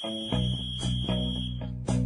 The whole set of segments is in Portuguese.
Thank you.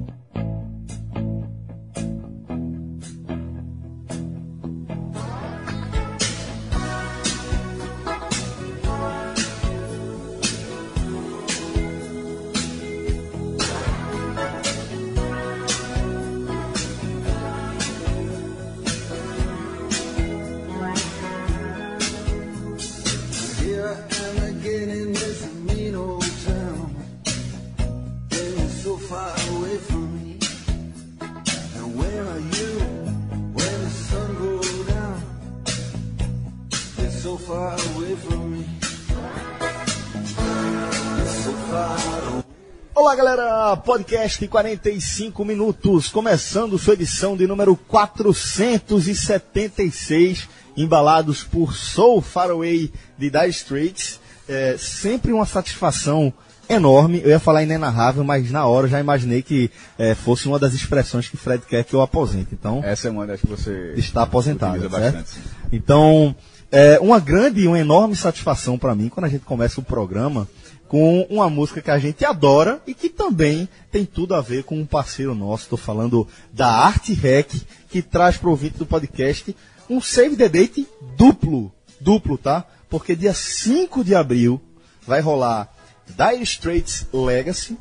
Podcast 45 minutos, começando sua edição de número 476, embalados por Soul Faraway de Dire Straits. É sempre uma satisfação enorme. Eu ia falar inenarrável, mas na hora eu já imaginei que é, fosse uma das expressões que Fred quer que eu aposente. Então, Essa é uma das que você está aposentado, certo? sim. Então, é uma grande e uma enorme satisfação para mim quando a gente começa o programa com uma música que a gente adora e que também tem tudo a ver com um parceiro nosso. Estou falando da Arte Rec, que traz para o ouvinte do podcast um Save the Date duplo. Duplo, tá? Porque dia 5 de abril vai rolar Dire Straits Legacy,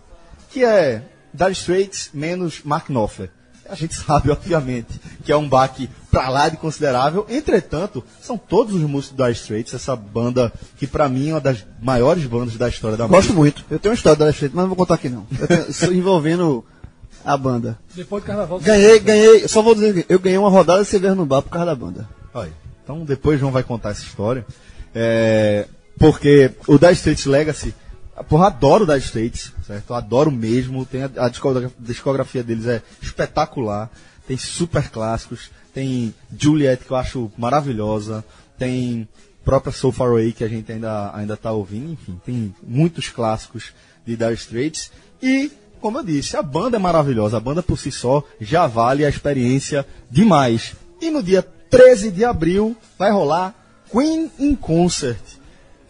que é Dire Straits menos Mark Knopfler. A gente sabe, obviamente, que é um baque pra lá de considerável. Entretanto, são todos os músicos do Dire Straits, essa banda que pra mim é uma das maiores bandas da história da Gosto música. muito. Eu tenho uma história da Street, mas não vou contar aqui não. Eu tenho, envolvendo a banda. Depois do carnaval. Ganhei, ganhei, só vou dizer que eu ganhei uma rodada de cerveja no bar por causa da banda. Olha, então depois João vai contar essa história. É, porque o Dire Straits Legacy, porra, adoro Dire Straits, certo? Adoro mesmo. Tem a, a discogra- discografia deles é espetacular. Tem super clássicos. Tem Juliet, que eu acho maravilhosa. Tem própria Soul Far Away, que a gente ainda, ainda tá ouvindo. Enfim, tem muitos clássicos de Dire Straits. E, como eu disse, a banda é maravilhosa. A banda por si só já vale a experiência demais. E no dia 13 de abril vai rolar Queen in Concert.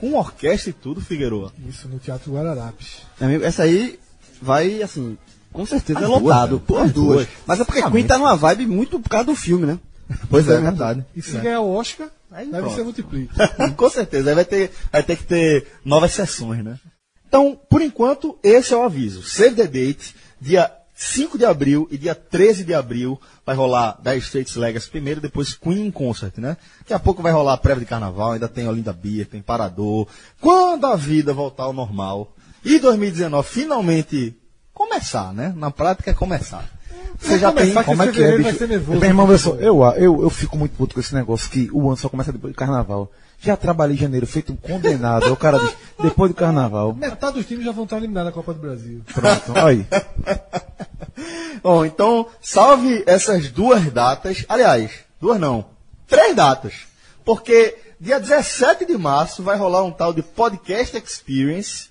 Com orquestra e tudo, Figueroa. Isso, no Teatro Guararapes. Amigo, essa aí vai, assim, com certeza As é duas, lotado. né? Pô, As as duas. duas. Mas é porque Ah, Queen tá numa vibe muito por causa do filme, né? Pois é, é verdade. E se ganhar o Oscar, deve pronto. ser multiplica. Com certeza, aí vai ter, vai ter que ter novas sessões, né? Então, por enquanto, esse é o aviso. Save the date, dia 5 de abril e dia 13 de abril vai rolar Dire Straits Legacy primeiro, depois Queen in Concert, né? Daqui a pouco vai rolar a prévia de carnaval, ainda tem Olinda Beer, tem Parador. Quando a vida voltar ao normal e 2019 finalmente começar, né? Na prática é começar. Você já tem... Como é que é, fevereiro vai bicho? ser nervoso. Meu irmão, eu, sou- eu, eu, eu fico muito puto com esse negócio que o ano só começa depois do carnaval. Já trabalhei em janeiro, feito um condenado. Aí o cara diz, depois do carnaval. Metade dos times já vão estar eliminados na Copa do Brasil. Pronto, aí. Bom, então, salve essas duas datas. Aliás, duas não, três datas. Porque dia 17 de março vai rolar um tal de Podcast Experience.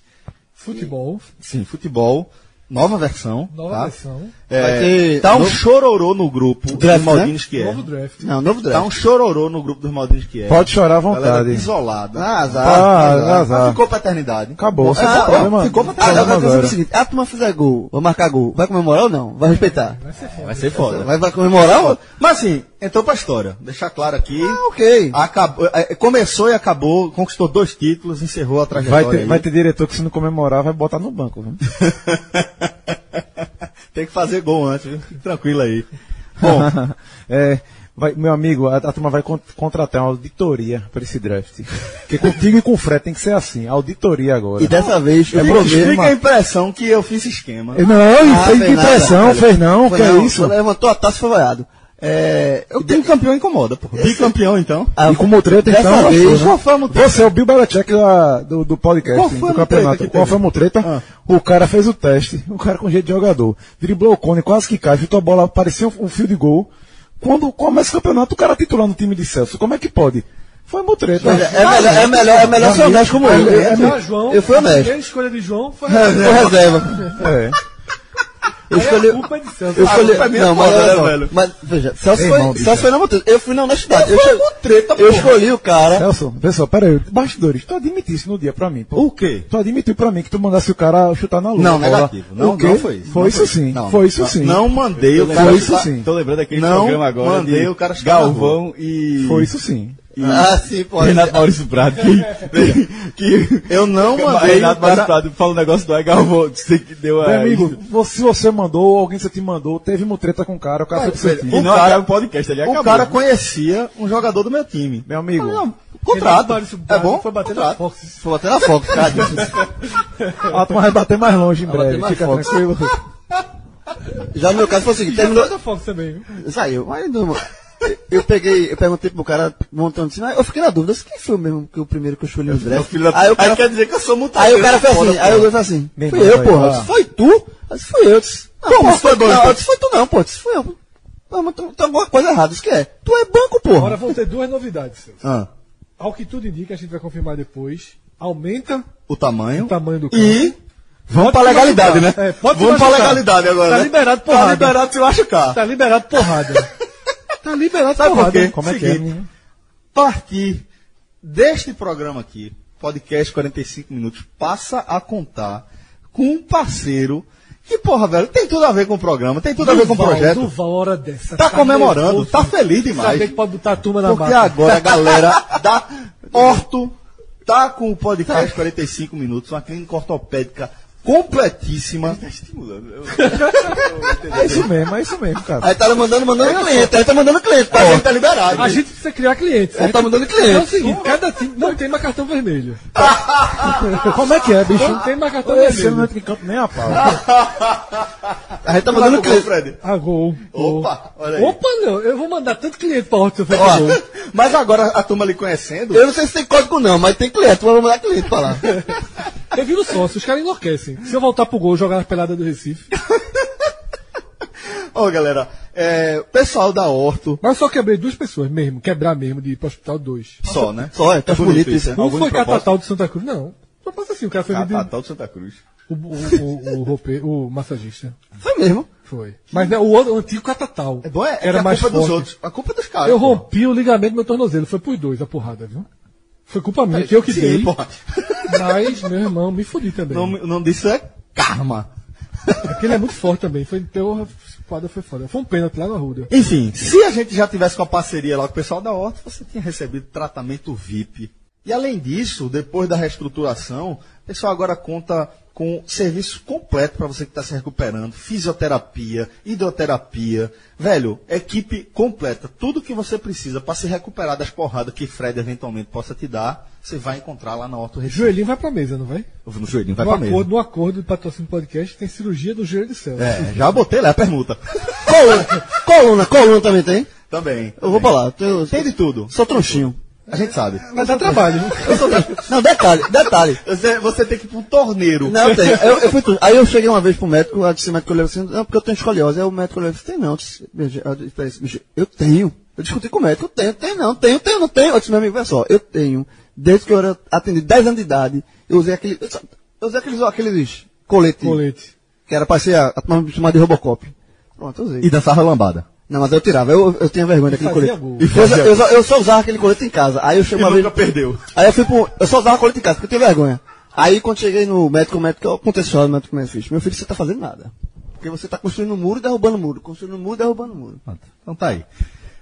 Futebol, Sim, futebol. Nova versão. nova tá? versão, É, Vai ter tá um novo- chororô no grupo Draft, dos Maldinos que é. novo draft. Não, novo draft. Tá um chororô no grupo dos Maldinos que é. Pode chorar à vontade. isolada. Ah, azar. Ah, azar. azar. Ficou pra eternidade. Acabou. Sem Ah, problema. ficou Ah, trás. agora saber zero. o seguinte, a turma fizer gol, vai marcar gol, vai comemorar ou não? Vai respeitar? Vai ser foda. Vai, vai comemorar ou... Mas assim, entrou pra história. Deixar claro aqui. Ah, ok. Acabou, é, começou e acabou, conquistou dois títulos, encerrou a trajetória. Vai ter, aí. vai ter diretor que se não comemorar vai botar no banco. Viu? Tem que fazer gol antes, viu? Tranquilo aí. Bom, é, vai, meu amigo, a, a turma vai con- contratar uma auditoria para esse draft. Porque contigo e com o Fred tem que ser assim, auditoria agora. E dessa vez, eu fica, prometo... fica a impressão que eu fiz esquema. Não, Ah, fez que nada, impressão, velho. fez não, Foi que é não, isso? Quando levantou a taça foi vaiado. É, Eu tenho campeão incomoda, pô. Bicampeão, então. Ah, E com o treta, dessa então, vez, lascou, né? Qual foi a mutreta? Você é o Bill Belichick da- do, do podcast, Qual foi a do campeonato. Qual foi a mutreta? Ah. O cara fez o teste, o cara com jeito de jogador. Driblou o cone, quase que cai, chutou a bola, parecia um, um fio de gol. Quando começa o campeonato, o cara titular no time de Celso. Como é que pode? Foi mutreta. É melhor, é melhor, é melhor ser honesto como eu. É, João, Eu fui a honesto. primeira escolha de João foi Foi reserva. É. Eu escolhi. culpa é de Celso. Eu escolhi. não, mas, foda, velho? mas veja, Celso foi, Celso foi na montanha. Eu fui na honestidade. Eu, che- treta, eu porra. escolhi o cara. Celso, pessoal, pera aí. Bastidores, tu admitisse no dia pra mim, pô. O quê? Tu admitiu pra mim que tu mandasse o cara chutar na lua. Não, negativo. Não, o quê? não foi isso. Foi isso sim. Não, Foi isso sim. Não mandei o Foi cara isso chutar- sim. Tô lembrando daquele programa agora mandei de o cara chutar na Galvão e... Foi isso sim. Ah, sim, pode. Renato Maurício Prado. Que, que Eu não mandei Renato o Maurício. Prado fala um negócio do Galvão. Você que deu a... Meu amigo, se você mandou, ou alguém você te mandou, teve uma treta com o cara, o cara foi velho, time. E o não cara- acaba o podcast, ele O acabou. cara conhecia um jogador do meu time. Meu amigo, Não, contrato. Maurício É bom? Foi bater na Contrato. Fox. Foi bater na foto, cara. a turma vai bater mais longe em breve. mais Fica forte. tranquilo. Já no meu caso foi o seguinte, Já terminou. foi da Fox também, viu? Saiu, mas não, eu peguei, eu perguntei pro cara montando assim, mas eu fiquei na dúvida, quem foi mesmo que o primeiro que eu escolhi no draft? Filho da- Aí o cara, Aí quer dizer que eu sou mutante. aí o cara fez Foda, assim, aí o dois assim, Meu fui eu, porra. Eu disse, foi tu? Eu disse, fui eu. Eu disse, não, porra, isso foi foi tu banco? não. Eu disse, foi tu não, pô. Eu disse, fui eu. Não, mas tem, tem alguma coisa errada. Isso que é? Tu é banco, porra. Agora vão ter duas novidades, Celso. Ah, Ao que tudo indica, a gente vai confirmar depois. Aumenta o tamanho. o tamanho do campo. E vamos Pode pra legalidade, né? É, vamos pra legalidade agora. Tá né? liberado Tá porrada. liberado se machucar. Tá liberado porrada. tá liberado Sabe por porrada. quê? Como é que é, Seguinte, menino? partir deste programa aqui, podcast 45 minutos, passa a contar com um parceiro que, porra, velho, tem tudo a ver com o programa, tem tudo a ver com o Duval, projeto. Duval, hora dessa. Tá comemorando, nervoso. tá feliz demais. Saber que pode botar a turma na Porque máquina. agora a galera da Orto tá com o podcast 45 minutos, uma clínica ortopédica completíssima. É isso mesmo, é isso mesmo, cara. Aí tá mandando, mandando cliente, aí tá mandando cliente. A gente tá liberado. A gente precisa criar clientes. Aí tá mandando É o cliente. seguinte, cada time não tem mais cartão vermelho. Como é que é, bicho? Não tem mais cartão Esse ano não vermelho. entra em campo nem a pau. Aí tá Mandando cliente. Fred. Ah, gol. gol. Opa, olha aí. Opa, não. Eu vou mandar tanto cliente pra Horto eu fazer gol. mas agora a turma ali conhecendo, Eu não sei se tem código não, mas tem cliente. Vamos mandar cliente pra lá. Eu vi no sócio, os caras enlouquecem. Se eu voltar pro gol, jogar na pelada do Recife. Ô, galera, é, o pessoal da Orto, Mas eu só quebrei duas pessoas mesmo, quebrar mesmo, de ir pro hospital dois. só, né? Só, é, tá bonito isso. hein? Um Algum foi de? Catatal de Santa Cruz, não. Só passa assim, o cara foi vendido. Catatal de Santa Cruz. O, o, o, o, roupe- o massagista. Foi mesmo. Foi. Mas né, o, outro, o antigo Catatal. É bom, é, é era que a mais culpa é dos forte. outros. A culpa é dos caras. Eu pô. rompi o ligamento do meu tornozelo. Foi pros dois a porrada, viu? Foi culpa minha, que eu que Sim, dei. porra. Mas, meu irmão, me fudi também. O nome, o nome disso é karma. Porque ele é muito forte também. Foi, porra, foda, foi foda. Foi um pênalti lá na Ruda. Enfim, se a gente já tivesse com a parceria lá com o pessoal da Horta, você tinha recebido tratamento VIP. E além disso, depois da reestruturação, pessoal agora conta com serviço completo para você que está se recuperando, fisioterapia, hidroterapia, velho, equipe completa, tudo que você precisa para se recuperar das porradas que Fred eventualmente possa te dar, você vai encontrar lá na Horta Recife. Joelhinho vai pra mesa, não vai? No joelhinho, vai pra mesa. no acordo de patrocínio do podcast tem cirurgia do joelho de céu. É, já botei lá a permuta. Coluna, coluna, coluna também tem? Também. Eu vou pra lá. Tem de tudo. sou tronchinho. A gente sabe. Mas dá trabalho. sou. Não, detalhe, detalhe. Você, você tem que ir pra um torneiro. Não, eu tenho. Eu, eu fui tudo. Aí eu cheguei uma vez pro médico, aí disse, o médico olhou assim, não, porque eu tenho escoliose. Aí o médico olhou assim, tem não. Eu disse, "Veja, eu disse, "Peraí, bicho, eu tenho. Eu discuti com o médico, eu tenho, tenho não, tenho, tenho, não tenho. Eu disse, meu amigo, olha só, eu tenho. Desde que eu era atendi 10 anos de idade, eu usei aquele, eu usei aqueles, aqueles colete, Colete. que era pra ser a, a turma chamada de Robocop. Pronto, eu usei. E dançava lambada. Não, mas eu tirava, eu, eu tinha vergonha daquele fazia colete. gol. Eu, só- eu, só- eu só usava aquele colete em casa. Aí eu cheguei uma vez. perdeu. Aí eu fui pro. Eu só usava colete em casa, porque eu tinha vergonha. Aí quando cheguei no médico, o médico, eu contei a história do médico é que fez. Meu filho, você tá fazendo nada. Porque você tá construindo um muro e derrubando o muro. Construindo um muro e derrubando o muro. Então tá aí.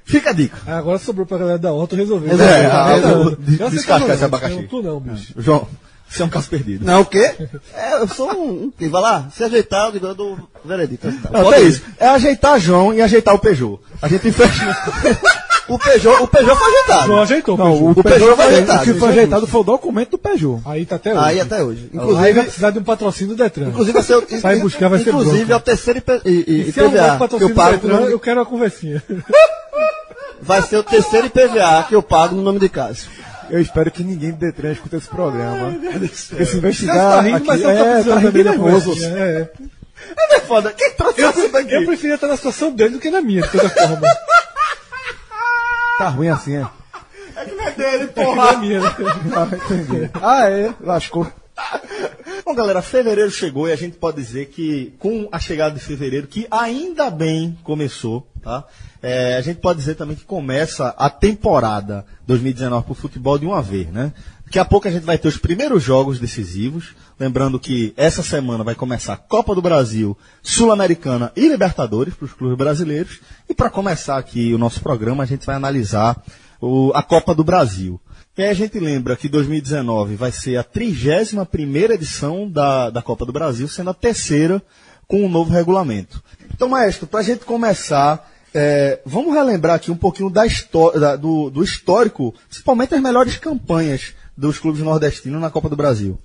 Fica a dica. Agora sobrou pra galera da Horta resolver. É, eu- eu- eu sei que eu descascar não- esse abacaxi. eu- Tu não, bicho. João, você é um caso perdido. Não, o quê? É, eu sou um. um quê? vai lá, se ajeitar, eu digo, eu dou veredito. Tá. Não, é isso. É ajeitar João e ajeitar o Peugeot. A gente fecha. O Peugeot, o Peugeot foi ajeitado. Não ajeitou, Não, Peugeot. o, O Peugeot Peugeot vai foi, ajeitado, o que foi é ajeitado foi o documento do Peugeot. Aí tá até hoje. Aí até hoje. Aí vai Inclusive, precisar de um patrocínio do Detran. inclusive vai ser o. Vai buscar, vai ser Inclusive é o terceiro IP, e, e, um IPVA que eu patrocínio do pago no Detran, eu quero uma conversinha. Vai ser o terceiro IPVA que eu pago no nome de Cássio. Eu espero que ninguém do Detran escute esse programa. Porque se Você investigar. tá rindo, aqui, mas tá é, tá rindo nervoso. conversinha. É. É foda. Quem trouxe Eu, isso daqui? eu preferia estar na situação dele do que na minha, de toda forma. Tá ruim assim, é? É que não é dele, É que na porra. minha, né? Ah, entendi. Ah, é, lascou. Bom, galera, fevereiro chegou e a gente pode dizer que com a chegada de fevereiro, que ainda bem começou, tá? É, a gente pode dizer também que começa a temporada 2019 para o futebol de uma vez, né? Daqui a pouco a gente vai ter os primeiros jogos decisivos. Lembrando que essa semana vai começar a Copa do Brasil, Sul-Americana e Libertadores para os clubes brasileiros. E para começar aqui o nosso programa, a gente vai analisar o- a Copa do Brasil. E aí a gente lembra que 2019 vai ser a 31ª edição da, da Copa do Brasil, sendo a terceira com um novo regulamento. Então, maestro, para a gente começar, é, vamos relembrar aqui um pouquinho da- do, do histórico, principalmente as melhores campanhas dos clubes nordestinos na Copa do Brasil.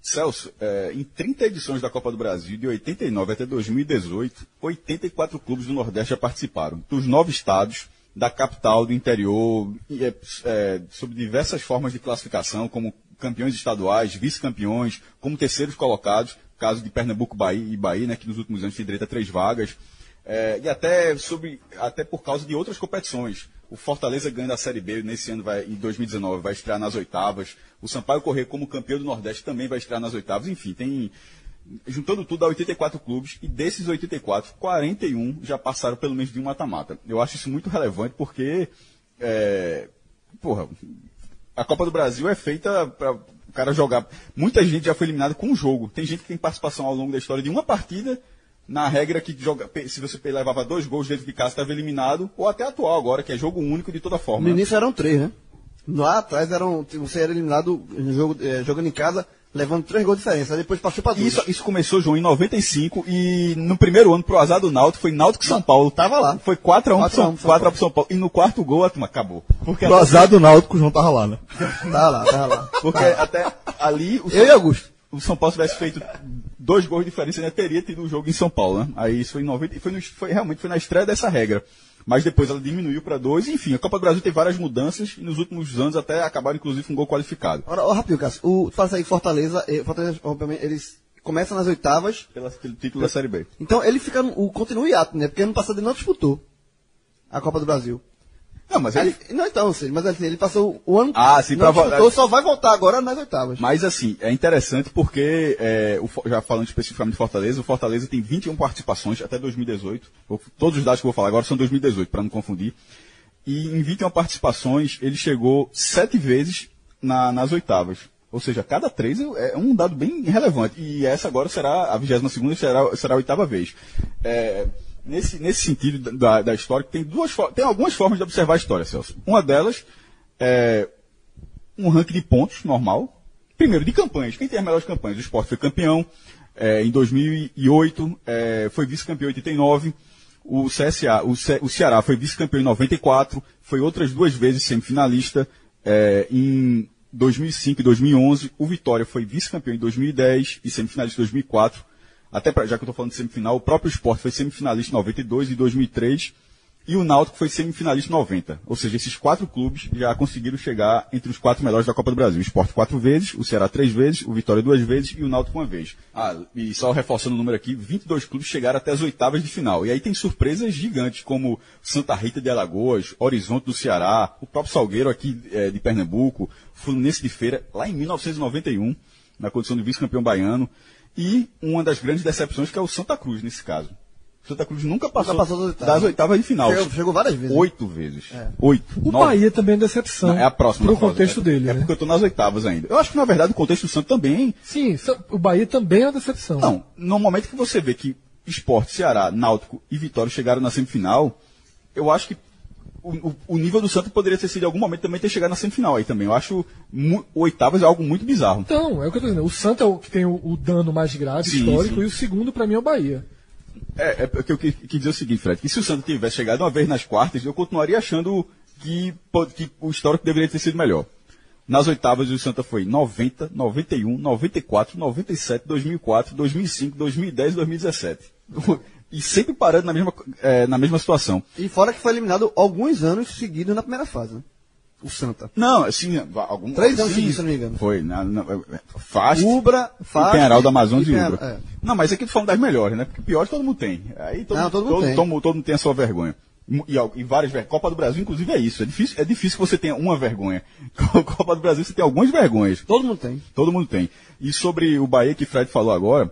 Celso, é, em 30 edições da Copa do Brasil, de 89 até 2018, 84 clubes do Nordeste já participaram, dos nove estados, da capital, do interior, é, é, diversas formas de classificação, como campeões estaduais, vice-campeões, como terceiros colocados, caso de Pernambuco Bahia, e Bahia, né, que nos últimos anos tem direito a três vagas, é, e até, sobre, até por causa de outras competições. O Fortaleza ganha da Série B, nesse ano, vai, em 2019, vai estrear nas oitavas. O Sampaio Corrêa, como campeão do Nordeste, também vai estrear nas oitavas. Enfim, tem. Juntando tudo, dá 84 clubes, e desses 84, 41 já passaram pelo menos de um mata-mata. Eu acho isso muito relevante porque. É, porra, a Copa do Brasil é feita para o cara jogar. Muita gente já foi eliminada com um jogo. Tem gente que tem participação ao longo da história de uma partida, na regra que joga, se você levava dois gols dentro de casa, estava eliminado, ou até atual agora, que é jogo único de toda forma. No início eram três, né? Lá atrás eram, você era eliminado jogo, eh, jogando em casa, levando três gols de diferença. Aí depois passou para dois. Isso, isso começou, João, em 95 e no primeiro ano, pro azar do Náutico, foi Náutico São Paulo. Tava lá. Foi 4x1 pro 4 a 1 São, pro São 4 a 1 pro São Paulo. E no quarto gol, a turma acabou. Porque, até, azar do Náutico, o João tava lá, né? Tá lá, tá lá. porque até ali o Eu e Augusto. o São Paulo tivesse feito dois gols de diferença, ainda teria tido o jogo em São Paulo, né? Aí isso foi em 90, e foi, no- foi realmente foi na estreia dessa regra. Mas depois ela diminuiu para dois, enfim, a Copa do Brasil teve várias mudanças e nos últimos anos até acabaram inclusive com um gol qualificado. Ora, ó, rapidinho, Cássio. O, fala aí, Fortaleza, eh, Fortaleza, obviamente, eles começam nas oitavas, Pela, pelo título da Série B. então ele fica, no- o, continua o hiato, né? Porque ano passado ele não disputou a Copa do Brasil. Não, mas ele, ele- não, então, mas assim, ele passou o ano Ah, sim, não pra disputou, só vai voltar agora nas oitavas. Mas assim, é interessante porque, é, o já falando especificamente de Fortaleza, o Fortaleza tem 21 participações até 2018. Vou- Todos os dados que eu vou falar agora são 2018, para não confundir. E em 21 participações, ele chegou sete vezes na- nas oitavas. Ou seja, cada três é é um dado bem relevante. E essa agora será, a 22 será, será a oitava vez. É, nesse, nesse sentido da, da história, tem, duas, tem algumas formas de observar a história, Celso. Uma delas é um ranking de pontos normal. Primeiro, de campanhas. Quem tem as melhores campanhas? O Sport foi campeão é, em 2008, é, foi vice-campeão em 89. O CSA, o, Ce- o Ceará foi vice-campeão em 94, foi outras duas vezes semifinalista é, em 2005 e 2011. O Vitória foi vice-campeão em 2010 e semifinalista em 2004. Até pra, já que eu estou falando de semifinal, o próprio Sport foi semifinalista em 92 e 2003. E o Náutico foi semifinalista em 90. Ou seja, esses quatro clubes já conseguiram chegar entre os quatro melhores da Copa do Brasil. O Sport quatro vezes, o Ceará três vezes, o Vitória duas vezes e o Náutico uma vez. Ah, e só reforçando o número aqui, 22 clubes chegaram até as oitavas de final. E aí tem surpresas gigantes, como Santa Rita de Alagoas, Horizonte do Ceará, o próprio Salgueiro aqui eh, de Pernambuco, Fluminense de Feira, lá em 1991, na condição de vice-campeão baiano. E uma das grandes decepções que é o Santa Cruz, nesse caso. Santa Cruz nunca passou, passou das oitavas. das oitavas de final. Chegou- chegou várias vezes. Oito vezes. Oito. O Nove. Bahia também é decepção. Não, é a próxima. Pro fase. contexto é, dele, É né? porque eu tô nas oitavas ainda. Eu acho que, na verdade, o contexto do Santos também. Sim, so- o Bahia também é uma decepção. Não, no momento que você vê que Esporte, Ceará, Náutico e Vitória chegaram na semifinal, eu acho que o, o- nível do Santos poderia ter sido em algum momento também ter chegado na semifinal aí também. Eu acho oitavas é algo muito bizarro. Então, é o que eu tô dizendo. O Santa é o que tem o, o dano mais grave, Sim, histórico, sim. e o segundo, pra mim, é o Bahia. É, é porque eu quis, dizer o seguinte, Fred, que se o Santos tivesse chegado uma vez nas quartas, eu continuaria achando que, que o histórico deveria ter sido melhor. Nas oitavas, o Santa foi 90, 91, 94, 97, 2004, 2005, 2010 e 2017. E sempre parando na mesma, eh, na mesma situação. E fora que foi eliminado alguns anos seguidos na primeira fase, né? O Santa. Não, assim, algum, Três anos seguidos, se não me engano. Foi, na, na, Fast, Ubra, e Fast Penharol da Amazonas e, Penharol, Ubra. é. Não, mas aqui tô falando das melhores, né? Porque piores todo mundo tem. Aí todo, Não, todo mundo todo, tem. todo- todo mundo tem a sua vergonha. E, e várias. Copa do Brasil, inclusive, é isso. É difícil, é difícil que você tenha uma vergonha. Copa do Brasil, você tem algumas vergonhas. Todo mundo tem. Todo mundo tem. E sobre o Bahia que Fred falou agora,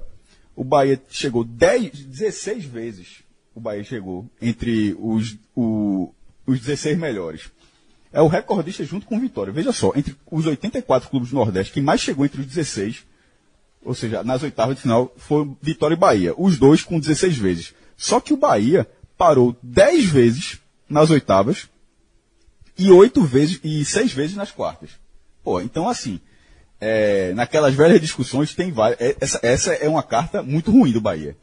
o Bahia chegou 10, 16 vezes. O Bahia chegou entre os, o- os 16 melhores. É o recordista junto com o Vitória. Veja só, entre os 84 clubes do Nordeste, quem mais chegou entre os 16, ou seja, nas oitavas de final, foi Vitória e Bahia. Os dois com 16 vezes. Só que o Bahia parou 10 vezes nas oitavas e 8 vezes e 6 vezes nas quartas. Pô, então assim, é, naquelas velhas discussões tem várias. é- Essa, essa é uma carta muito ruim do Bahia.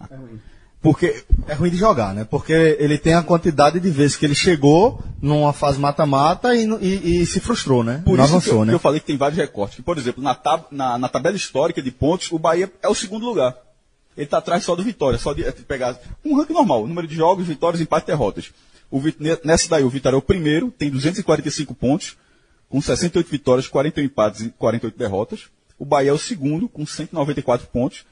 Porque É ruim de jogar, né? Porque ele tem a quantidade de vezes que ele chegou numa fase mata-mata e, e- e se frustrou, né? Por não isso que avançou, eu, né? que eu falei que tem vários recortes. Que, por exemplo, na, tab- na- na tabela histórica de pontos, o Bahia é o segundo lugar. Ele está atrás só do Vitória, só de é, pegar um ranking normal, número de jogos, vitórias, empates e derrotas. O, nessa daí, o Vitória é o primeiro, tem 245 pontos, com 68 vitórias, 41 empates e 48 derrotas. O Bahia é o segundo, com 194 pontos,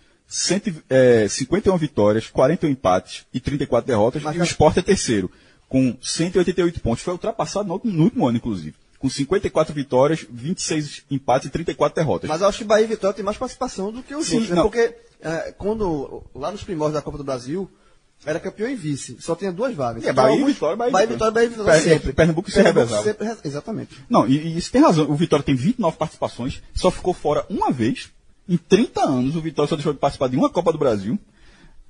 151 vitórias, 41 empates e 34 derrotas. e o Sport é terceiro, com 188 pontos. Foi ultrapassado no, último- no último ano, inclusive. Com 54 vitórias, 26 empates e 34 derrotas. Mas eu acho que Bahia e Vitória tem mais participação do que os Sim, outros. né? Porque é, quando, lá nos primórdios da Copa do Brasil, era campeão e vice. Só tinha duas vagas. É, Bahia e alguns- Vitória, Bahia e Bahia e Vitória. Vitória, Bahia e Vitória sempre. Pernambuco se revezava. Exatamente. Não, e, e isso tem razão. O Vitória tem 29 participações, só ficou fora uma vez. Em 30 anos, o Vitória só deixou de participar de uma Copa do Brasil.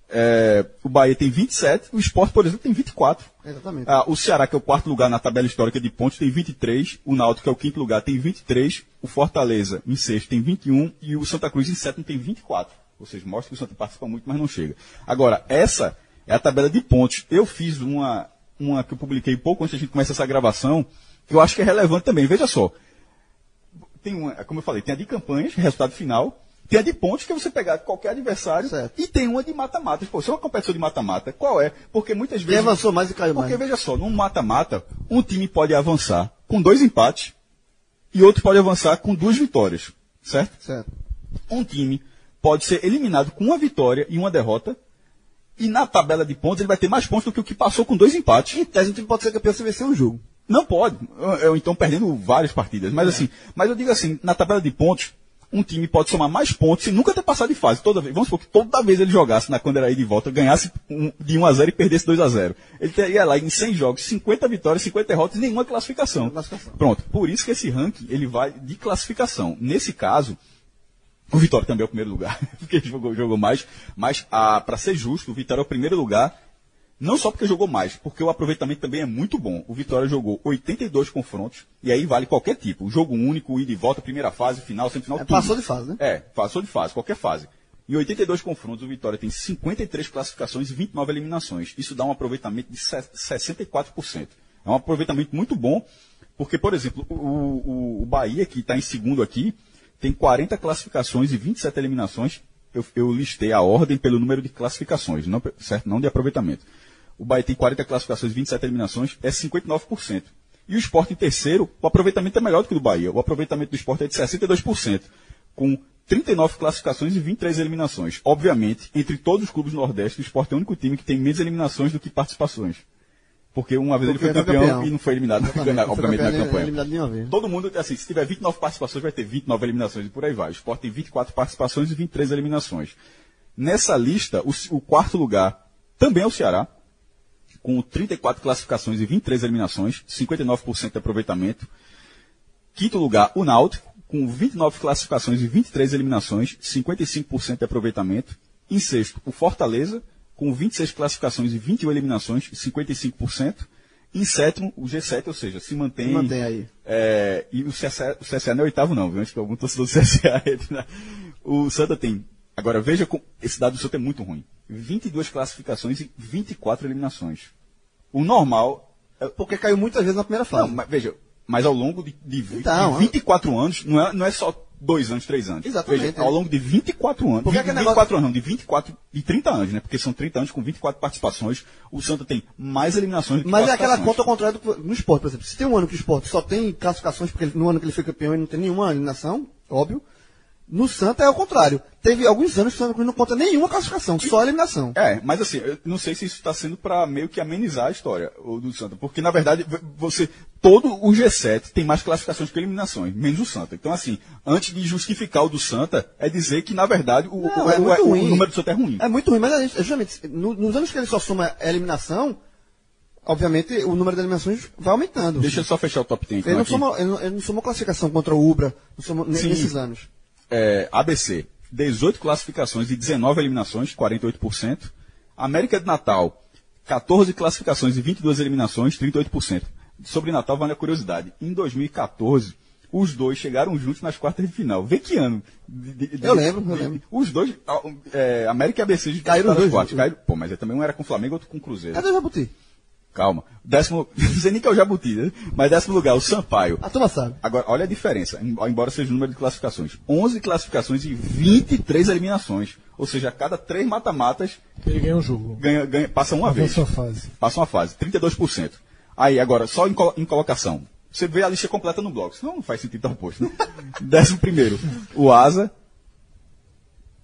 É, o Bahia tem 27, o Sport, por exemplo, tem 24. Exatamente. Ah, o Ceará, que é o quarto lugar na tabela histórica de pontos, tem 23. O Náutico, que é o quinto lugar, tem 23. O Fortaleza, em sexto, tem 21. E o Santa Cruz, em sétimo, tem 24. Ou seja, mostra que o Santa participa muito, mas não chega. Agora, essa é a tabela de pontos. Eu fiz uma, uma que eu publiquei pouco antes da gente começar essa gravação, que eu acho que é relevante também. Veja só. Tem uma, como eu falei, tem a de campanhas, resultado final. Tem a de pontos, que é você pegar qualquer adversário. Certo. E tem uma de mata-mata. Se é uma competição de mata-mata, qual é? Porque muitas Quem vezes. avançou mais e caiu mais. Porque veja só, num mata-mata, um time pode avançar com dois empates e outro pode avançar com duas vitórias, certo? Certo. Um time pode ser eliminado com uma vitória e uma derrota e na tabela de pontos ele vai ter mais pontos do que o que passou com dois empates. Em tese, um time pode ser campeão se vencer um jogo. Não pode, eu, então perdendo várias partidas, mas assim, mas eu digo assim, na tabela de pontos um time pode somar mais pontos sem nunca ter passado de fase. Toda vez, vamos supor que toda vez ele jogasse na quando era aí de volta, ganhasse um- de 1 a 0 e perdesse 2 a 0 Ele teria lá em 100 jogos, 50 vitórias, 50 derrotas e nenhuma classificação. Classificação. Pronto. Por isso que esse ranking ele vai de classificação. Nesse caso, o Vitória também é o primeiro lugar, porque jogou, jogou mais, mas para ser justo, o Vitória é o primeiro lugar não só porque jogou mais, porque o aproveitamento também é muito bom. O Vitória jogou 82 confrontos, e aí vale qualquer tipo. Jogo único, ida e volta, primeira fase, final, semifinal, É, tudo. passou de fase, né? É, passou de fase, qualquer fase. Em 82 confrontos, o Vitória tem 53 classificações e 29 eliminações. Isso dá um aproveitamento de se- 64%. É um aproveitamento muito bom, porque, por exemplo, o, o- o Bahia, que está em segundo aqui, tem 40 classificações e 27 eliminações. Eu, eu listei a ordem pelo número de classificações, não, certo? não de aproveitamento. O Bahia tem 40 classificações e 27 eliminações, é 59%. E o Sport em terceiro, o aproveitamento é melhor do que o do Bahia. O aproveitamento do Sport é de 62%, com 39 classificações e 23 eliminações. Obviamente, entre todos os clubes do Nordeste, o Sport é o único time que tem menos eliminações do que participações. Porque uma vez Porque ele foi campeão, campeão. e não foi eliminado, Exatamente. obviamente, na campanha. eliminado de uma vez. Todo mundo, assim, se tiver 29 participações, vai ter 29 eliminações e por aí vai. O Sport tem 24 participações e 23 eliminações. Nessa lista, o, o quarto lugar também é o Ceará, com 34 classificações e 23 eliminações, 59% de aproveitamento. Quinto lugar, o Náutico, com 29 classificações e 23 eliminações, 55% de aproveitamento. Em sexto, o Fortaleza, com 26 classificações e 21 eliminações, 55%. Em sétimo, o G7, ou seja, se mantém. Se mantém aí. É, e o CSA, o CSA não é oitavo, não, viu? Antes que algum torcedor do CSA entre na- O Santa tem. Agora, veja, como esse dado do Santa é muito ruim. 22 classificações e 24 eliminações. O normal. é- Porque caiu muitas vezes na primeira fase. Não, mas veja, mas ao longo de, de, Então, de 24 anos, não é, não é só dois anos, três anos. Exatamente. Veja, ao longo de 24 anos. Porque de aquele 24 anos, não, de 24 e 30 anos, né? Porque são 30 anos com 24 participações. O Santa tem mais eliminações do que Mas é aquela conta ao contrário do, no esporte, por exemplo. Se tem um ano que o esporte só tem classificações, porque ele- no ano que ele foi campeão ele não tem nenhuma eliminação, óbvio. No Santa é o contrário. Teve alguns anos que o Santa Cruz não conta nenhuma classificação, só eliminação. É, mas assim, eu não sei se isso está sendo para meio que amenizar a história o do Santa, porque na verdade você todo o G7 tem mais classificações que eliminações, menos o Santa. Então assim, antes de justificar o do Santa, é dizer que na verdade o, Não, o- é o- o número do Santa é ruim. É muito ruim, mas é justamente no- nos anos que ele só soma eliminação, obviamente o número de eliminações vai aumentando. Deixa eu só fechar o top 10. ele, não somou, ele, não, ele não somou classificação contra o Ubra somou, nesses anos. É, ABC, 18 classificações e 19 eliminações, 48%. América de Natal, 14 classificações e 22 eliminações, 38%. Sobre Natal, vale a curiosidade. Em 2014, os dois chegaram juntos nas quartas de final. Vê que ano. De- de- Eu lembro, eu de- lembro. Os dois, é, América e ABC Caíram os dois quartas. juntos. Caíram, pô, mas também um era com o Flamengo, outro com o Cruzeiro. Cadê o Jabuti? Calma. Décimo, não sei nem que é o Jabuti, né? Mas décimo lugar, o Sampaio. A turma sabe. Agora, olha a diferença, em- embora seja o número de classificações. 11 classificações e 23 eliminações. Ou seja, a cada três mata-matas Ele ganha um jogo. ganha, ganha- passa uma vez. Avança a fase. Passa uma fase, 32%. Aí, agora, só em, colo- em colocação. Você vê a lista completa no bloco, senão não faz sentido estar posto. Né? Décimo primeiro, o Asa.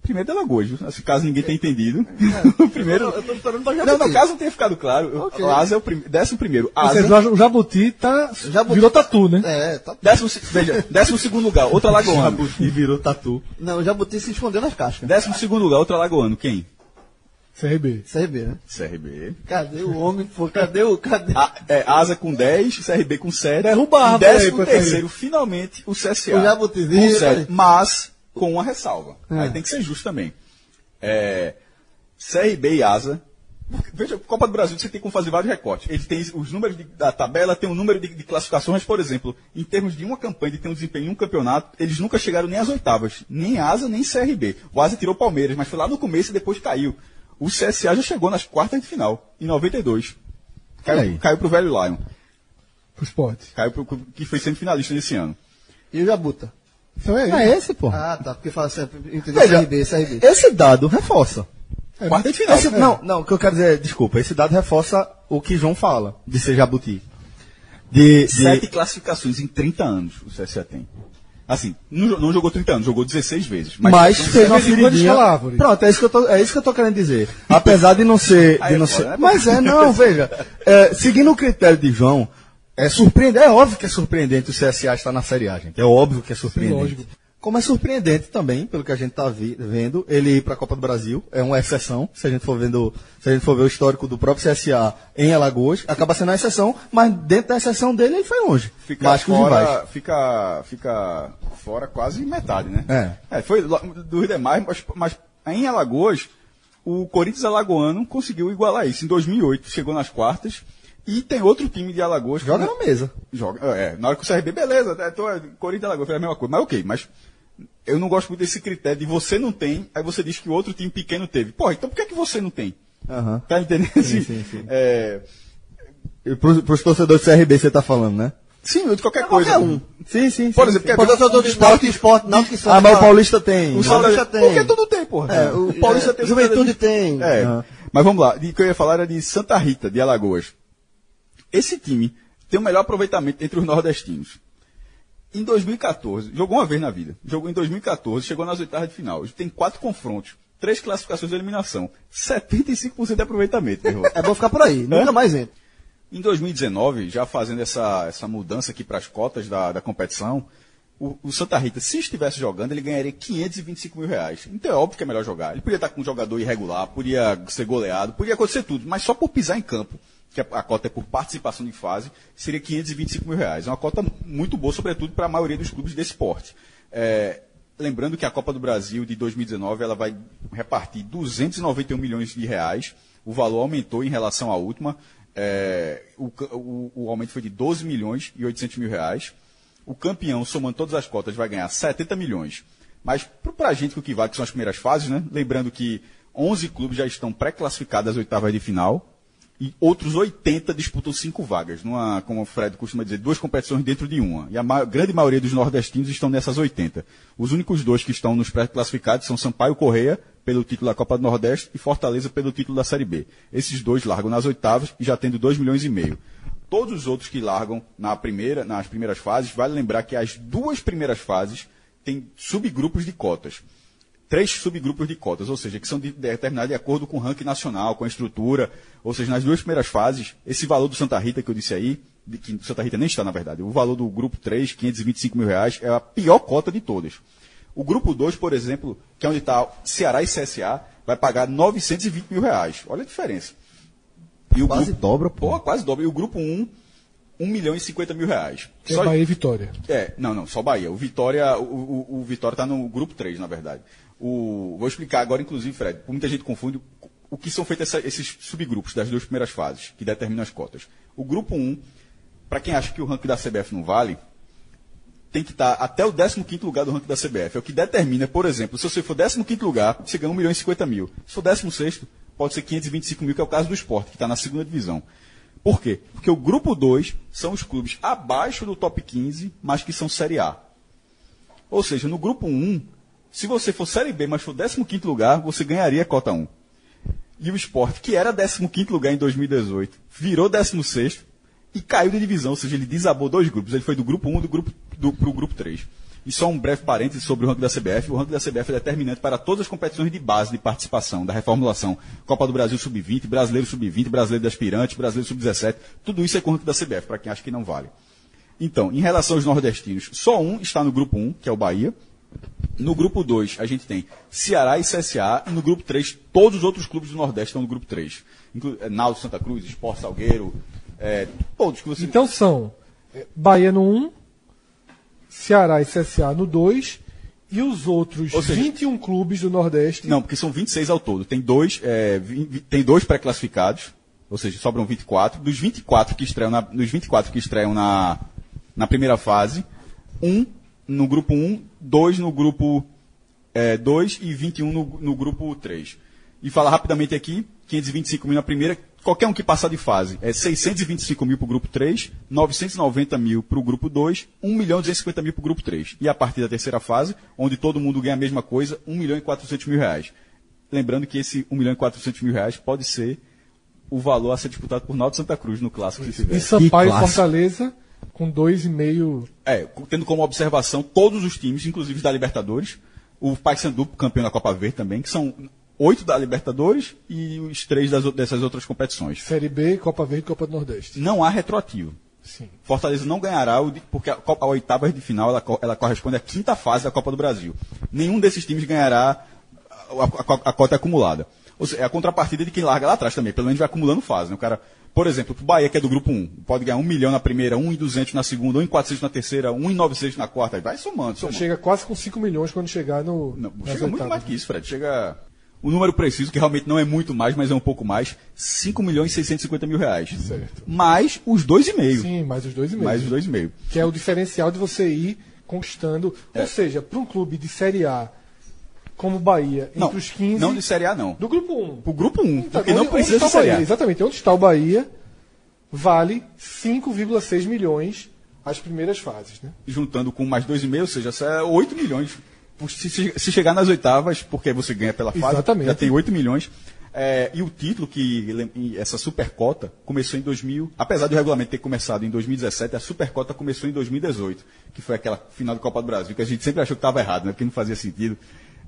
Primeiro de Alagoas, viu? assim, caso ninguém tenha entendido. o primeiro. Eu tô esperando pra Não, Jabuti. no caso não tenha ficado claro. Ok. O Asa é o prim... décimo primeiro. Asa. seja, o Jabuti tá. Jabuti- Virou tatu, né? É, tá. Décimo, veja, décimo segundo lugar, outro alagoano. E virou tatu. Não, o Jabuti se escondeu nas cascas. Décimo segundo lugar, outro alagoano. Quem? CRB. CRB, né? CRB. Cadê o homem, pô? Cadê o. Cadê? A, é, Asa com 10, CRB com 7. Derrubar, e décimo terceiro, finalmente, o CSA. O Jabutizinho, com sete, velho. mas com uma ressalva. É. Aí tem que ser justo também. É, CRB e Asa. Veja, Copa do Brasil você tem como fazer vários recortes. Ele tem os números de- da tabela, tem o número de, de classificações, por exemplo, em termos de uma campanha, de ter um desempenho em um campeonato, eles nunca chegaram nem às oitavas. Nem Asa, nem CRB. O Asa tirou o Palmeiras, mas foi lá no começo e depois caiu. O CSA já chegou nas quartas de final, em 92. Olha Caiu, caiu pro velho Lion. Pro esporte. Caiu pro, que foi semifinalista nesse ano. E o Jabuta? Então é É esse, pô. Ah, tá. Porque fala sempre. Entendeu? Veja, CRB, CRB. Esse dado reforça. Quarta de final. Esse- não, não, o que eu quero dizer, desculpa, esse dado reforça o que João fala, de ser jabuti. De, de- Sete classificações em 30 anos o CSA tem. Assim, não, não jogou 30 anos, jogou 16 vezes. Mas, mas são fez uma feridinha. Pronto, é isso, que eu tô, é isso que eu tô querendo dizer. Apesar de não ser. De é não foda, ser mas é, não, veja. é, seguindo o critério de João, é surpreendente. É óbvio que é surpreendente o CSA estar na Série A, gente. É óbvio que é surpreendente. lógico. Como é surpreendente também, pelo que a gente está vendo, ele ir para a Copa do Brasil, é uma exceção, se a gente for vendo, se a gente for ver o histórico do próprio CSA em Alagoas, acaba sendo uma exceção, mas dentro da exceção dele ele foi longe. fica mais fora, fica, fica fora quase metade, né? É. foi lo- dos demais, mas, mas em Alagoas, o Corinthians Alagoano conseguiu igualar isso. Em 2008, chegou nas quartas. E tem outro time de Alagoas. que- Joga na mesa. Joga, é, na hora que o CRB, beleza, né, tô, Corinthians e Alagoas foi a mesma coisa, mas ok, mas eu não gosto muito desse critério de você não tem, aí você diz que o outro time pequeno teve. Porra, então por que, que você não tem? Aham. Tá entendendo? Sim, sim, sim. É, Para os torcedores do CRB você está falando, né? sim, de qualquer coisa. Qualquer um. Sim, sim. Por sim, exemplo, sim. quer Pode ser todo esporte, esporte, náutico e Santa. Ah, mas o Paulista tem. O Paulista tem. Porque tudo tem, porra. É, o- o Paulista é, tem. o Juventude tem. É. Aham. Mas vamos lá. O que eu ia falar era de Santa Rita, de Alagoas. Esse time tem o melhor aproveitamento entre os nordestinos. Em 2014, jogou uma vez na vida. Jogou em 2014, chegou nas oitavas de final. Tem quatro confrontos, três classificações de eliminação. 75% de aproveitamento, meu irmão. É bom ficar por aí. Nunca mais entra. Em 2019, já fazendo essa, essa mudança aqui para as cotas da, da competição, o, o Santa Rita, se estivesse jogando, ele ganharia 525 mil reais. Então é óbvio que é melhor jogar. Ele podia estar com um jogador irregular, podia ser goleado, podia acontecer tudo, mas só por pisar em campo, que a, cota é por participação de fase, seria 525 mil reais. É uma cota muito boa, sobretudo para a maioria dos clubes desse esporte. É, lembrando que a Copa do Brasil de 2019 ela vai repartir 291 milhões de reais. O valor aumentou em relação à última. É, o, o- o aumento foi de 12 milhões e 800 mil reais. O campeão, somando todas as cotas, vai ganhar 70 milhões. Mas para a gente, o que vale, que são as primeiras fases, né? Lembrando que 11 clubes já estão pré-classificados às oitavas de final e outros 80 disputam cinco vagas, numa, como o Fred costuma dizer, duas competições dentro de uma. E a ma- grande maioria dos nordestinos estão nessas 80. Os únicos dois que estão nos pré-classificados são Sampaio Correia, pelo título da Copa do Nordeste, e Fortaleza pelo título da Série B. Esses dois largam nas oitavas e já tendo 2 milhões e meio. Todos os outros que largam na primeira, nas primeiras fases, vale lembrar que as duas primeiras fases tem subgrupos de cotas. Três subgrupos de cotas, ou seja, que são de- determinados de acordo com o ranking nacional, com a estrutura. Ou seja, nas duas primeiras fases, esse valor do Santa Rita que eu disse aí, de que Santa Rita nem está, na verdade, o valor do grupo 3, 525 mil reais, é a pior cota de todas. O grupo 2, por exemplo, que é onde está Ceará e CSA, vai pagar 920 mil reais. Olha a diferença. E o Quase grupo, dobra, pô. Pô, quase dobra. E o grupo 1, 1 milhão e 50 mil reais. Que é Só- Bahia e Vitória. é, não, não, só Bahia. O Vitória, o, o, o Vitória está no grupo 3, na verdade. O, vou explicar agora, inclusive, Fred, muita gente confunde o, que são feitos essa- esses subgrupos das duas primeiras fases, que determinam as cotas. O grupo 1, para quem acha que o ranking da CBF não vale, tem que estar até o 15º lugar do ranking da CBF. É o que determina, por exemplo, se você for 15º lugar, você ganha 1 milhão e 50 mil. Se for 16º, pode ser 525 mil, que é o caso do esporte, que está na segunda divisão. Por quê? Porque o grupo 2 são os clubes abaixo do top 15, mas que são Série A. Ou seja, no grupo 1, se você for Série B, mas for 15º lugar, você ganharia a cota 1. E o esporte, que era 15º lugar em 2018, virou 16º e caiu de divisão, ou seja, ele desabou dois grupos. Ele foi do grupo 1 do grupo, do, pro grupo 3. E só um breve parêntese sobre o ranking da CBF. O ranking da CBF é determinante para todas as competições de base de participação, da reformulação. Copa do Brasil Sub-20, Brasileiro Sub-20, Brasileiro de Aspirante, Brasileiro Sub-17. Tudo isso é com o ranking da CBF, para quem acha que não vale. Então, em relação aos nordestinos, só um está no grupo 1, que é o Bahia. No grupo 2, a gente tem Ceará e CSA. E no grupo 3, todos os outros clubes do Nordeste estão no grupo 3. Inclu é, Náutico Santa Cruz, Esporte Salgueiro, é, todos que você... Então são é, Bahia no 1, Ceará e CSA no 2 e os outros Ou seja- 21 clubes do Nordeste. Não, porque são 26 ao todo. Tem dois, é, tem dois pré-classificados, ou seja, sobram 24. Dos 24 que estreiam na, dos 24 que estreiam na, na primeira fase, um no grupo 1, dois no grupo 2 e 21 no, no grupo 3. E fala rapidamente aqui, 525 mil na primeira, qualquer um que passar de fase, é 625 mil para o grupo 3, 990 mil para o grupo 2, 1 milhão e 250 mil para o grupo 3. E a partir da terceira fase, onde todo mundo ganha a mesma coisa, 1 milhão e 400 mil reais. Lembrando que esse 1 milhão e 400 mil reais pode ser o valor a ser disputado por Náutico Santa Cruz no clássico que tiver. E Sampaio e. Fortaleza com 2,5. É, tendo como observação todos os times, inclusive os da Libertadores, o Paysandu, campeão da Copa Verde também, que são oito da Libertadores e os três das, dessas outras competições. Série B, Copa Verde e Copa do Nordeste. Não há retroativo. Sim. Fortaleza não ganhará, porque a, Copa- a oitava de final ela, ela corresponde à quinta fase da Copa do Brasil. Nenhum desses times ganhará a, a- a cota acumulada. Ou seja, é a contrapartida de quem larga lá atrás também. Pelo menos vai acumulando fase. Né? O cara, por exemplo, o Bahia, que é do grupo 1, pode ganhar 1 milhão na primeira, 1,200 na segunda, 1,400 na terceira, 1,900 na quarta. Vai somando, somando. Chega quase com 5 milhões quando chegar no. Não, chega muito mais que isso, Fred. Chega. O número preciso, que realmente não é muito mais, mas é um pouco mais, 5 milhões e 650 mil reais. Certo. Mais os 2,5. Sim, mais os dois e meio. Mais os 2,5. Que é o diferencial de você ir conquistando. É. Ou seja, para um clube de Série A como Bahia, Não, entre os 15. não de Série A, não. Do grupo 1. O grupo 1, Tá, porque não onde- precisa onde de está o Série Bahia? A. Exatamente. Onde está o Bahia vale 5,6 milhões as primeiras fases, né? Juntando com mais 2,5, ou seja, é 8 milhões. Se, se- se chegar nas oitavas, porque você ganha pela fase, Exatamente. já tem 8 milhões. É, e o título, que essa supercota, começou em 2000, apesar do regulamento ter começado em 2017, a supercota começou em 2018, que foi aquela final da Copa do Brasil, que a gente sempre achou que estava errado, né? porque não fazia sentido.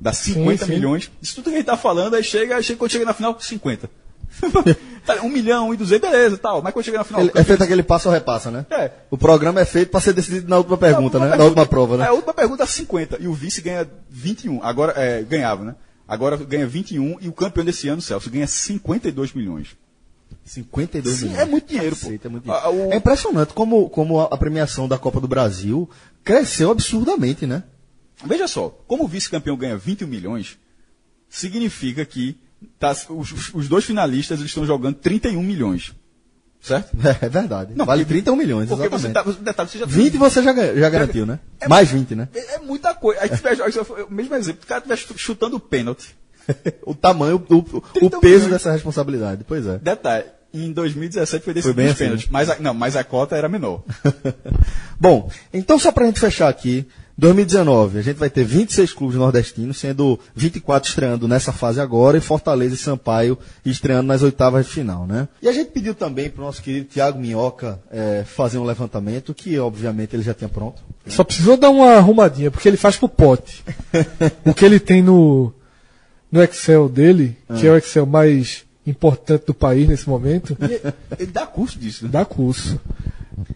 Dá 50 sim. milhões, isso tudo que a gente tá falando, aí chega, chega quando chega na final, 50. Tá, 1 milhão, 1 e 200, beleza, tal. Mas quando chega na final. Ele- é feito aquele passo ou repassa, né? É. O programa é feito para ser decidido na última pergunta, Na né? Na última prova, né? É, a última pergunta 50. E o vice ganha 21. Agora, é, ganhava, né? Agora ganha 21 e o campeão desse ano, Celso, ganha 52 milhões. 52 Sim, milhões. é muito dinheiro, pô. Caceta, é, muito dinheiro. Ah, o- É impressionante como, como a premiação da Copa do Brasil cresceu absurdamente, né? Veja só, como o vice-campeão ganha 21 milhões, significa que tá- os, os- dois finalistas eles estão jogando 31 milhões. Certo? É, verdade. Não, vale porque- 31 milhões, Porque você exatamente. tá, detalhe, você já 20 você já, já garantiu, né? É- Mais 20, né? É, é muita coisa. Aí, tiver, o mesmo exemplo, o cara estiver chutando pênalti. o tamanho, o, o, o 30 peso milhões. dessa responsabilidade. Pois é. Detalhe, em 2017 foi decidido bem os assim, pênaltis. né? Mas, a, não, mas a cota era menor. Bom, então só pra gente fechar aqui, 2019, a gente vai ter 26 clubes nordestinos, sendo 24 estreando nessa fase agora e Fortaleza e Sampaio estreando nas oitavas de final, né? E a gente pediu também para o nosso querido Tiago Minhoca eh, fazer um levantamento, que obviamente ele já tinha pronto. Só precisou dar uma arrumadinha, porque ele faz pro pote. o que ele tem no, no Excel dele, que é o Excel mais importante do país nesse momento, Ele dá curso disso. né? dá curso.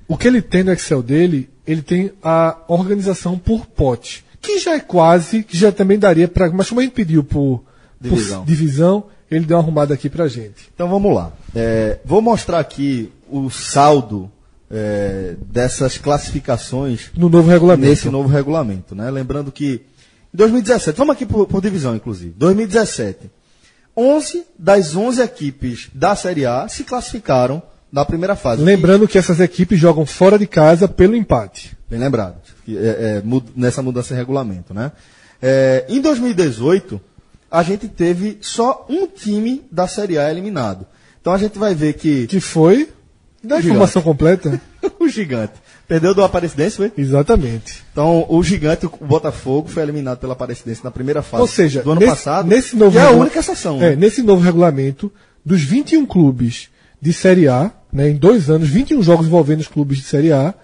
O que ele tem no Excel dele, ele tem a organização por pote, que já é quase, que já também daria para. Mas como a gente pediu por por Divisão. divisão, ele deu uma arrumada aqui pra gente. Então vamos lá. É, vou mostrar aqui o saldo é, dessas classificações No novo regulamento. nesse novo regulamento, né? Lembrando que em 2017, vamos aqui por, por divisão, inclusive. 2017, 11 das 11 equipes da Série A se classificaram na primeira fase. Lembrando que essas equipes jogam fora de casa pelo empate. Bem lembrado. é- é, nessa mudança de regulamento, né? É, em 2018, a gente teve só um time da Série A eliminado. Então a gente vai ver que Que foi. Da informação completa? o gigante perdeu do Aparecidense, foi? Exatamente. Então o gigante, o Botafogo, foi eliminado pela Aparecidense na primeira fase Ou seja, do ano nesse, passado. nesse novo é a única exceção. É, né? nesse novo regulamento, dos 21 clubes de Série A, né, em dois anos, 21 jogos envolvendo os clubes de Série A,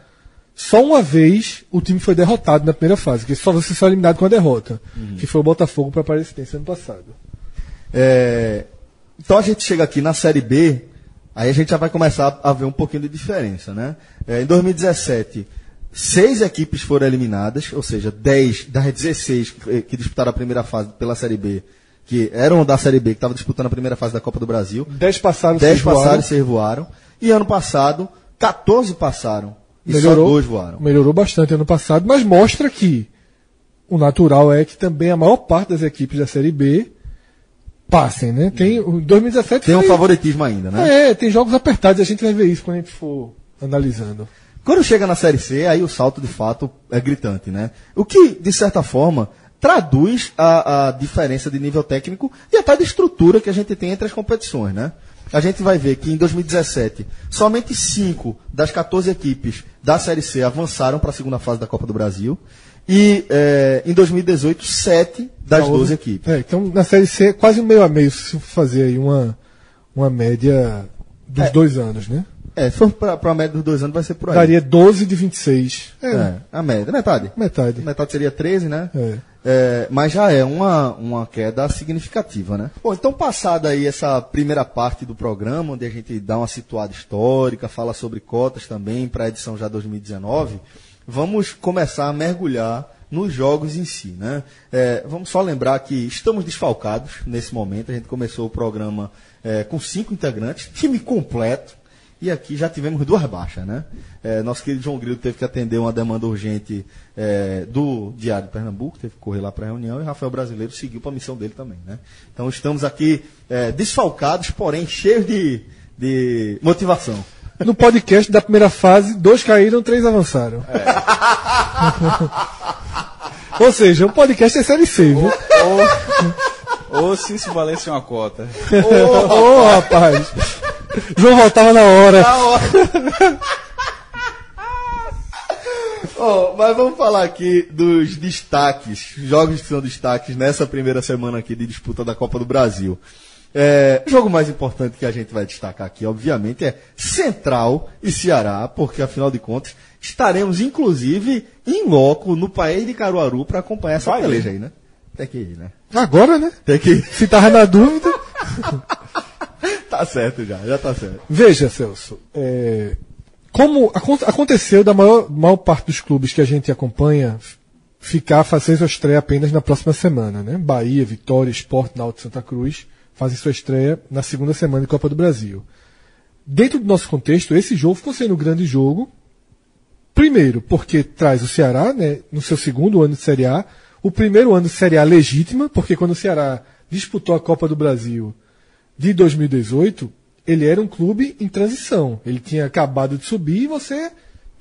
só uma vez o time foi derrotado na primeira fase, que só você só eliminado com a derrota, Uhum. que foi o Botafogo para a Aparecidense ano passado. É, então a gente chega aqui na Série B, aí a gente já vai começar a ver um pouquinho de diferença, né? É, em 2017, seis equipes foram eliminadas, ou seja, 10 das 16 que, que disputaram a primeira fase pela Série B, que eram da Série B, que estavam disputando a primeira fase da Copa do Brasil. 10 passaram, 10 seis voaram. passaram e 6 voaram. E ano passado, 14 passaram. E melhorou, só 2 voaram. melhorou bastante ano passado, mas mostra que o natural é que também a maior parte das equipes da Série B passem, né? Tem, o 2017 Tem um foi- favoritismo ainda, né? É, tem jogos apertados, a gente vai ver isso quando a gente for analisando. Quando chega na Série C, aí o salto de fato é gritante, né? O que, de certa forma, traduz a, a diferença de nível técnico e até de estrutura que a gente tem entre as competições, né? A gente vai ver que em 2017, somente 5 das 14 equipes da Série C avançaram para a segunda fase da Copa do Brasil. E eh, em 2018, 7 das 12 equipes. É, então na Série C, quase um meio a meio, se for fazer aí uma, uma média dos dois anos, né? É, se for para a média dos dois anos, vai ser por aí. Daria 12 de 26. É, É, a média, metade. metade. Metade seria 13, né? É. É, mas já é uma, uma queda significativa, né? Bom, então passada aí essa primeira parte do programa, onde a gente dá uma situada histórica, fala sobre cotas também para a edição já 2019, vamos começar a mergulhar nos jogos em si, né? É, vamos só lembrar que estamos desfalcados nesse momento, a gente começou o programa é, com cinco integrantes, time completo, e aqui já tivemos duas baixas, né? É, nosso querido João Grilo teve que atender uma demanda urgente é, do Diário de Pernambuco, teve que correr lá para a reunião, e Rafael Brasileiro seguiu para a missão dele também, né? Então estamos aqui é, desfalcados, porém cheios de, de motivação. No podcast da primeira fase, dois caíram, três avançaram. Ou seja, o podcast é Série C, viu? Ou se isso valesse uma cota. Ô, rapaz. João voltava na hora. Ó, mas vamos falar aqui dos destaques, jogos que são destaques nessa primeira semana aqui de disputa da Copa do Brasil. É, o jogo mais importante que a gente vai destacar aqui, obviamente, é Central e Ceará, porque afinal de contas estaremos inclusive em loco no país de Caruaru para acompanhar essa Vai, peleja aí, né? Tem que ir, né? Agora, né? Tem que ir. Se tava na dúvida. Tá certo já, já tá certo. Veja, Celso, é, como acon- aconteceu da maior, maior parte dos clubes que a gente acompanha ficar fazer sua estreia apenas na próxima semana, né? Bahia, Vitória, Sport, Náutico, Santa Cruz fazem sua estreia na segunda semana de Copa do Brasil. Dentro do nosso contexto, esse jogo ficou sendo um grande jogo. Primeiro, porque traz o Ceará, né, no seu segundo ano de Série A, o primeiro ano de Série A legítima, porque quando o Ceará disputou a Copa do Brasil de 2018, ele era um clube em transição. Ele tinha acabado de subir e você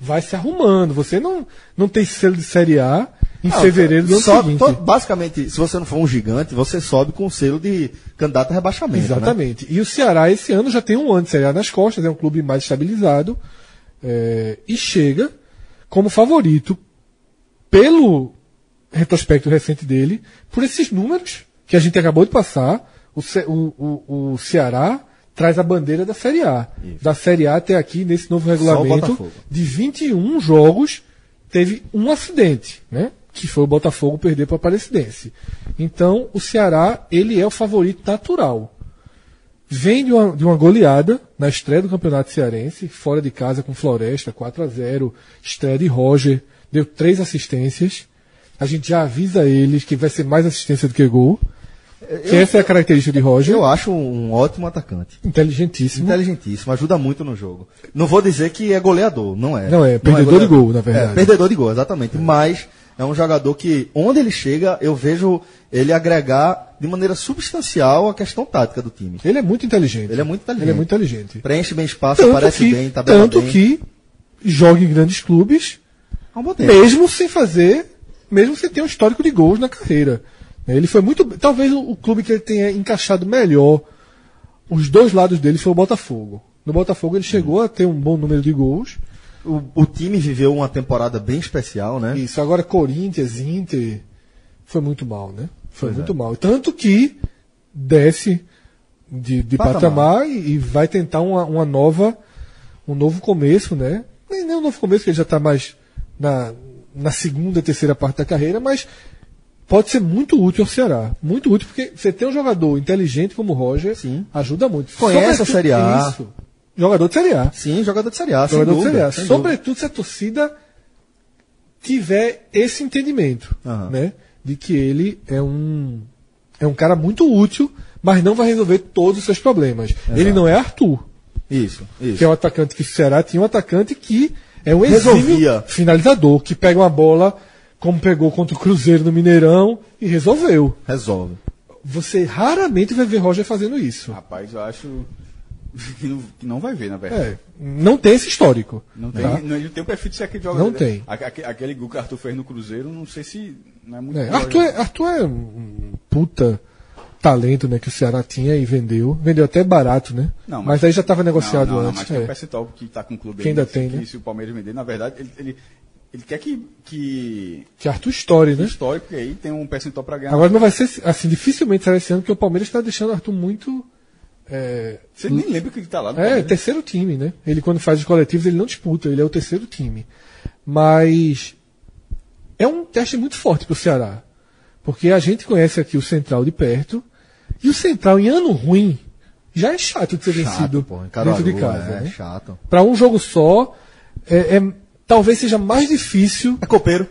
vai se arrumando. Você não, não tem selo de Série A em Não, fevereiro do ano só- seguinte. basicamente, se você não for um gigante, você sobe com o selo de candidato a rebaixamento. né? Exatamente. E o Ceará esse ano já tem um ano de Série A nas costas, é um clube mais estabilizado é, e chega como favorito pelo retrospecto recente dele, por esses números que a gente acabou de passar, o, o, o, Ceará traz a bandeira da Série A. Da Série A até aqui, nesse novo regulamento, de 21 jogos, teve um acidente, né? Que foi o Botafogo perder para a Aparecidense. Então, o Ceará, ele é o favorito natural. Vem de uma, de uma goleada na estreia do Campeonato Cearense, fora de casa com Floresta, 4 a 0 estreia de Roger, deu três assistências. A gente já avisa eles que vai ser mais assistência do que gol. Que essa é a característica de Roger. Eu acho um ótimo atacante. Inteligentíssimo. Inteligentíssimo, ajuda muito no jogo. Não vou dizer que é goleador, não é. Não é, perdedor goleador. de gol, na verdade. É, perdedor de gol, exatamente. Mas é um jogador que, onde ele chega, eu vejo ele agregar de maneira substancial a questão tática do time. Ele é muito inteligente. Ele é muito inteligente. Ele é muito inteligente. Preenche bem espaço, Tanto aparece que, bem, tabela tanto bem. que joga em grandes clubes, mesmo sem fazer, mesmo sem ter um histórico de gols na carreira. Ele foi muito. Talvez o, o clube que ele tenha encaixado melhor os dois lados dele foi o Botafogo. No Botafogo ele chegou a ter um bom número de gols. O, o time viveu uma temporada bem especial, né? Isso, agora Corinthians, Inter, foi muito mal, né? Foi Pois muito é. mal. Tanto que desce de, de Patamar. patamar, e, e vai tentar uma, uma nova, um novo começo, né? Nem, nem um novo começo, que ele já está mais na, na segunda, terceira parte da carreira, mas pode ser muito útil ao Ceará. Muito útil, porque você tem um jogador inteligente como o Roger, Sim. ajuda muito. Conhece a Sobretudo Série A. Isso. Jogador de Série A. Sim, jogador de Série A, Jogador de dúvida, Série A. sem dúvida. Sobretudo se a torcida tiver esse entendimento, Aham. né? De que ele é um é um cara muito útil, mas não vai resolver todos os seus problemas. Ele não é Arthur, Isso, isso. que é um atacante que o Ceará tinha um atacante que é um Resolvia. exímio finalizador, que pega uma bola como pegou contra o Cruzeiro no Mineirão e resolveu. Resolve. Você raramente vai ver Roger fazendo isso. Rapaz, eu acho que não, não vai ver, na verdade. É, não tem esse histórico. Não tem, tá? não, ele tem o perfil de ser aquele jogador. Não tem. Aque- aque- Aquele gol que o Arthur fez no Cruzeiro, não sei se. Não é muito. É, Arthur, é, Arthur é um puta talento né, que o Ceará tinha e vendeu. Vendeu até barato, né? Não, mas, aí já estava negociado não, não, não, antes. mas tem é. um percentual que está com o clube Que ainda assim, tem, que né? Se o Palmeiras vender, na verdade, ele, ele, ele quer que, que Que Arthur Story, né? histórico e aí tem um percentual para ganhar. Agora não vai ser assim, dificilmente será esse ano, porque o Palmeiras está deixando o Arthur muito. É, Você nem lembra que ele está lá no é, Palmeiras. terceiro time, né? Ele quando faz os coletivos, ele não disputa, ele é o terceiro time. Mas é um teste muito forte para o Ceará. Porque a gente conhece aqui o Central de perto, e o Central em ano ruim já é chato de ser vencido Chato, pô, em dentro de casa. É, né? chato. Para um jogo só, é, é- talvez seja mais difícil. É copeiro.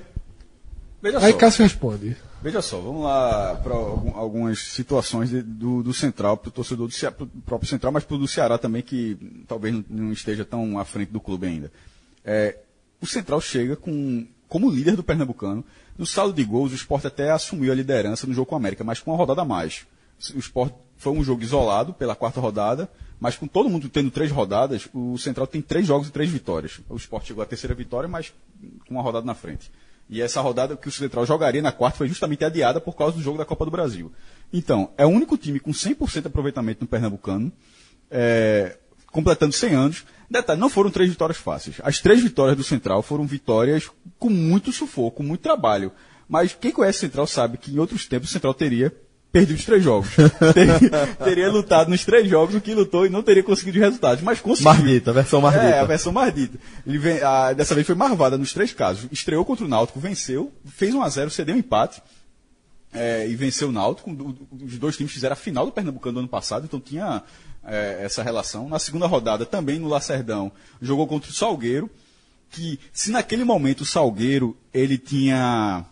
Veja Aí só. Cássio responde. Veja só, vamos lá para algumas situações de- do, do Central, para o torcedor do Ceará, pro próprio Central, mas para o do Ceará também, que talvez não, não esteja tão à frente do clube ainda. É, o Central chega com, como líder do Pernambucano. No saldo de gols, o Sport até assumiu a liderança no jogo com o América, mas com uma rodada a mais. O Sport foi um jogo isolado pela quarta rodada, mas com todo mundo tendo três rodadas, o Central tem três jogos e três vitórias. O Sport chegou à terceira vitória, mas com uma rodada na frente. E essa rodada que o Central jogaria na quarta foi justamente adiada por causa do jogo da Copa do Brasil. Então, é o único time com 100% de aproveitamento no Pernambucano, é, completando 100 anos. Detalhe, não foram três vitórias fáceis. As três vitórias do Central foram vitórias com muito sufoco, com muito trabalho. Mas quem conhece o Central sabe que em outros tempos o Central teria perdido os três jogos. teria, teria lutado nos três jogos o que lutou e não teria conseguido os resultados. Mas conseguiu. Mardita, a versão Mardita. É, a versão Mardita. Ele vem, a- dessa vez foi marvada nos três casos. Estreou contra o Náutico, venceu, fez 1 a 0 cedeu um empate é, e venceu o Náutico. Os dois times fizeram a final do Pernambucano do ano passado, então tinha é, essa relação. Na segunda rodada, também no Lacerdão, jogou contra o Salgueiro, que se naquele momento o Salgueiro ele tinha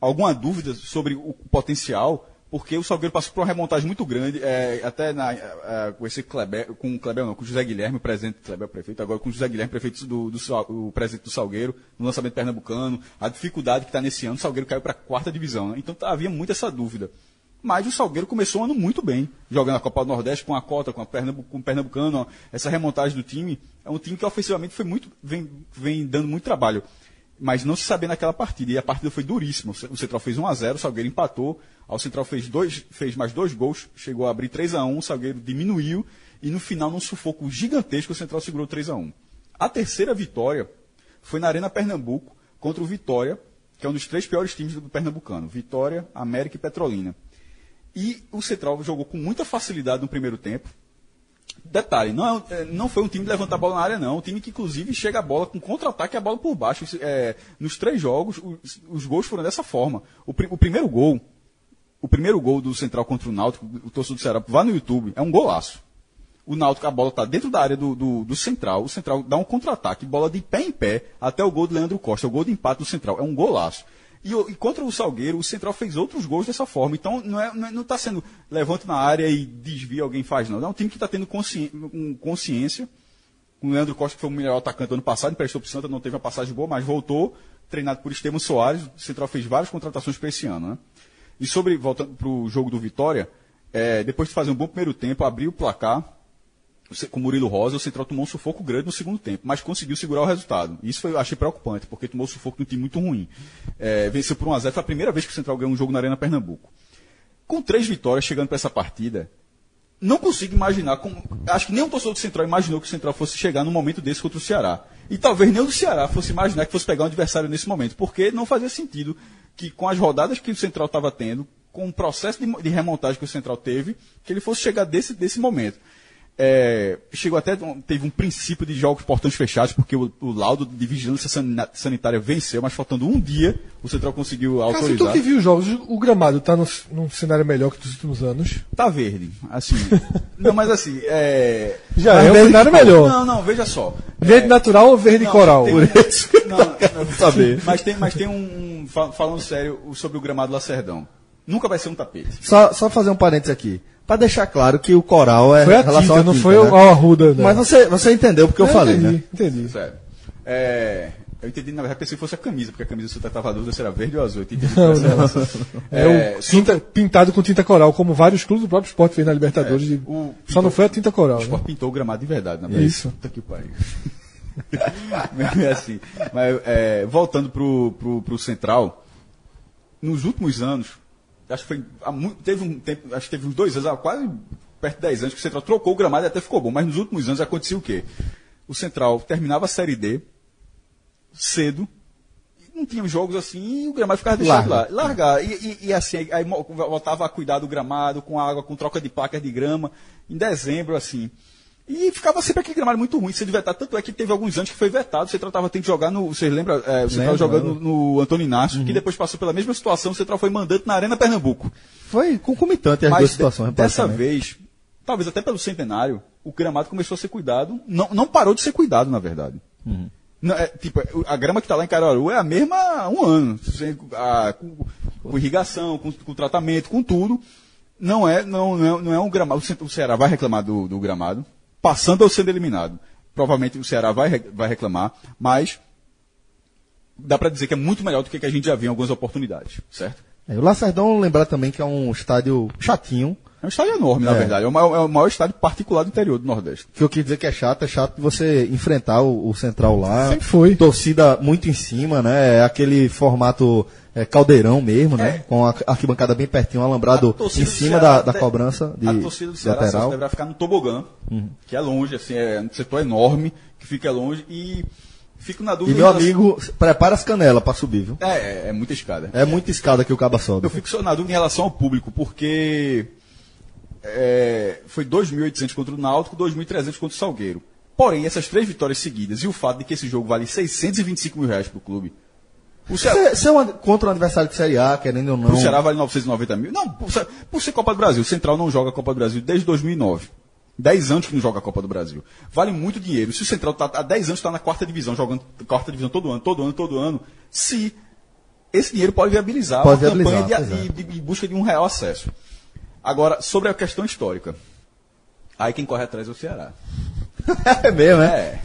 alguma dúvida sobre o potencial, porque o Salgueiro passou por uma remontagem muito grande, é, até na, é, com esse Kleber, com o Kleber não, com o José Guilherme, o presidente, Kleber é prefeito, agora com o José Guilherme, prefeito do, do o presidente do Salgueiro, no lançamento pernambucano, a dificuldade que está nesse ano, o Salgueiro caiu para a quarta divisão, né? então tá- havia muito essa dúvida. Mas o Salgueiro começou o ano muito bem, jogando a Copa do Nordeste com a cota, com, a Pernambu com o Pernambucano, ó, essa remontagem do time, é um time que ofensivamente foi muito, vem, vem dando muito trabalho mas não se sabia naquela partida. E a partida foi duríssima. O Ce- O Central fez 1 a 0 o Salgueiro empatou. O Central fez, dois, fez mais dois gols, chegou a abrir 3 a 1 o Salgueiro diminuiu. E no final, num sufoco gigantesco, o Central segurou 3 a 1 A terceira vitória foi na Arena Pernambuco contra o Vitória, que é um dos três piores times do Pernambucano: Vitória, América e Petrolina. E o Central jogou com muita facilidade no primeiro tempo. Detalhe, não, é é, não foi um time de levantar a bola na área, não. Um time que, inclusive, chega a bola com contra-ataque e a bola por baixo. É, nos três jogos, os, os gols foram dessa forma. O, o primeiro gol, o primeiro gol do Central contra o Náutico, o torcedor do Ceará, vá no YouTube, é um golaço. O Náutico, a bola está dentro da área do, do, do Central. O Central dá um contra-ataque, bola de pé em pé, até o gol do Leandro Costa, o gol de empate do Central. É um golaço. E, e contra o Salgueiro, o Central fez outros gols dessa forma. Então, não está não é, não tá sendo levante na área e desvia, alguém faz, não. É um time que está tendo um, consciência. O Leandro Costa, que foi o melhor atacante do ano passado, emprestou para o Santa, não teve uma passagem boa, mas voltou, treinado por Estevam Soares. O Central fez várias contratações para esse ano. Né? E sobre, voltando para o jogo do Vitória, é, depois de fazer um bom primeiro tempo, abriu o placar, com o Murilo Rosa, o Central tomou um sufoco grande no segundo tempo, mas conseguiu segurar o resultado. Isso foi, eu achei preocupante, porque tomou sufoco de um time muito ruim. É, venceu por 1x0, foi a primeira vez que o Central ganhou um jogo na Arena Pernambuco. Com três vitórias chegando para essa partida, não consigo imaginar, como, acho que nem o torcedor do Central imaginou que o Central fosse chegar num momento desse contra o Ceará. E talvez nem o Ceará fosse imaginar que fosse pegar um adversário nesse momento, porque não fazia sentido que com as rodadas que o Central estava tendo, com o processo de, de remontagem que o Central teve, que ele fosse chegar desse, desse momento. É, chegou até, teve um princípio de jogos portões fechados, porque o, o laudo de vigilância sanitária venceu, mas faltando um dia, o Central conseguiu Cássio, tu autorizar. que viu os jogos, o gramado tá no, num cenário melhor que dos últimos anos. Tá verde, assim. não, mas assim, é. Já Mas é um verde- cenário melhor. Não, não, veja só. Verde natural ou verde Não, coral? tem- Não, não, saber. Mas tem, mas tem um, um- fa- Falando sério sobre o gramado Lacerdão. Nunca vai ser um tapete. Só, só fazer um parênteses aqui. Pra deixar claro que o coral é Foi a relação tinta, à não foi né? o a arruda. Não. Mas você, você entendeu porque eu É, falei, entendi, né? Entendi. Sério. É, eu entendi, na verdade, pensei que fosse a camisa, porque a camisa do Santa estava dúvida se era verde ou azul. Eu entendi Não, não. É, o tinta, pintado com tinta coral, como vários clubes do próprio esporte fez na Libertadores. É, o- Só não foi a tinta coral. O Né? Sport pintou o gramado de verdade, na verdade. Isso. Puta que pariu. é assim. Mas, é, voltando pro, pro, pro Central, nos últimos anos, acho que foi. há muito- teve um tempo, acho que teve uns dois anos, quase perto de 10 anos, que o Central trocou o gramado e até ficou bom. Mas nos últimos anos acontecia o quê? O Central terminava a Série D cedo. Não tinha jogos assim e o gramado ficava deixado lá. Largar. E, e- e assim, aí voltava a cuidar do gramado, com água, com troca de placas de grama, em dezembro, assim. E ficava sempre aquele gramado muito ruim, sendo vetado. Tanto é que teve alguns anos que foi vetado. O Central tava tendo que jogar no. Vocês lembram? É, o Central Lembro, jogando no, no Antônio Inácio, que depois passou pela mesma situação. O Central foi mandante na Arena Pernambuco. Foi concomitante as Mas duas de- situações. dessa vez, talvez até pelo centenário, o gramado começou a ser cuidado. Não, não parou de ser cuidado, na verdade. Não, é, tipo, a grama que está lá em Caruaru é a mesma há um ano. A- com, com irrigação, com, com tratamento, com tudo. Não é, não, não é, não é um gramado. O Ceará vai reclamar do, do gramado, passando ou sendo eliminado. Provavelmente o Ceará vai, vai reclamar, mas dá para dizer que é muito melhor do que, que a gente já viu em algumas oportunidades, certo? É, o Lacerdão, lembrar também que é um estádio chatinho. É um estádio enorme, na É. verdade. É o, maior, é o maior estádio particular do interior do Nordeste. Que eu quis dizer que é chato, é chato você enfrentar o, o Central lá. Sempre foi. Torcida muito em cima, né? É aquele formato é, caldeirão mesmo, né? Com a arquibancada bem pertinho, um alambrado em cima Ceará da, da cobrança de, a torcida do Ceará lateral. Uhum. deverá ficar no tobogã, que é longe, assim, é um setor enorme, que fica longe, e fico na E dúvida. meu em relação- amigo, prepara as canelas pra subir, viu? É, é, é muita escada. É muita escada que o caba sobe. Eu fico só na dúvida em relação ao público, porque é, foi 2.800 contra o Náutico, 2.300 contra o Salgueiro. Porém, essas três vitórias seguidas e o fato de que esse jogo vale 625 mil reais para o clube. O Ceará, Ser, ser um, contra um adversário de Série A, querendo ou não. pro Ceará vale 990 mil. Não, por ser, por ser Copa do Brasil. O Central não joga a Copa do Brasil desde 2009. 10 anos que não joga a Copa do Brasil. Vale muito dinheiro. Se o Central tá, há 10 anos está na quarta divisão, jogando quarta divisão todo ano, todo ano, todo ano, se esse dinheiro pode viabilizar Pode uma viabilizar, campanha de, é. de- de busca de um real acesso. Agora, sobre a questão histórica. Aí quem corre atrás é o Ceará. é mesmo, né? É.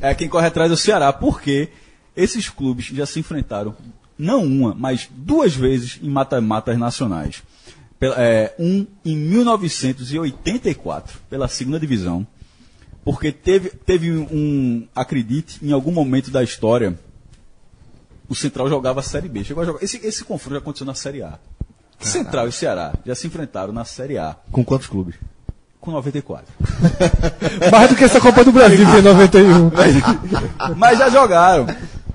É quem corre atrás é o Ceará, porque esses clubes já se enfrentaram, não uma, mas duas vezes em mata-matas nacionais. É, um em 1984, pela segunda divisão. Porque teve, teve um, acredite, em algum momento da história, o Central jogava a Série B. Chegou a jogar. Esse, esse confronto já aconteceu na Série A. Central e Ceará já se enfrentaram na Série A Com quantos clubes? com 94. Mais do que essa Copa do Brasil que é 91. Mas já jogaram.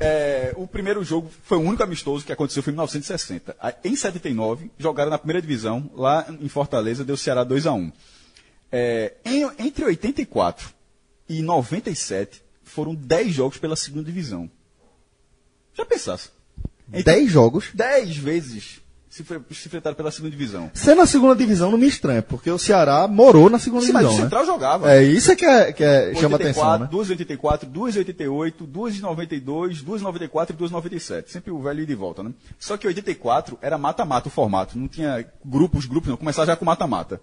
É, o primeiro jogo foi o único amistoso que aconteceu foi em 1960. Aí, Em 79, jogaram na primeira divisão, lá em Fortaleza, deu Ceará 2 a 1 É, em- Entre 84 e 97, foram 10 jogos pela segunda divisão. Já pensasse? Entre 10 jogos. 10 vezes se, foi- se enfrentaram pela segunda divisão. Ser na segunda divisão não me estranha, porque o Ceará morou na segunda Sim, mas divisão. o né? Central jogava. É isso é que, é, que é- chama atenção, né? 2,84, 2,88, 2,92, 2,94 e 2,97. Sempre o velho ida e volta, né? Só que 84 era mata-mata o formato. Não tinha grupos, grupos, não. Começava já com mata-mata.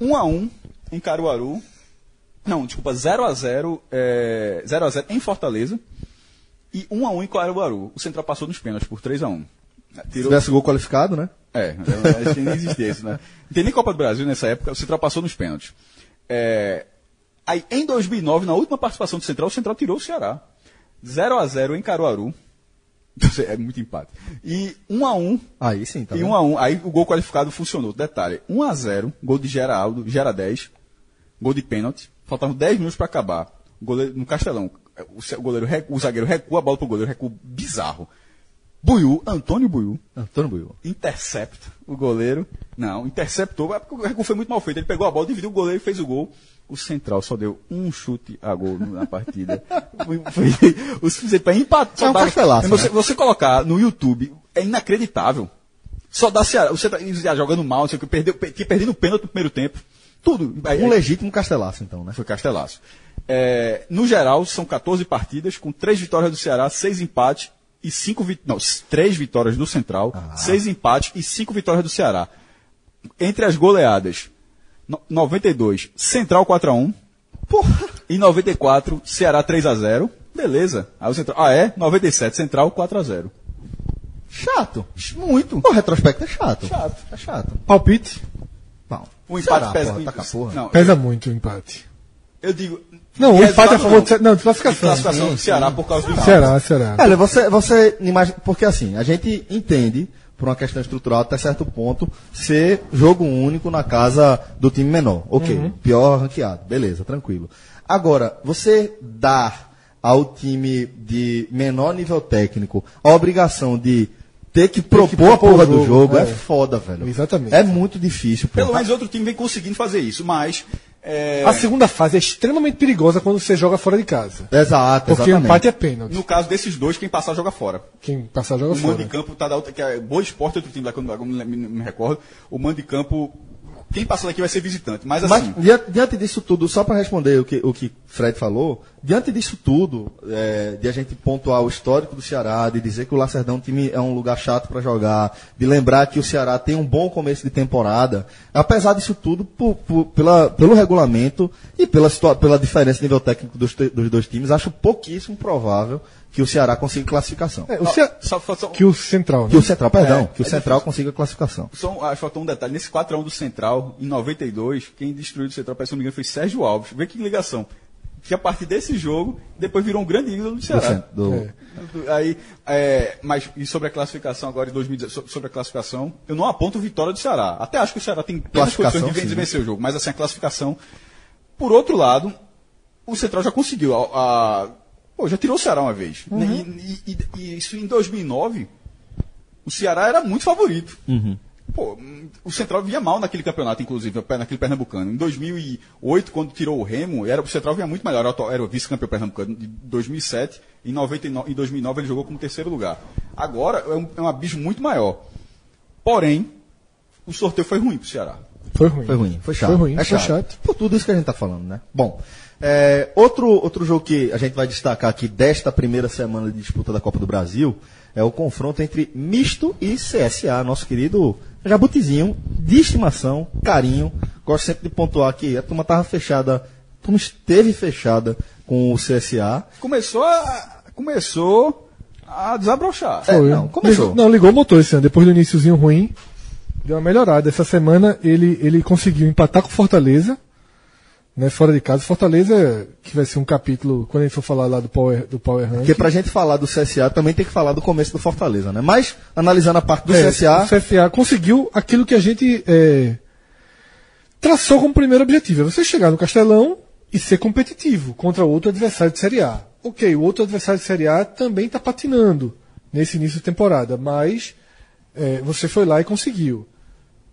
1 a 1 em Caruaru. Não, desculpa, 0 a 0 é, 0 a 0 em Fortaleza. E 1 a 1 em Caruaru. O Central passou nos pênaltis por 3 a 1 Se Tirou, tivesse gol qualificado, né? é, acho que nem existia isso, né? Não tem nem Copa do Brasil nessa época, o Central passou nos pênaltis. É, aí, em 2009, na última participação do Central, o Central tirou o Ceará. 0 a 0 em Caruaru. É muito empate. E 1 a 1 Aí sim, tá e vendo? 1 a 1 Aí o gol qualificado funcionou. Detalhe: 1 a 0 gol de Geraldo, Gera 10, gol de pênalti. Faltavam 10 minutos para acabar. Goleiro, no Castelão, o, goleiro, o zagueiro recua a bola pro goleiro, recuo bizarro. Buiu, Antônio Buiu, Antônio Buiu. intercepta o goleiro. Não, interceptou, é porque o recuo foi muito mal feito. Ele pegou a bola, dividiu o goleiro e fez o gol. O Central só deu um chute a gol na partida. Foi, foi o suficiente para empatar. É um castelaço, Você, né? você colocar no YouTube, é inacreditável. Só dá Ceará. O Ceará jogando mal, não sei o que, perdeu, pe- tinha perdido o pênalti no primeiro tempo. Tudo. Aí- Um legítimo castelaço, então, né? foi Castelaço. É, no geral, são 14 partidas, com 3 vitórias do Ceará, 6 empates e 5 vitórias. Não, 3 vitórias do Central, 6 empates e 5 vitórias do Ceará. Entre as goleadas, no- 92, Central 4x1. E 94, Ceará 3x0. Beleza. Aí o Central. Ah, é? 97, Central 4x0. Chato. Muito. O retrospecto é chato. Chato. É chato. Palpite? Não. O empate Ceará, pesa. porra, tá com a porra. Não, Pesa muito o empate. eu digo. Não, o empate é a favor não. de, não, de classificação. Classificação do Ceará por causa do empate. Ceará, Ceará. Olha, você, você imagina, porque assim, a gente entende, por uma questão estrutural até certo ponto, ser jogo único na casa do time menor. Ok, pior ranqueado, beleza, tranquilo. Agora, você dar ao time de menor nível técnico a obrigação de ter que propor, a propor porra o do jogo, jogo é. é. foda, velho. Exatamente. É muito difícil, pô. Pelo menos outro time vem conseguindo fazer isso, mas. É, A segunda fase é extremamente perigosa quando você joga fora de casa. Exato, Porque o exatamente. empate é pênalti. no caso desses dois, quem passar joga fora. Quem passar joga O mando fora. de campo tá da outra, que é Boa Esporte, outro time lá que eu não, eu não me, me recordo. O mando de campo, quem passar daqui vai ser visitante. Mas assim, Mas diante, diante disso tudo, só para responder o que, o que Fred falou, diante disso tudo, é, de a gente pontuar o histórico do Ceará, de dizer que o Lacerdão é um time é um lugar chato para jogar, de lembrar que o Ceará tem um bom começo de temporada, apesar disso tudo, por- por- pela, pelo regulamento e pela, pela diferença de nível técnico dos, dos dois times, acho pouquíssimo provável que o Ceará consiga classificação. É, o Ce- só, só, só, Que o Central, né? Que o Central, perdão, É, que o é Central consiga classificação. só acho que faltou um detalhe. Nesse 4x1 do Central, em 92, quem destruiu o Central, parece que não me engano, foi Sérgio Alves. Vê que ligação. Que a partir desse jogo, depois virou um grande ídolo do Ceará. do- É. Aí, é, mas e sobre a classificação agora em 2018, so- sobre a classificação, eu não aponto vitória do Ceará. Até acho que o Ceará tem plenas Classificação, condições de de sim. vencer o jogo, mas assim a classificação. Por outro lado, o Central já conseguiu a, a- pô, já tirou o Ceará uma vez. Uhum. E, e- e- e isso em 2009, o Ceará era muito favorito. Pô, hum, o Central vinha mal naquele campeonato, inclusive, naquele pernambucano. Em 2008, quando tirou o Remo, era, o Central vinha muito melhor. Era o atual- Era o vice-campeão pernambucano de 2007. Em, 99, em 2009 ele jogou como terceiro lugar. Agora é um, é um abismo muito maior. Porém, o sorteio foi ruim pro Ceará. Foi ruim. Foi ruim, foi chato. Foi ruim, é foi chato. chato. Por tudo isso que a gente tá falando, né? Bom, é, outro, outro jogo que a gente vai destacar aqui desta primeira semana de disputa da Copa do Brasil é o confronto entre Misto e CSA, nosso querido Jabutizinho, de estimação, carinho. Gosto sempre de pontuar que a turma tava fechada, a turma esteve fechada com o CSA. Começou a, começou a desabrochar. É, não, começou. Ligou, não, ligou o motor esse ano. Depois do iníciozinho ruim, deu uma melhorada. Essa semana ele, ele conseguiu empatar com o Fortaleza, né, fora de casa. Fortaleza, que vai ser um capítulo, quando a gente for falar lá do Power, do Power Ranking. Porque pra gente falar do CSA também tem que falar do começo do Fortaleza, né? Mas, analisando a parte do É, CSA, O CSA conseguiu aquilo que a gente é, traçou como primeiro objetivo. É você chegar no Castelão e ser competitivo contra outro adversário de Série A. ok, o outro adversário de Série A também está patinando nesse início de temporada, mas é, você foi lá e conseguiu.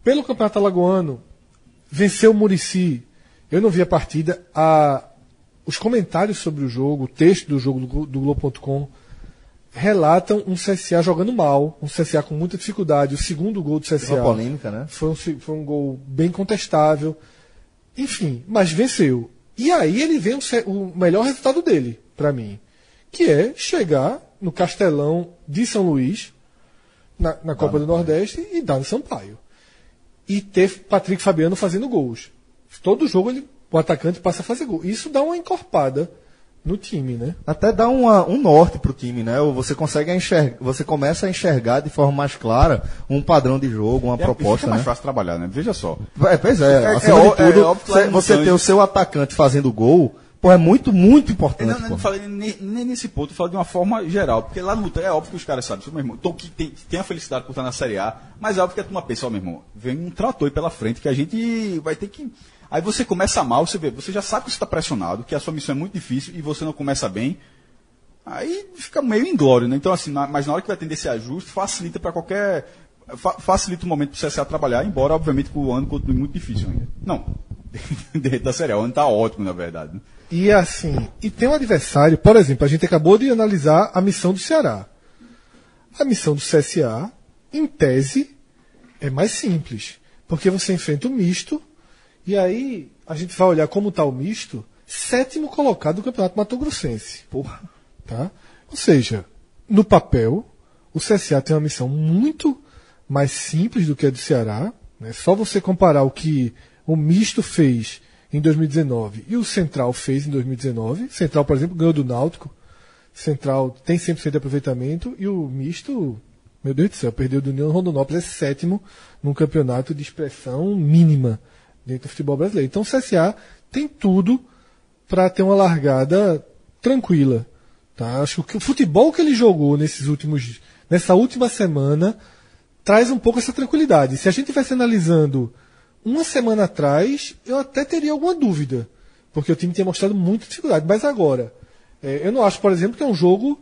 Pelo Campeonato Alagoano, venceu o Murici. Eu não vi a partida. A, os comentários sobre o jogo, o texto do jogo do, do Globo.com relatam um CSA jogando mal, um CSA com muita dificuldade. O segundo gol do CSA Uma polêmica, né? foi um, foi um gol bem contestável. Enfim, mas venceu. E aí ele vem o, o melhor resultado dele, pra mim. Que é chegar no Castelão de São Luís, na, na Copa do Nordeste, e dar no Sampaio. E ter Patrick Fabiano fazendo gols. Todo jogo ele, o atacante passa a fazer gol. Isso dá uma encorpada no time, né? Até dá uma- um norte pro time, né? Ou Você consegue enxergar, você começa a enxergar de forma mais clara um padrão de jogo, uma É, proposta, fica mais né? fácil trabalhar, né? Veja só. É, pois é, É- acima é de é tudo, óbvio você, ter o seu atacante fazendo gol, pô, é muito, muito Eu importante, não, pô. não falei nem, nem nesse ponto, eu falo de uma forma geral. Porque lá no é óbvio que os caras sabem, meu irmão, tô, que tem, tem a felicidade por estar na Série A, mas é óbvio que a turma pensa, ó, meu irmão, vem um trator aí pela frente que a gente vai ter que. Aí você começa mal, você vê, você já sabe que você está pressionado, que a sua missão é muito difícil e você não começa bem. Aí fica meio inglório, né? Então, assim, na- mas na hora que vai atender esse ajuste, facilita para qualquer. fa- facilita o momento para o CSA trabalhar, embora, obviamente, o ano continue muito difícil ainda. Não. Dentro da Série o ano tá ótimo, na verdade. né? E assim, e tem um adversário, por exemplo, a gente acabou de analisar a missão do Ceará. A missão do CSA, em tese, é mais simples, porque você enfrenta o misto, e aí a gente vai olhar como está o misto, sétimo colocado do Campeonato Mato Grossense. Porra. Tá? Ou seja, no papel, o CSA tem uma missão muito mais simples do que a do Ceará. Né? Só você comparar o que o Misto fez em 2019 e o Central fez em 2019. Central, por exemplo, ganhou do Náutico. Central tem 100% de aproveitamento e o Misto, meu Deus do céu, perdeu do União Rondonópolis, é sétimo num campeonato de expressão mínima dentro do futebol brasileiro. Então o CSA tem tudo para ter uma largada tranquila. Tá? Acho que o futebol que ele jogou nesses últimos, nessa última semana traz um pouco essa tranquilidade. Se a gente estivesse analisando uma semana atrás, eu até teria alguma dúvida, porque o time tinha mostrado muita dificuldade. Mas agora, é, eu não acho, por exemplo, que é um jogo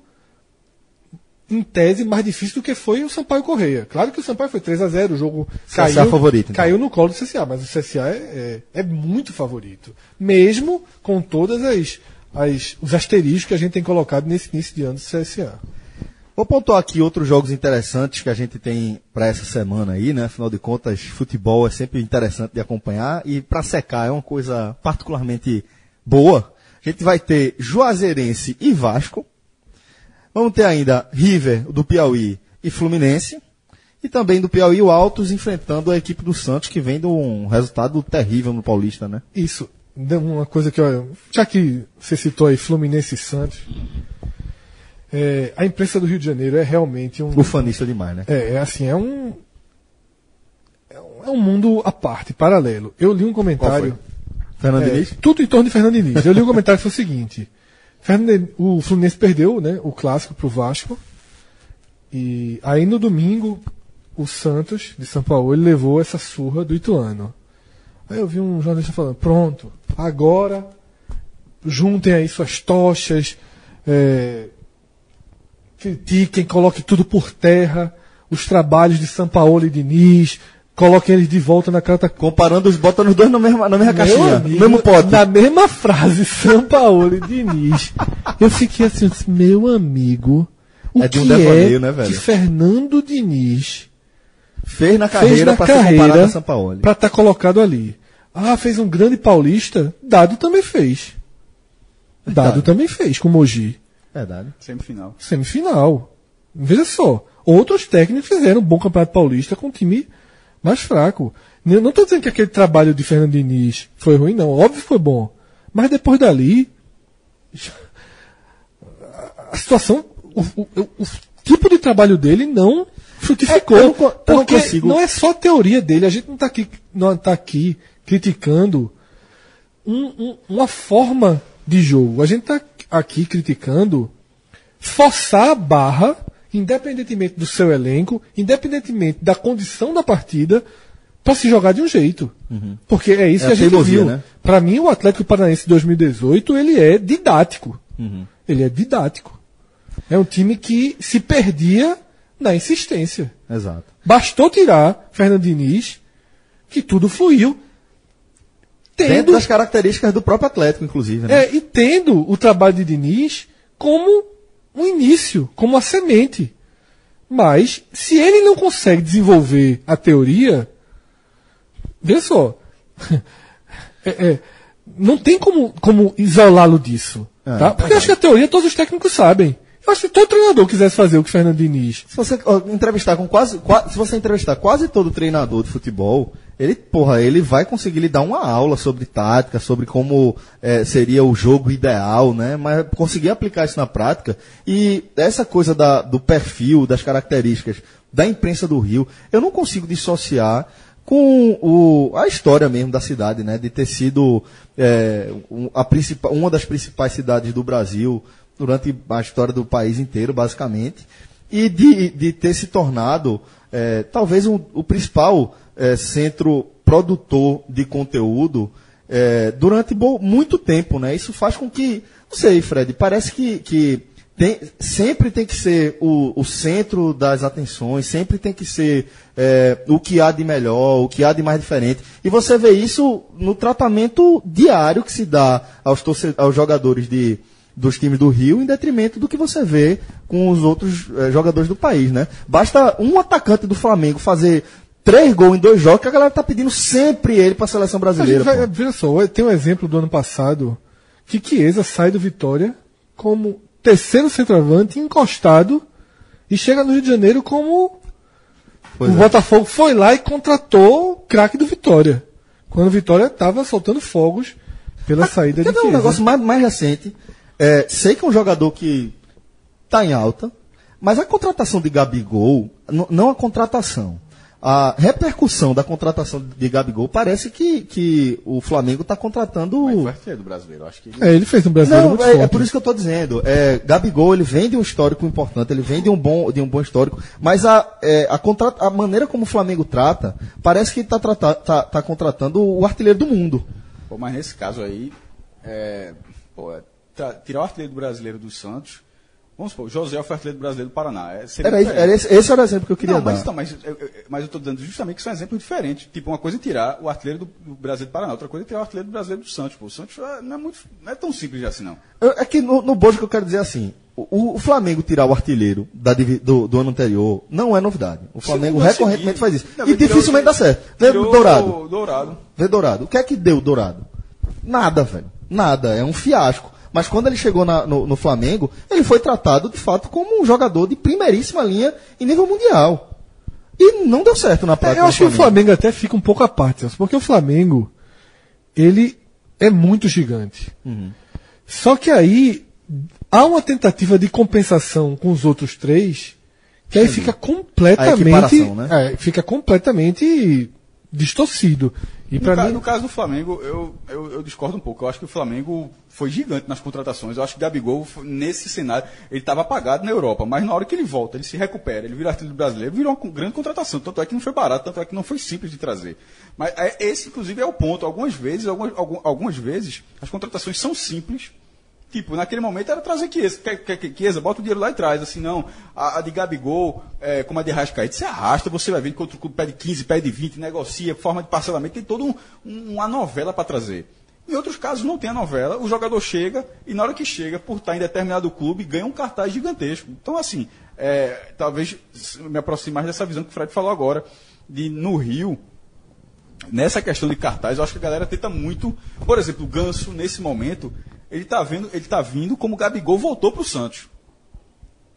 em tese mais difícil do que foi o Sampaio Correia. Claro que o Sampaio foi 3 a 0 o jogo CSA caiu, favorito, então. caiu no colo do CSA, mas o CSA é, é, é muito favorito. Mesmo com todas as, as os asteriscos que a gente tem colocado nesse início de ano do CSA. Vou pontuar aqui outros jogos interessantes que a gente tem para essa semana aí, né? Afinal de contas, futebol é sempre interessante de acompanhar e para secar é uma coisa particularmente boa. A gente vai ter Juazeirense e Vasco. Vamos ter ainda River do Piauí e Fluminense. E também do Piauí o Altos enfrentando a equipe do Santos que vem de um resultado terrível no Paulista, né? Isso, dá uma coisa que, já que você citou aí Fluminense e Santos, é, a imprensa do Rio de Janeiro é realmente um. Ufanista demais, né? É, é assim, é um. É um, é mundo à parte, paralelo. Eu li um comentário. Fernando É, Diniz? tudo em torno de Fernando Diniz. Eu li um comentário que foi o seguinte: o Fluminense perdeu né, o clássico pro Vasco. E aí no domingo, o Santos, de São Paulo, levou essa surra do Ituano. Aí eu vi um jornalista falando: pronto, agora juntem aí suas tochas, é, critiquem, coloquem tudo por terra, os trabalhos de São Paulo e Diniz, coloquem eles de volta na carta Comparando os, botando os dois na mesma, na mesma meu caixinha, amigo, no mesmo pote. Na mesma frase, São Paulo e Diniz. Eu fiquei assim, meu amigo. O É de um que devaneio, é né, velho? que Fernando Diniz Fez na fez carreira para ser comparado a São Paulo. para estar colocado ali? Ah, fez um grande paulista? Dado também fez. Dado também fez com o Mogi. Verdade. Semifinal. Semifinal. Veja só. Outros técnicos fizeram um bom campeonato paulista com um time mais fraco. Eu não estou dizendo que aquele trabalho de Fernando Diniz foi ruim, não. Óbvio que foi bom. Mas depois dali. A situação. O, o- o- tipo de trabalho dele não frutificou. É, eu não eu porque não é só a teoria dele. A gente não está aqui, não tá aqui criticando um- um- uma forma de jogo. A gente está aqui criticando forçar a barra, independentemente do seu elenco, independentemente da condição da partida, para se jogar de um jeito. Porque é isso É que a a gente teimosia, viu. né? Para mim, o Atlético Paranaense 2018 ele é didático. Ele é didático. É um time que se perdia na insistência. Exato. Bastou tirar Fernando Diniz, que tudo fluiu. Dentro Tendo, das características do próprio Atlético, inclusive, né? é, e tendo o trabalho de Diniz como um início, como uma semente. Mas, se ele não consegue desenvolver a teoria, vê só. É, é, não tem como, como isolá-lo disso. É, tá? Porque eu acho que a teoria todos os técnicos sabem. Eu acho que se todo treinador quisesse fazer o que Fernando Diniz. Se você ó, entrevistar com quase, qua- se você entrevistar quase todo treinador de futebol, ele, porra, ele vai conseguir lhe dar uma aula sobre tática, sobre como eh, seria o jogo ideal, né? Mas conseguir aplicar isso na prática e essa coisa da- do perfil, das características da imprensa do Rio, eu não consigo dissociar com o, a história mesmo da cidade, né? De ter sido um- a uma das principais cidades do Brasil durante a história do país inteiro, basicamente, e de, de ter se tornado eh, talvez um- o principal eh, centro produtor de conteúdo eh, durante muito tempo, né? Isso faz com que, não sei, Fred, parece que, que tem- sempre tem que ser o, o centro das atenções, sempre tem que ser eh, o que há de melhor, o que há de mais diferente. E você vê isso no tratamento diário que se dá aos, torce- aos jogadores de, dos times do Rio, em detrimento do que você vê com os outros eh, jogadores do país, né? Basta um atacante do Flamengo fazer três gols em dois jogos que a galera tá pedindo sempre ele para a seleção A brasileira. vai, pô. veja só, tem um exemplo do ano passado que Chiesa sai do Vitória como terceiro centroavante encostado e chega no Rio de Janeiro como Pois o é. Botafogo foi lá e contratou o craque do Vitória. Quando o Vitória estava soltando fogos pela saída Quer de ver um Chiesa. negócio mais, mais recente? É, sei que é um jogador que tá em alta, mas a contratação de Gabigol, não a contratação, a repercussão da contratação de Gabigol parece que, que o Flamengo está contratando. Mas foi artilheiro do brasileiro. Acho que ele É, ele fez um brasileiro Não, muito é, é forte. por isso que eu estou dizendo. É, Gabigol, ele vem de um histórico importante, ele vem de um bom, de um bom histórico, mas a, é, a, contra- a maneira como o Flamengo trata, parece que está tá, tá contratando o artilheiro do mundo. Pô, mas nesse caso aí, é, pô, é, tá- tirar o artilheiro do brasileiro do Santos, vamos supor, José foi artilheiro brasileiro do Paraná. É, Era, era esse, esse era o exemplo que eu queria não, dar. mas, então, mas, eu- mas eu estou dando justamente que são exemplos diferentes. Tipo, uma coisa é tirar o artilheiro do, do Brasil do Paraná, outra coisa é tirar o artilheiro do brasileiro do Santos. Pô. O Santos é, não, é muito, não é tão simples assim, não. É que no, no Bojo que eu quero dizer assim, o, o Flamengo tirar o artilheiro da do, do ano anterior não é novidade. O Flamengo Segundo, recorrentemente faz isso. não, e dificilmente dá certo. Vê Dourado. Dourado. Vê Dourado. O que é que deu Dourado? Nada, velho. Nada. É um fiasco. Mas quando ele chegou na- no, no Flamengo, ele foi tratado de fato como um jogador de primeiríssima linha em nível mundial. E não deu certo na É, prática. eu no acho que o Flamengo até fica um pouco à parte, porque o Flamengo, ele é muito gigante. Uhum. Só que aí há uma tentativa de compensação com os outros três, que aí fica completamente, equiparação, né? é, fica completamente distorcido. E No, para ca- mim, no caso do Flamengo, eu, eu, eu discordo um pouco. Eu acho que o Flamengo foi gigante nas contratações. Eu acho que o Gabigol, nesse cenário, ele estava apagado na Europa, mas na hora que ele volta, ele se recupera, ele vira artilheiro brasileiro, virou uma grande contratação. Tanto é que não foi barato, tanto é que não foi simples de trazer. Mas é- esse, inclusive, é o ponto. Algumas vezes, algumas, algum- algumas vezes, as contratações são simples. Tipo, naquele momento era trazer Chiesa. Chiesa, bota o dinheiro lá e traz. Assim, não. A, a de Gabigol, é, como a de Rascaíte, você arrasta, você vai ver que outro clube pede 15, pede 20, negocia, forma de parcelamento, tem toda um, um- uma novela para trazer. Em outros casos não tem a novela, o jogador chega e na hora que chega, por estar em determinado clube, ganha um cartaz gigantesco. Então, assim, é, talvez me aproxime mais dessa visão que o Fred falou agora, de no Rio, nessa questão de cartaz, eu acho que a galera tenta muito. Por exemplo, o Ganso, nesse momento, ele tá vendo, ele tá vindo como o Gabigol voltou pro Santos.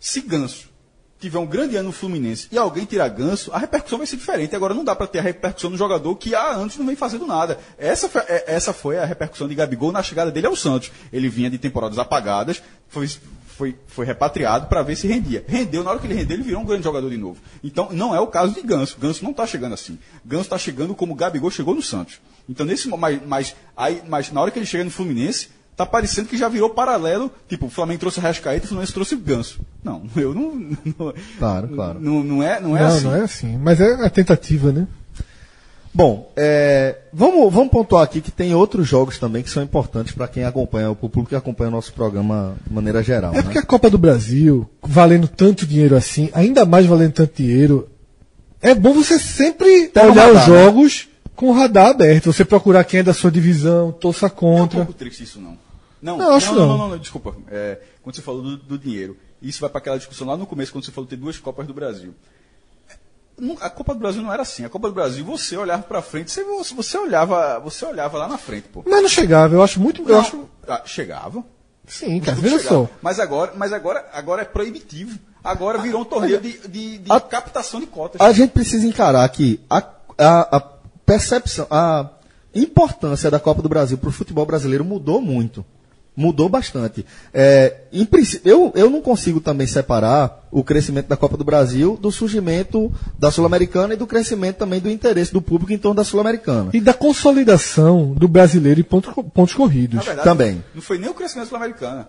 Se Ganso tiver um grande ano no Fluminense e alguém tirar Ganso, a repercussão vai ser diferente. Agora não dá para ter a repercussão do jogador que há não vem fazendo nada. Essa foi, é- essa foi a repercussão de Gabigol na chegada dele ao Santos. Ele vinha de temporadas apagadas, foi, foi, foi repatriado para ver se rendia. Rendeu, na hora que ele rendeu, ele virou um grande jogador de novo. Então não é o caso de Ganso. Ganso não está chegando assim. Ganso está chegando como o Gabigol chegou no Santos. Então nesse mas, mas, aí, mas na hora que ele chega no Fluminense, tá parecendo que já virou paralelo. Tipo, o Flamengo trouxe o Rascaeta o Fluminense trouxe o Ganso. Não, eu não. não Claro, claro. Não, não é, não é não, assim. não é assim. Mas é a tentativa, né? Bom, é, vamos, vamos pontuar aqui que tem outros jogos também que são importantes para quem acompanha, para o público que acompanha o nosso programa de maneira geral. É né? porque a Copa do Brasil, valendo tanto dinheiro assim, ainda mais valendo tanto dinheiro, é bom você sempre olhar radar, os jogos com o radar aberto. Você procurar quem é da sua divisão, torça Não é um contra. pouco triste isso, não. Não, Não, acho não, não, não. não, desculpa. É, quando você falou do, do dinheiro, isso vai para aquela discussão lá no começo, quando você falou ter duas Copas do Brasil. A Copa do Brasil não era assim. A Copa do Brasil, você olhava para frente, você, você olhava, você olhava lá na frente, pô. Mas não chegava, eu acho muito. Eu Não, acho. ah, chegava. Sim, cara, veja chegava. só. Mas agora, mas agora, agora é proibitivo. Agora virou um torneio de, de, de a- captação de cotas. A gente precisa encarar que a, a, a percepção, a importância da Copa do Brasil para o futebol brasileiro mudou muito. Mudou bastante. É, em princípio, eu, eu não consigo também separar o crescimento da Copa do Brasil do surgimento da Sul-Americana e do crescimento também do interesse do público em torno da Sul-Americana. E da consolidação do brasileiro em pontos, pontos corridos. Verdade, também. Não foi nem o crescimento sul-americano.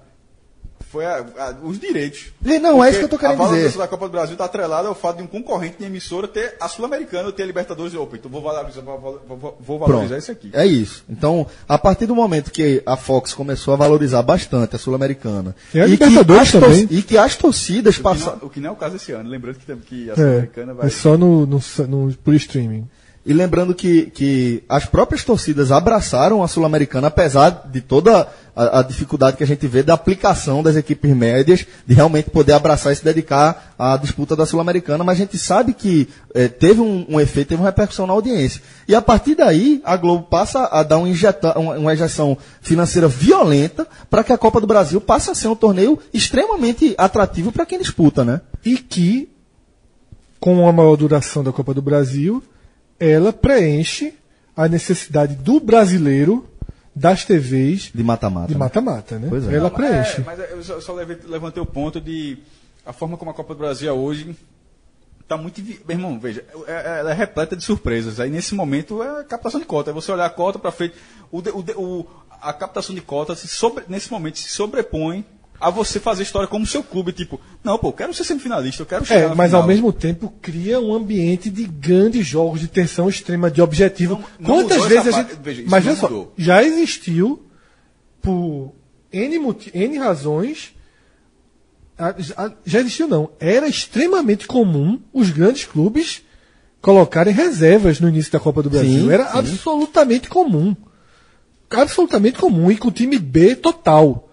Foi a- a- os direitos. E não, é isso que eu tô Porque querendo A valorização dizer. da Copa do Brasil está atrelada ao fato de um concorrente de emissora ter a Sul-Americana, ter a Libertadores e Opa. Então vou valorizar, vou, vou- vou valorizar Pronto. isso aqui. É isso. Então, a partir do momento que a Fox começou a valorizar bastante a Sul-Americana E a que Libertadores as tor- também. e que as torcidas que, passaram. o que não é o caso esse ano. Lembrando que, que a É, Sul-Americana vai. é só no, no, no, por streaming. E lembrando que, que as próprias torcidas abraçaram a Sul-Americana, apesar de toda a, a dificuldade que a gente vê da aplicação das equipes médias, de realmente poder abraçar e se dedicar à disputa da Sul-Americana, mas a gente sabe que eh, teve um, um efeito, teve uma repercussão na audiência. E a partir daí, a Globo passa a dar um injeta, uma, uma injeção financeira violenta para que a Copa do Brasil passe a ser um torneio extremamente atrativo para quem disputa, né? E que, com a maior duração da Copa do Brasil, ela preenche a necessidade do brasileiro das TVs De mata-mata. de né? mata-mata, né? Pois é. Ela Não, preenche. É, mas eu só, só levantei o ponto de a forma como a Copa do Brasil é hoje está muito. Meu irmão, veja, é- é- ela é repleta de surpresas. Aí nesse momento é captação de cota. É você olhar a cota para frente. O, o o- a captação de cota se sobre- nesse momento se sobrepõe a você fazer história como seu clube. Tipo, não, pô, eu quero ser semifinalista, eu quero chegar É, mas final. ao mesmo tempo cria um ambiente de grandes jogos de tensão extrema, de objetivo. Não- não Quantas vezes a gente. veja, mas veja só, mudou. já existiu por N, N razões. já existiu, não. Era extremamente comum os grandes clubes colocarem reservas no início da Copa do Brasil. Sim, Era sim. absolutamente comum. Absolutamente comum. E com o time B total.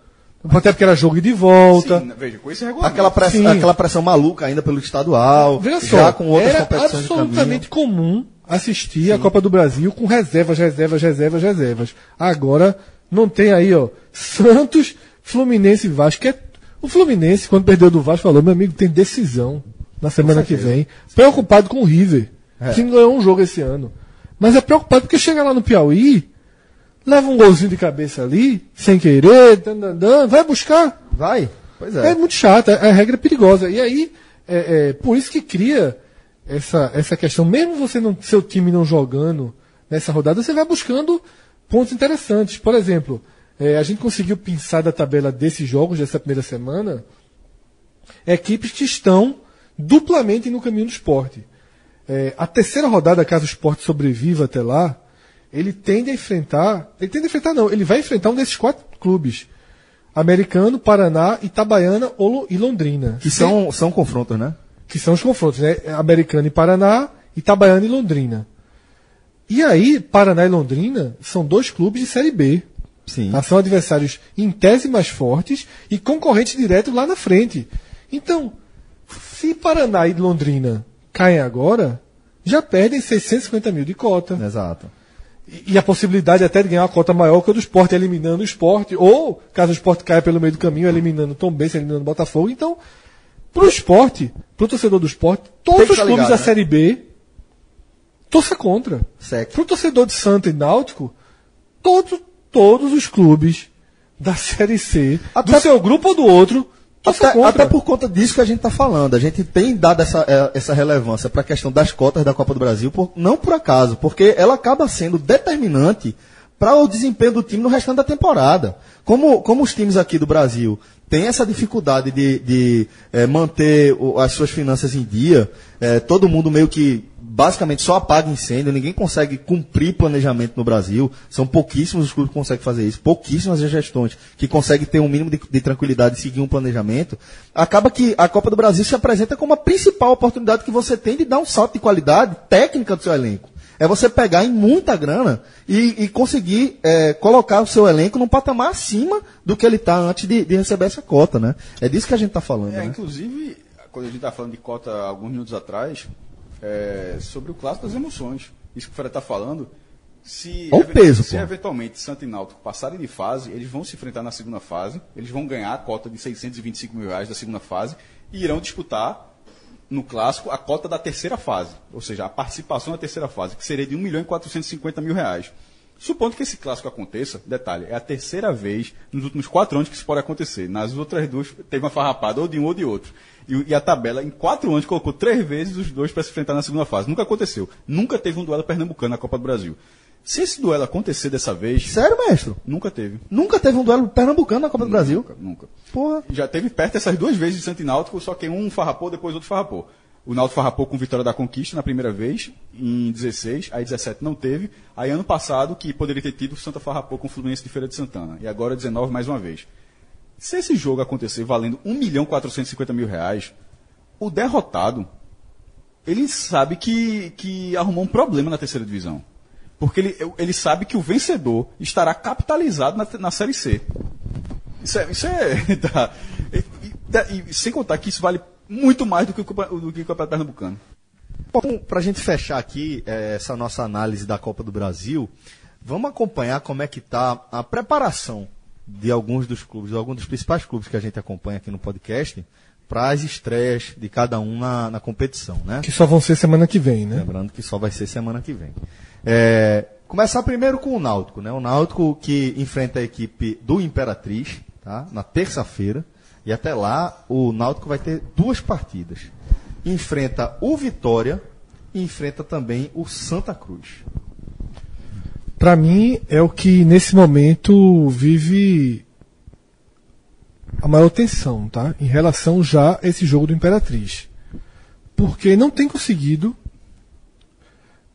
Até porque era jogo de volta. Sim, veja, com esse regulamento. Aquela pressão, Sim. aquela pressão maluca ainda pelo estadual, Veja já só, com outras era competições absolutamente comum assistir a Copa do Brasil com reservas, reservas, reservas, reservas. Agora não tem aí, ó, Santos, Fluminense e Vasco. Que é, o Fluminense, quando perdeu do Vasco, falou: meu amigo, tem decisão na semana que vem. Preocupado com o River, que não ganhou um jogo esse ano. Mas é preocupado porque chega lá no Piauí, leva um golzinho de cabeça ali, sem querer, dan, dan, dan, vai buscar. Vai? Pois É, é. muito chato, a, a regra é perigosa. E aí, é, é, por isso que cria essa, essa questão, mesmo você não, seu time não jogando nessa rodada, você vai buscando pontos interessantes. Por exemplo, é, a gente conseguiu pensar da tabela desses jogos dessa primeira semana equipes que estão duplamente no caminho do esporte. É, a terceira rodada, caso o esporte sobreviva até lá, ele tende a enfrentar. Ele tende a enfrentar, não, ele vai enfrentar um desses quatro clubes. Americano, Paraná, Itabaiana e Londrina. Que são, são confrontos, né? que são os confrontos, né? Americano e Paraná, Itabaiana e Londrina. E aí, Paraná e Londrina são dois clubes de Série B. Sim. Tá? São adversários em tese mais fortes e concorrentes diretos lá na frente. Então, se Paraná e Londrina caem agora, já perdem 650 mil de cota. Exato. E a possibilidade até de ganhar uma cota maior que a do esporte, eliminando o esporte, ou, caso o esporte caia pelo meio do caminho, eliminando o Tom Benz, eliminando o Botafogo. Então, pro esporte, pro torcedor do esporte, todos os clubes ligado, da né? Série B, torça contra. Sec. Pro torcedor de Santa e Náutico, todos, todos os clubes da Série C, Até- do seu grupo ou do outro, Até, até por conta disso que a gente está falando. A gente tem dado essa, eh, essa relevância para a questão das cotas da Copa do Brasil, por- não por acaso, porque ela acaba sendo determinante para o desempenho do time no restante da temporada. Como, como os times aqui do Brasil têm essa dificuldade de, de eh, manter as suas finanças em dia, eh, todo mundo meio que basicamente só apaga incêndio, ninguém consegue cumprir planejamento no Brasil. São pouquíssimos os clubes que conseguem fazer isso, pouquíssimas as gestões que conseguem ter um mínimo de, de tranquilidade e seguir um planejamento. Acaba que a Copa do Brasil se apresenta como a principal oportunidade que você tem de dar um salto de qualidade técnica do seu elenco. É você pegar em muita grana e, e conseguir é, colocar o seu elenco num patamar acima do que ele está antes de, de receber essa cota, né? É disso que a gente está falando, É, né? inclusive, quando a gente estava falando de cota alguns minutos atrás, é, sobre o clássico das emoções. Isso que o Fred está falando. Se, Olha o peso, se pô. eventualmente Santa e Náutico passarem de fase, eles vão se enfrentar na segunda fase, eles vão ganhar a cota de 625 mil reais da segunda fase e irão disputar no clássico a cota da terceira fase, ou seja, a participação na terceira fase, que seria de 1 milhão e 450 mil reais. Supondo que esse clássico aconteça, detalhe, é a terceira vez nos últimos quatro anos que isso pode acontecer. Nas outras duas teve uma farrapada ou de um ou de outro. E, e a tabela, em quatro anos, colocou três vezes os dois para se enfrentar na segunda fase. Nunca aconteceu. Nunca teve um duelo pernambucano na Copa do Brasil. Se esse duelo acontecer dessa vez, Sério, mestre? nunca teve. Nunca teve um duelo pernambucano na Copa do Brasil. Nunca, nunca. Porra. Já teve perto essas duas vezes de Santo e Náutico, só que um farrapou, depois outro farrapou. O Náutico farrapou com vitória da Conquista na primeira vez, em 16, aí 17 não teve. Aí ano passado, que poderia ter tido, o Santa farrapou com o Fluminense de Feira de Santana. E agora 19 mais uma vez. Se esse jogo acontecer valendo 1 milhão 450 mil reais, o derrotado, ele sabe que, que arrumou um problema na terceira divisão. Porque ele, ele sabe que o vencedor estará capitalizado na, na Série C. Isso é. Isso é tá. e, e- e sem contar que isso vale muito mais do que o, do que o Campeonato Pernambucano. Bom, para a gente fechar aqui eh, essa nossa análise da Copa do Brasil, vamos acompanhar como é que está a preparação de alguns dos clubes, de alguns dos principais clubes que a gente acompanha aqui no podcast, para as estreias de cada um na, na competição, né? Que só vão ser semana que vem, né? Lembrando que só vai ser semana que vem. É, começar primeiro com o Náutico, né? O Náutico que enfrenta a equipe do Imperatriz, tá? Na terça-feira. E até lá, o Náutico vai ter duas partidas. Enfrenta o Vitória e enfrenta também o Santa Cruz. Pra mim, é o que nesse momento vive a maior tensão, tá? Em relação já a esse jogo do Imperatriz. Porque não tem conseguido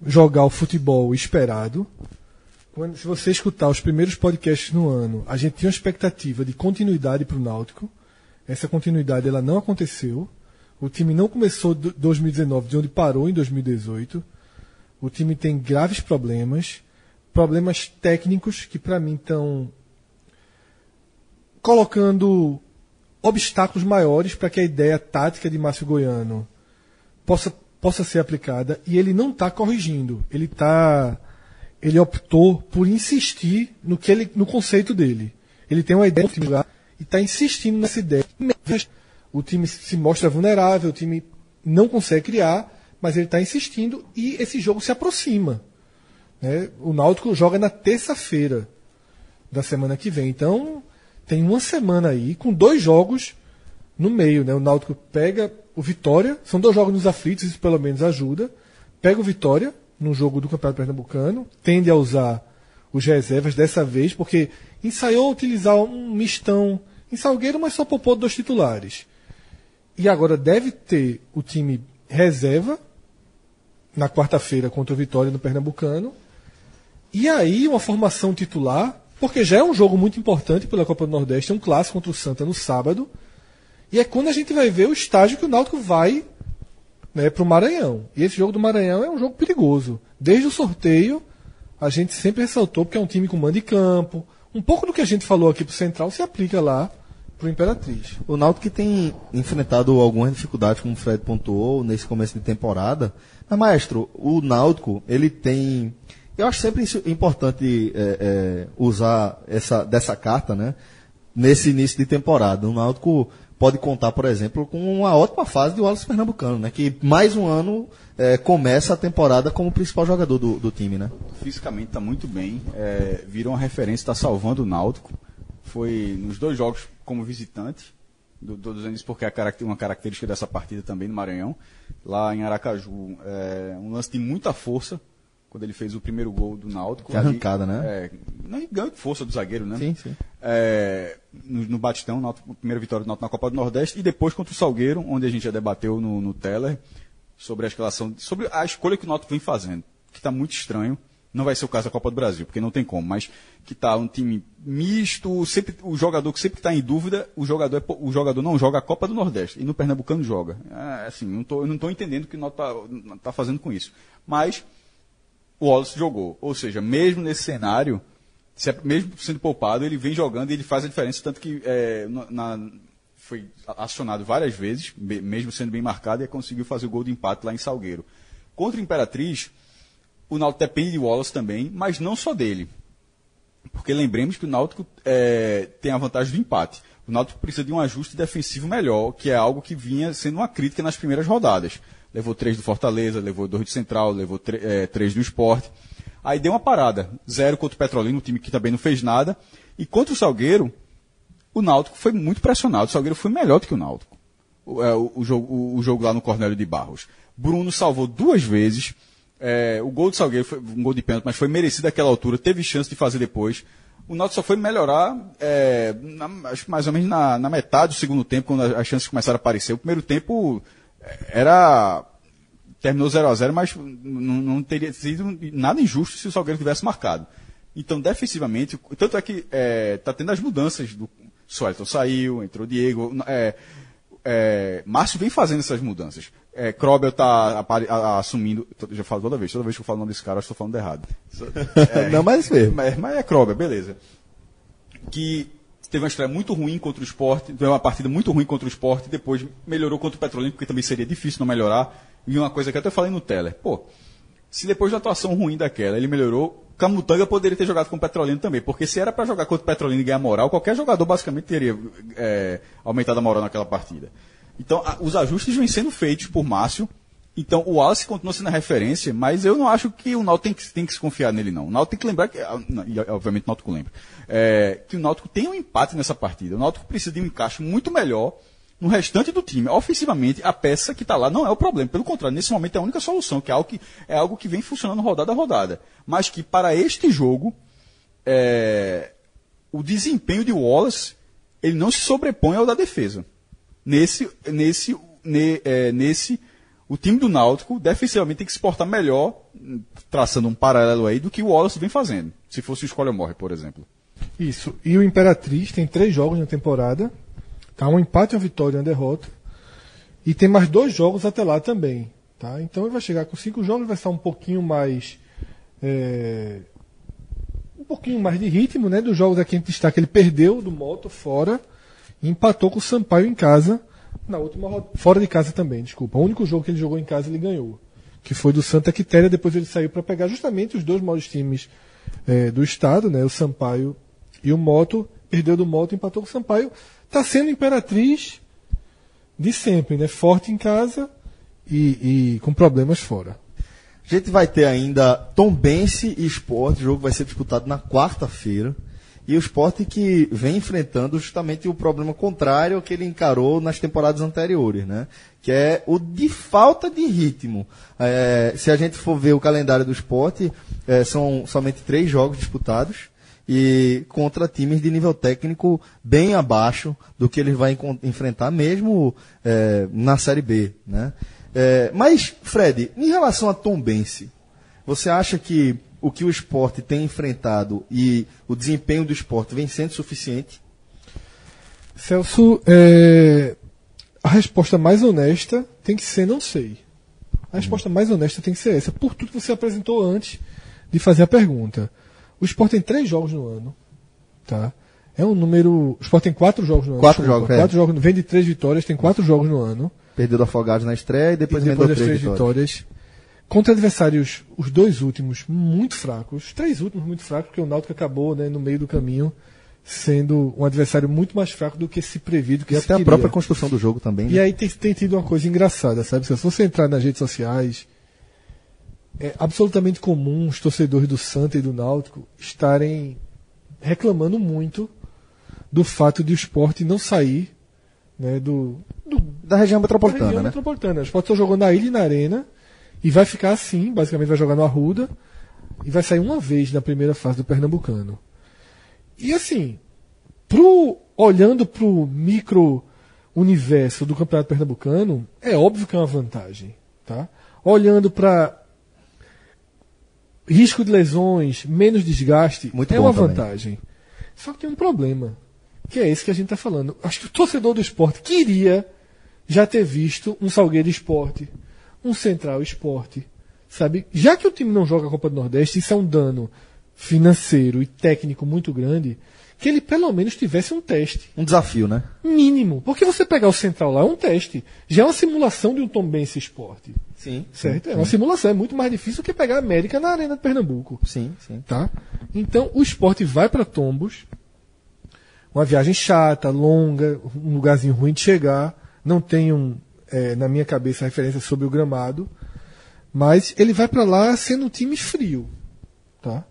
jogar o futebol esperado. Quando, se você escutar os primeiros podcasts no ano, a gente tinha uma expectativa de continuidade para o Náutico. Essa continuidade ela não aconteceu. O time não começou do- 2019 de onde parou em 2018. O time tem graves problemas, problemas técnicos que para mim estão colocando obstáculos maiores para que a ideia tática de Márcio Goiano possa, possa ser aplicada e ele não está corrigindo. Ele tá ele optou por insistir no que ele no conceito dele. Ele tem uma ideia e está insistindo nessa ideia. O time se mostra vulnerável, o time não consegue criar, mas ele está insistindo e esse jogo se aproxima. Né? O Náutico joga na terça-feira da semana que vem. Então, tem uma semana aí com dois jogos no meio. Né? O Náutico pega o Vitória, são dois jogos nos aflitos, isso pelo menos ajuda. Pega o Vitória no jogo do Campeonato Pernambucano, tende a usar os reservas dessa vez, porque ensaiou utilizar um mistão em Salgueiro, mas só poupou dois titulares. E agora deve ter o time reserva na quarta-feira contra o Vitória no Pernambucano. E aí uma formação titular, porque já é um jogo muito importante pela Copa do Nordeste, é um clássico contra o Santa no sábado. E é quando a gente vai ver o estágio que o Náutico vai né, para o Maranhão. E esse jogo do Maranhão é um jogo perigoso. Desde o sorteio, a gente sempre ressaltou porque é um time com mando de campo. Um pouco do que a gente falou aqui pro Central se aplica lá pro Imperatriz. O Náutico que tem enfrentado algumas dificuldades, como o Fred pontuou, nesse começo de temporada. Mas, maestro, o Náutico, ele tem. Eu acho sempre importante é, é, usar essa, dessa carta, né? Nesse início de temporada. O Náutico pode contar, por exemplo, com uma ótima fase de Wallace Pernambucano, né? Que mais um ano é, começa a temporada como principal jogador do, do time, né? Fisicamente está muito bem, é, virou uma referência, está salvando o Náutico. Foi nos dois jogos como visitante, estou dizendo isso porque é uma característica dessa partida também no Maranhão. Lá em Aracaju, é, um lance de muita força, quando ele fez o primeiro gol do Náutico. Que arrancada, né? É, ganho de força do zagueiro, né? Sim, sim. É, no, no Batistão, Náutico- primeira vitória do Náutico na Copa do Nordeste, e depois contra o Salgueiro, onde a gente já debateu no, no Teller, sobre a escalação, sobre a escolha que o Náutico vem fazendo, que está muito estranho. Não vai ser o caso da Copa do Brasil, porque não tem como, mas que está um time misto, sempre, o jogador que sempre está em dúvida, o jogador, é o jogador não joga a Copa do Nordeste, e no Pernambucano joga. É, assim, não tô, eu não estou entendendo o que o Náutico está tá fazendo com isso. Mas o Wallace jogou. Ou seja, mesmo nesse cenário, se é- mesmo sendo poupado, ele vem jogando e ele faz a diferença, tanto que é, na- foi acionado várias vezes, me- mesmo sendo bem marcado, e conseguiu fazer o gol de empate lá em Salgueiro. Contra o Imperatriz, o Náutico depende de Wallace também, mas não só dele. Porque lembremos que o Náutico é, tem a vantagem do empate. O Náutico precisa de um ajuste defensivo melhor, que é algo que vinha sendo uma crítica nas primeiras rodadas. Levou três do Fortaleza, levou dois do Central, levou é, três do Esporte. Aí deu uma parada. Zero contra o Petrolino, um time que também não fez nada. E contra o Salgueiro, o Náutico foi muito pressionado. O Salgueiro foi melhor do que o Náutico. O, é, o- o jogo, o- jogo lá no Cornélio de Barros. Bruno salvou duas vezes. É, o gol do Salgueiro foi um gol de pênalti, mas foi merecido àquela altura. Teve chance de fazer depois. O Náutico só foi melhorar, é, na- acho que mais ou menos na, na metade do segundo tempo, quando as chances começaram a aparecer. O primeiro tempo era terminou 0 a 0 mas não, não teria sido nada injusto se o Salgueiro tivesse marcado. Então, defensivamente, tanto é que está tendo as mudanças do Suelton saiu, entrou Diego. É, é, Márcio vem fazendo essas mudanças. É, Krobel está assumindo. Já falo toda vez, toda vez que eu falo o nome desse cara, eu estou falando errado. É, Não, mas mesmo. mas, mas é Krobel, beleza. Que teve uma estreia muito ruim contra o esporte, teve uma partida muito ruim contra o esporte, depois melhorou contra o Petrolina, porque também seria difícil não melhorar. E uma coisa que eu até falei no Teller, pô, se depois da atuação ruim daquela ele melhorou, Camutanga poderia ter jogado com o Petrolina também, porque se era para jogar contra o Petrolina e ganhar moral, qualquer jogador basicamente teria é, aumentado a moral naquela partida. Então, a- os ajustes vêm sendo feitos por Márcio. Então, o Wallace continua sendo a referência, mas eu não acho que o Náutico tem que, tem que se confiar nele, não. O Náutico tem que lembrar, que, ah, e obviamente o Náutico lembra, é, que o Náutico tem um empate nessa partida. O Náutico precisa de um encaixe muito melhor no restante do time. Ofensivamente, a peça que está lá não é o problema. Pelo contrário, nesse momento é a única solução, que é algo que, é algo que vem funcionando rodada a rodada. Mas que para este jogo, é, o desempenho de Wallace ele não se sobrepõe ao da defesa. Nesse, nesse, ne- é, nesse, o time do Náutico defensivamente tem que se portar melhor, traçando um paralelo aí, do que o Wallace vem fazendo. Se fosse o Escolha Morre, por exemplo. Isso. E o Imperatriz tem três jogos na temporada. Tá? Um empate, uma vitória e uma derrota. E tem mais dois jogos até lá também. Tá? Então ele vai chegar com cinco jogos, vai estar um pouquinho mais. é, um pouquinho mais de ritmo, né? Dos jogos aqui gente destaca, ele perdeu do Moto fora e empatou com o Sampaio em casa. Na última fora de casa também, desculpa. O único jogo que ele jogou em casa ele ganhou. Que foi do Santa Quitéria, depois ele saiu para pegar justamente os dois maiores times é, do estado, né? O Sampaio e o Moto. Perdeu do Moto, empatou com o Sampaio. Tá sendo Imperatriz de sempre, né? Forte em casa e, e com problemas fora. A gente vai ter ainda Tombense e Sport, o jogo vai ser disputado na quarta-feira. E o Sport que vem enfrentando justamente o problema contrário que ele encarou nas temporadas anteriores, né? Que é o de falta de ritmo. É, se a gente for ver o calendário do Sport, é, são somente três jogos disputados e contra times de nível técnico bem abaixo do que ele vai enfrentar mesmo é, na Série B, né? É, mas, Fred, em relação a Tombense, você acha que o que o esporte tem enfrentado e o desempenho do esporte vem sendo suficiente? Celso, é, a resposta mais honesta tem que ser não sei. A resposta mais honesta tem que ser essa, por tudo que você apresentou antes de fazer a pergunta. O Sport tem três jogos no ano, tá? É um número. O Sport tem quatro jogos no ano. Quatro desculpa, jogos, é. quatro jogos. Vem de três vitórias, tem quatro jogos no ano. Perdeu do Afogados na estreia e depois, e depois das três vitórias. vitórias. Contra adversários, os dois últimos muito fracos, os três últimos muito fracos, porque o Náutico acabou né, no meio do caminho sendo um adversário muito mais fraco do que se previu, do que E se até a queria. própria construção do jogo também. E né? aí tem, tem tido uma coisa engraçada, sabe? Se você entrar nas redes sociais, é absolutamente comum os torcedores do Santa e do Náutico estarem reclamando muito do fato de o esporte não sair né, do, do, Da região da metropolitana, região né? metropolitana. O esporte só jogou na ilha e na arena e vai ficar assim, basicamente vai jogar no Arruda e vai sair uma vez na primeira fase do Pernambucano. E assim, pro, olhando para o micro universo do Campeonato Pernambucano, é óbvio que é uma vantagem. Tá? Olhando para risco de lesões, menos desgaste, Muito é uma também. vantagem. Só que tem um problema, que é esse que a gente está falando. Acho que o torcedor do esporte queria já ter visto um Salgueiro Esporte, um Central Esporte, sabe? Já que o time não joga a Copa do Nordeste, isso é um dano financeiro e técnico muito grande, que ele pelo menos tivesse um teste Um desafio, né? mínimo. Porque você pegar o Central lá é um teste. Já é uma simulação de um Tom Benz Esporte. Sim. Certo? É uma simulação. É muito mais difícil que pegar a América na Arena de Pernambuco. Sim, sim. Tá? Então o esporte vai para Tombos. Uma viagem chata, longa, um lugarzinho ruim de chegar. Não tenho eh, na minha cabeça referência sobre o gramado. Mas ele vai para lá sendo um time frio. Tá?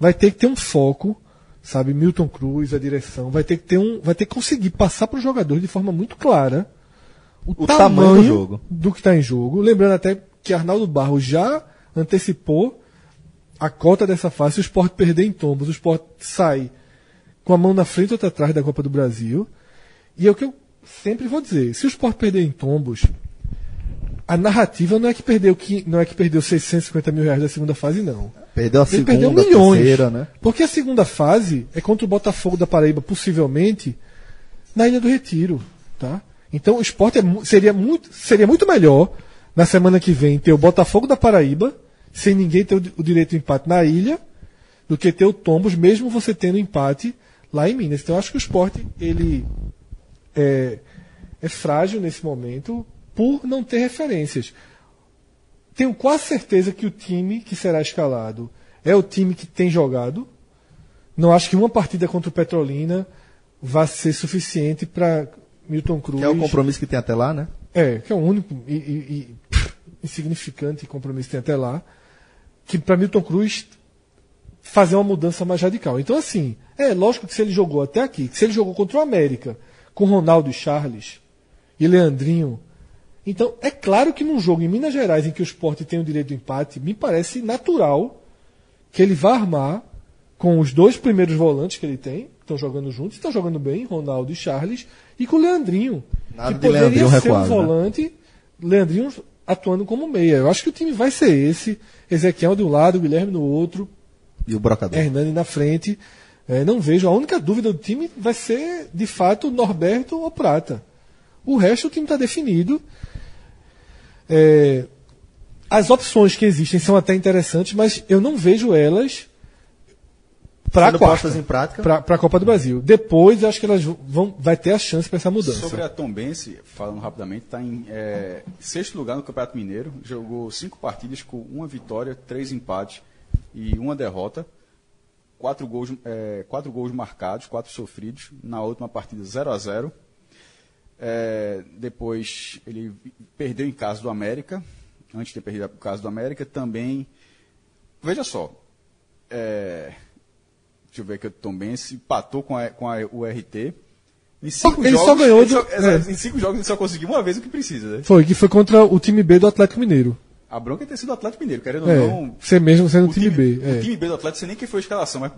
Vai ter que ter um foco, sabe? Milton Cruz, a direção, vai ter que ter um, vai ter que conseguir passar para os jogadores de forma muito clara o, O tamanho do jogo. do que está em jogo. Lembrando até que Arnaldo Barros já antecipou a cota dessa fase. Se o Sport perder em tombos, o Sport sai com a mão na frente e outra atrás da Copa do Brasil. E é o que eu sempre vou dizer: se o Sport perder em tombos, a narrativa não é que perdeu, não é que perdeu 650 mil reais da segunda fase, não. Perdeu a Ele segunda, perdeu milhões. terceira, né? Porque a segunda fase é contra o Botafogo da Paraíba, possivelmente, na Ilha do Retiro. Tá? Então o esporte é seria, muito, seria muito melhor na semana que vem ter o Botafogo da Paraíba, sem ninguém ter o, o direito de empate na ilha, do que ter o Tombos, mesmo você tendo empate lá em Minas. Então eu acho que o esporte ele é, é frágil nesse momento por não ter referências. Tenho quase certeza que o time que será escalado é o time que tem jogado. Não acho que uma partida contra o Petrolina vá ser suficiente para Milton Cruz. Que é o compromisso que tem até lá, né? É, que é o único e, e- e, insignificante compromisso que tem até lá. Que para Milton Cruz fazer uma mudança mais radical. Então, assim, é lógico que se ele jogou até aqui, que se ele jogou contra o América, com Ronaldo e Charles e Leandrinho. Então, é claro que num jogo em Minas Gerais em que o esporte tem o direito do empate, me parece natural que ele vá armar com os dois primeiros volantes que ele tem, que estão jogando juntos, estão jogando bem, Ronaldo e Charles, e com o Leandrinho. Nada que de poderia Leandrinho ser recuado, um né? volante, Leandrinho atuando como meia. Eu acho que o time vai ser esse, Ezequiel de um lado, Guilherme no outro, E o Brocador. Hernani na frente. É, não vejo. A única dúvida do time vai ser, de fato, Norberto ou Prata. O resto o time está definido. É, as opções que existem são até interessantes, mas eu não vejo elas para postas em prática. para a Copa do Brasil. Depois, eu acho que elas vão vai ter a chance para essa mudança. Sobre a Tombense, falando rapidamente, está em é, sexto lugar no Campeonato Mineiro. Jogou cinco partidas com uma vitória, três empates e uma derrota. Quatro gols, é, quatro gols marcados, quatro sofridos. Na última partida, 0 a 0 É, Depois ele perdeu em casa do América. Antes de ter perdido o caso do América, também. Veja só. É, deixa eu ver aqui o Tombense empatou com, a, com a, o RT. Em cinco Ele só jogos, ganhou ele só- exato, Em cinco jogos ele só conseguiu uma vez o que precisa, né? Foi, que foi contra o time B do Atlético Mineiro. A bronca é ter sido o Atlético Mineiro, querendo É, ou não. ser mesmo sendo o o time B, é. O time B do Atlético, sei nem quem foi a escalação, mas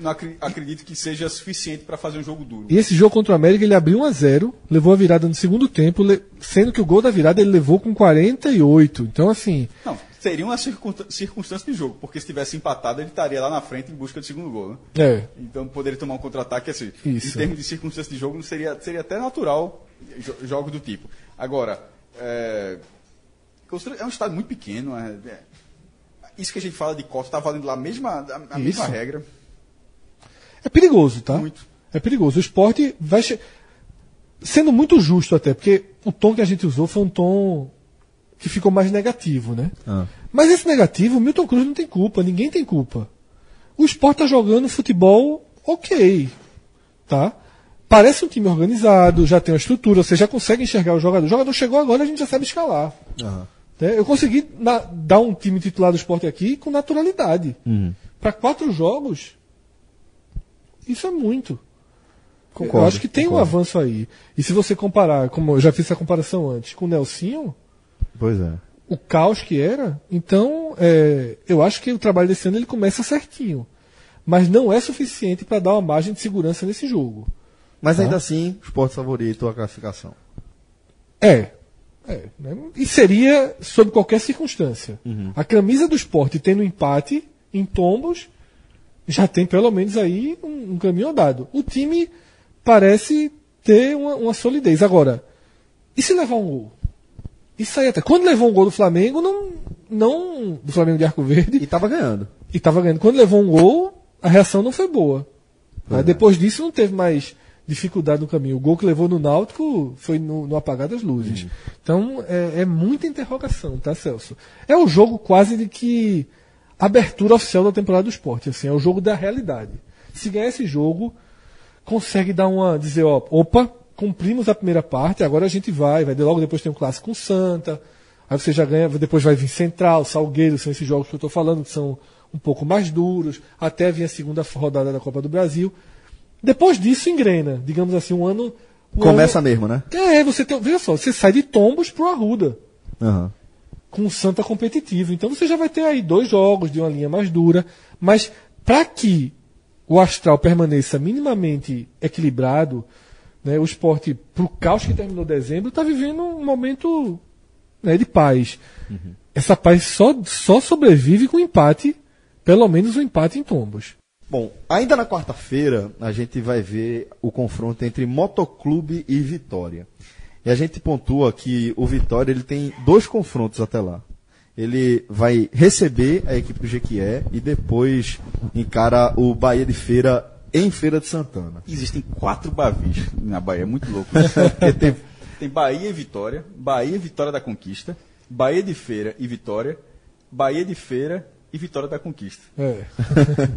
não acredito que seja suficiente para fazer um jogo duro. E esse jogo contra o América ele abriu 1 a 0 levou a virada no segundo tempo, sendo que o gol da virada ele levou com 48. Então, assim, Não, seria uma circunstância de jogo, porque se tivesse empatado, ele estaria lá na frente em busca do segundo gol, né? é. Então poderia tomar um contra-ataque assim. Isso. Em termos de circunstância de jogo, seria, seria até natural jo- jogos do tipo. Agora, é, é um estado muito pequeno. é- é- isso que a gente fala de cota está valendo lá a mesma, a, a mesma regra. É perigoso, tá? Muito. É perigoso. O esporte vai. che- Sendo muito justo até, porque o tom que a gente usou foi um tom que ficou mais negativo, né? Ah. Mas esse negativo, o Milton Cruz não tem culpa, ninguém tem culpa. O esporte tá jogando futebol ok, tá? Parece um time organizado, já tem uma estrutura, você já consegue enxergar o jogador. O jogador chegou agora, a gente já sabe escalar. Né? Eu consegui na- dar um time titular do esporte aqui com naturalidade. Para quatro jogos, isso é muito. Concordo, eu acho que tem um concordo. avanço aí. E se você comparar, como eu já fiz essa comparação antes, com o Nelsinho, Pois é. o caos que era, então é, eu acho que o trabalho desse ano ele começa certinho. Mas não é suficiente para dar uma margem de segurança nesse jogo. Mas Tá. ainda assim, esporte favorito a classificação. É. É, né? E seria sob qualquer circunstância. A camisa do esporte tendo empate em tombos, já tem pelo menos aí um, um caminho andado. O time parece ter uma, uma solidez. Agora, e se levar um gol? Isso aí até. Quando levou um gol do Flamengo, não. não do Flamengo de Arco Verde, E tava ganhando. e tava ganhando. Quando levou um gol, a reação não foi boa. Aí depois disso não teve mais dificuldade no caminho. O gol que levou no Náutico foi no, no apagar das luzes. Então é, é muita interrogação, tá, Celso? É o jogo quase de que abertura oficial da temporada do esporte. Assim, é o jogo da realidade. Se ganhar esse jogo, consegue dar uma. dizer, ó, opa, cumprimos a primeira parte, agora a gente vai, vai logo depois tem um clássico com Santa. Aí você já ganha, depois vai vir Central, Salgueiro, são esses jogos que eu estou falando, que são um pouco mais duros, até vir a segunda rodada da Copa do Brasil. Depois disso engrena, digamos assim, um ano. um Começa ano- mesmo, né? É, você tem. Veja só, você sai de tombos pro Arruda Aham. com o Santa competitivo. Então você já vai ter aí dois jogos de uma linha mais dura. Mas para que o astral permaneça minimamente equilibrado, né, o esporte, pro caos que terminou dezembro, está vivendo um momento né, de paz. Essa paz só, só sobrevive com empate, pelo menos o empate em tombos. Bom, ainda na quarta-feira a gente vai ver o confronto entre Motoclube e Vitória. E a gente pontua que o Vitória ele tem dois confrontos até lá. Ele vai receber a equipe do Jequié e depois encara o Bahia de Feira em Feira de Santana. Existem quatro Bavis na Bahia, é muito louco. Tem, tem Bahia e Vitória, Bahia e Vitória da Conquista, Bahia de Feira e Vitória, Bahia de Feira e Vitória da Conquista. É.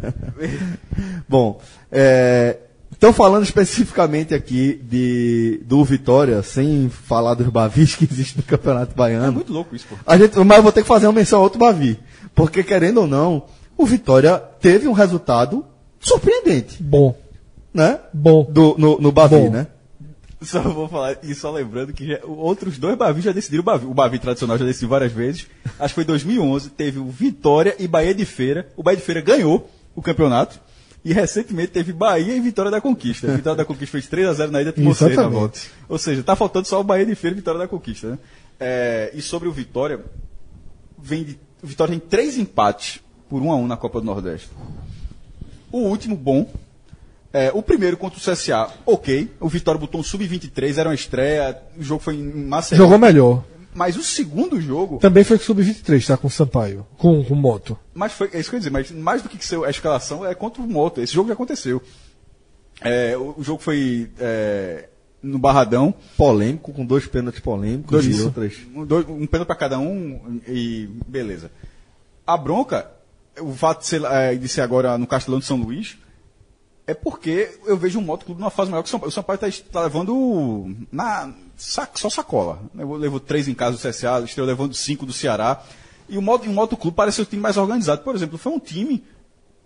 Bom, é, então falando especificamente aqui de, do Vitória, sem falar dos Bavis que existem no Campeonato É Baiano. muito louco isso, pô. A gente, mas eu vou ter que fazer uma menção a outro Bavi. Porque, querendo ou não, o Vitória teve um resultado surpreendente, Bom, né? bom. Do, no, no Bavi, Bom. né? Só vou falar, e só lembrando que já- outros dois Bavis já decidiram o Bavi. O Bavi tradicional já decidiu várias vezes. Acho que foi em 2011, teve o Vitória e Bahia de Feira. O Bahia de Feira ganhou o campeonato. E recentemente teve Bahia e Vitória da Conquista. A Vitória da Conquista fez 3x0 na ida Timocei na Exatamente. volta. Ou seja, tá faltando só o Bahia de Feira e Vitória da Conquista, né? É, e sobre o Vitória, vem de, o Vitória tem três empates por 1 a 1 na Copa do Nordeste. O último, bom. É, o primeiro contra o CSA, ok. O Vitória botou um sub-23, era uma estreia. O jogo foi em Maceió. Jogou melhor. Mas o segundo jogo. Também foi com sub-23, tá? Com o Sampaio. Com, com moto. Mas foi, é isso que eu ia dizer, mas mais do que ser a escalação é contra o Moto. Esse jogo já aconteceu. É, o, o jogo foi é, no Barradão. Polêmico, com dois pênaltis polêmicos Dois e isso. outras. Um, dois- um pênalti para cada um e beleza. A bronca, o fato de ser, é, de ser agora no Castelão de São Luís, é porque eu vejo o Moto Clube numa fase maior que o São Paulo. O São Paulo está levando na, sac- só sacola. Levou, levou três em casa do CSA, estreou levando cinco do Ceará. E o Moto, o Moto Clube parece ser o time mais organizado. Por exemplo, foi um time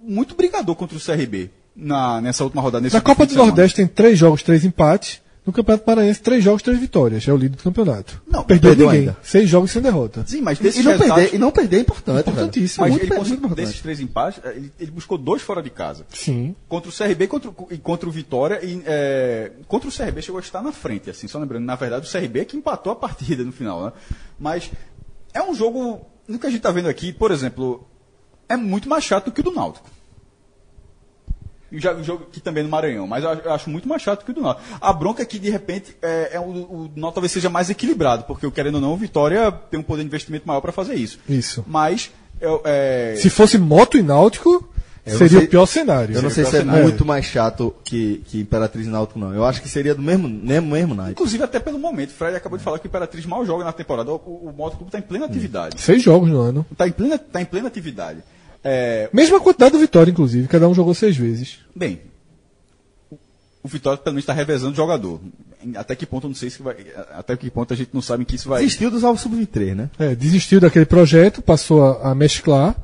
muito brigador contra o CRB na, nessa última rodada. Nesse Na Copa do. Nordeste tem três jogos, três empates. No Campeonato Maranhense, três jogos, três vitórias. É o líder do campeonato. Não, perdeu, perdeu ninguém. ainda. Seis jogos sem derrota. Sim, mas E desses não, resultados- perder, e não perder é importante. Importantíssimo. Mas Muito ele muito importante. desses três empates, eh, ele, ele buscou dois fora de casa. Sim. Contra o CRB e contra, o- e contra o Vitória. E, eh, contra o CRB chegou a estar na frente, assim, só lembrando, na verdade o CRB é que empatou a partida no final, né? Mas é um jogo, no que a gente está vendo aqui, por exemplo, é muito mais chato que o do Náutico. Já- O jogo aqui também no Maranhão, mas eu acho- eu acho muito mais chato que o do Náutico. A bronca é que, de repente, é, é o, o Náutico talvez seja mais equilibrado, porque, querendo ou não, o Vitória tem um poder de investimento maior para fazer isso. Isso. Mas, eu- é, Se fosse moto e náutico, Eu seria sei- o pior cenário. Eu não sei se é cenário. muito mais chato que, que Imperatriz e Náutico, não. Eu acho que seria do mesmo, mesmo, mesmo naipe. Inclusive, até pelo momento, o Fred acabou de falar que o Imperatriz mal joga na temporada. O, o Moto Clube está em plena atividade. Seis jogos no ano. Está em plena, tá em plena atividade. É, Mesma quantidade do Vitória, inclusive. Cada um jogou seis vezes. bem, o- Vitória pelo menos está revezando o jogador. Até que ponto eu não sei se vai. Até que ponto a gente não sabe que isso vai. Desistiu dos Alvos Sub-23, né? É, desistiu daquele projeto, passou a, a mesclar.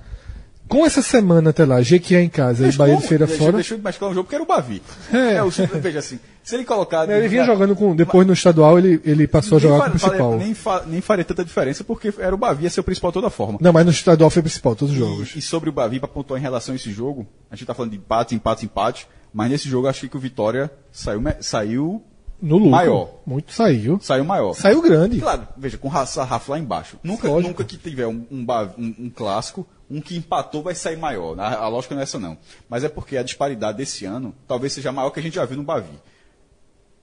Com essa semana até lá, Jequié em casa Mas e Bahia de Feira Deixa- fora. Deixou de mesclar um jogo porque era o Bavi. É. o, veja assim, se ele colocar. Ele vinha jogando com. Depois no estadual ele, ele passou a jogar fa- com o principal. faria- nem, fa- nem faria tanta diferença porque era o Bavi, ia ser o principal de toda forma. Não, mas no estadual foi principal, todos os jogos. E, e sobre o Bavi, para pontuar em relação a esse jogo, a gente tá falando de empate, empate, empate, mas nesse jogo eu achei que o Vitória saiu, saiu No lucro. Maior. Muito saiu. Saiu maior. Saiu grande. Claro, veja, com sarrafo lá embaixo. Nunca, Lógico. nunca que tiver um, um, um- um clássico, um que empatou vai sair maior. A, a lógica não é essa não. Mas é porque a disparidade desse ano talvez seja maior que a gente já viu no Bavi.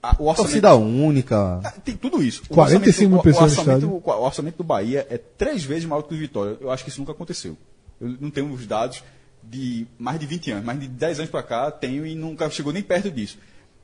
A- o orçamento, Torcida única. Ah, Tem tudo isso. O 45 mil pessoas o orçamento, estádio. o orçamento do Bahia é três vezes maior que o Vitória. Eu acho que isso nunca aconteceu. Eu não tenho os dados de mais de 20 anos, mais de 10 anos para cá, tenho e nunca chegou nem perto disso.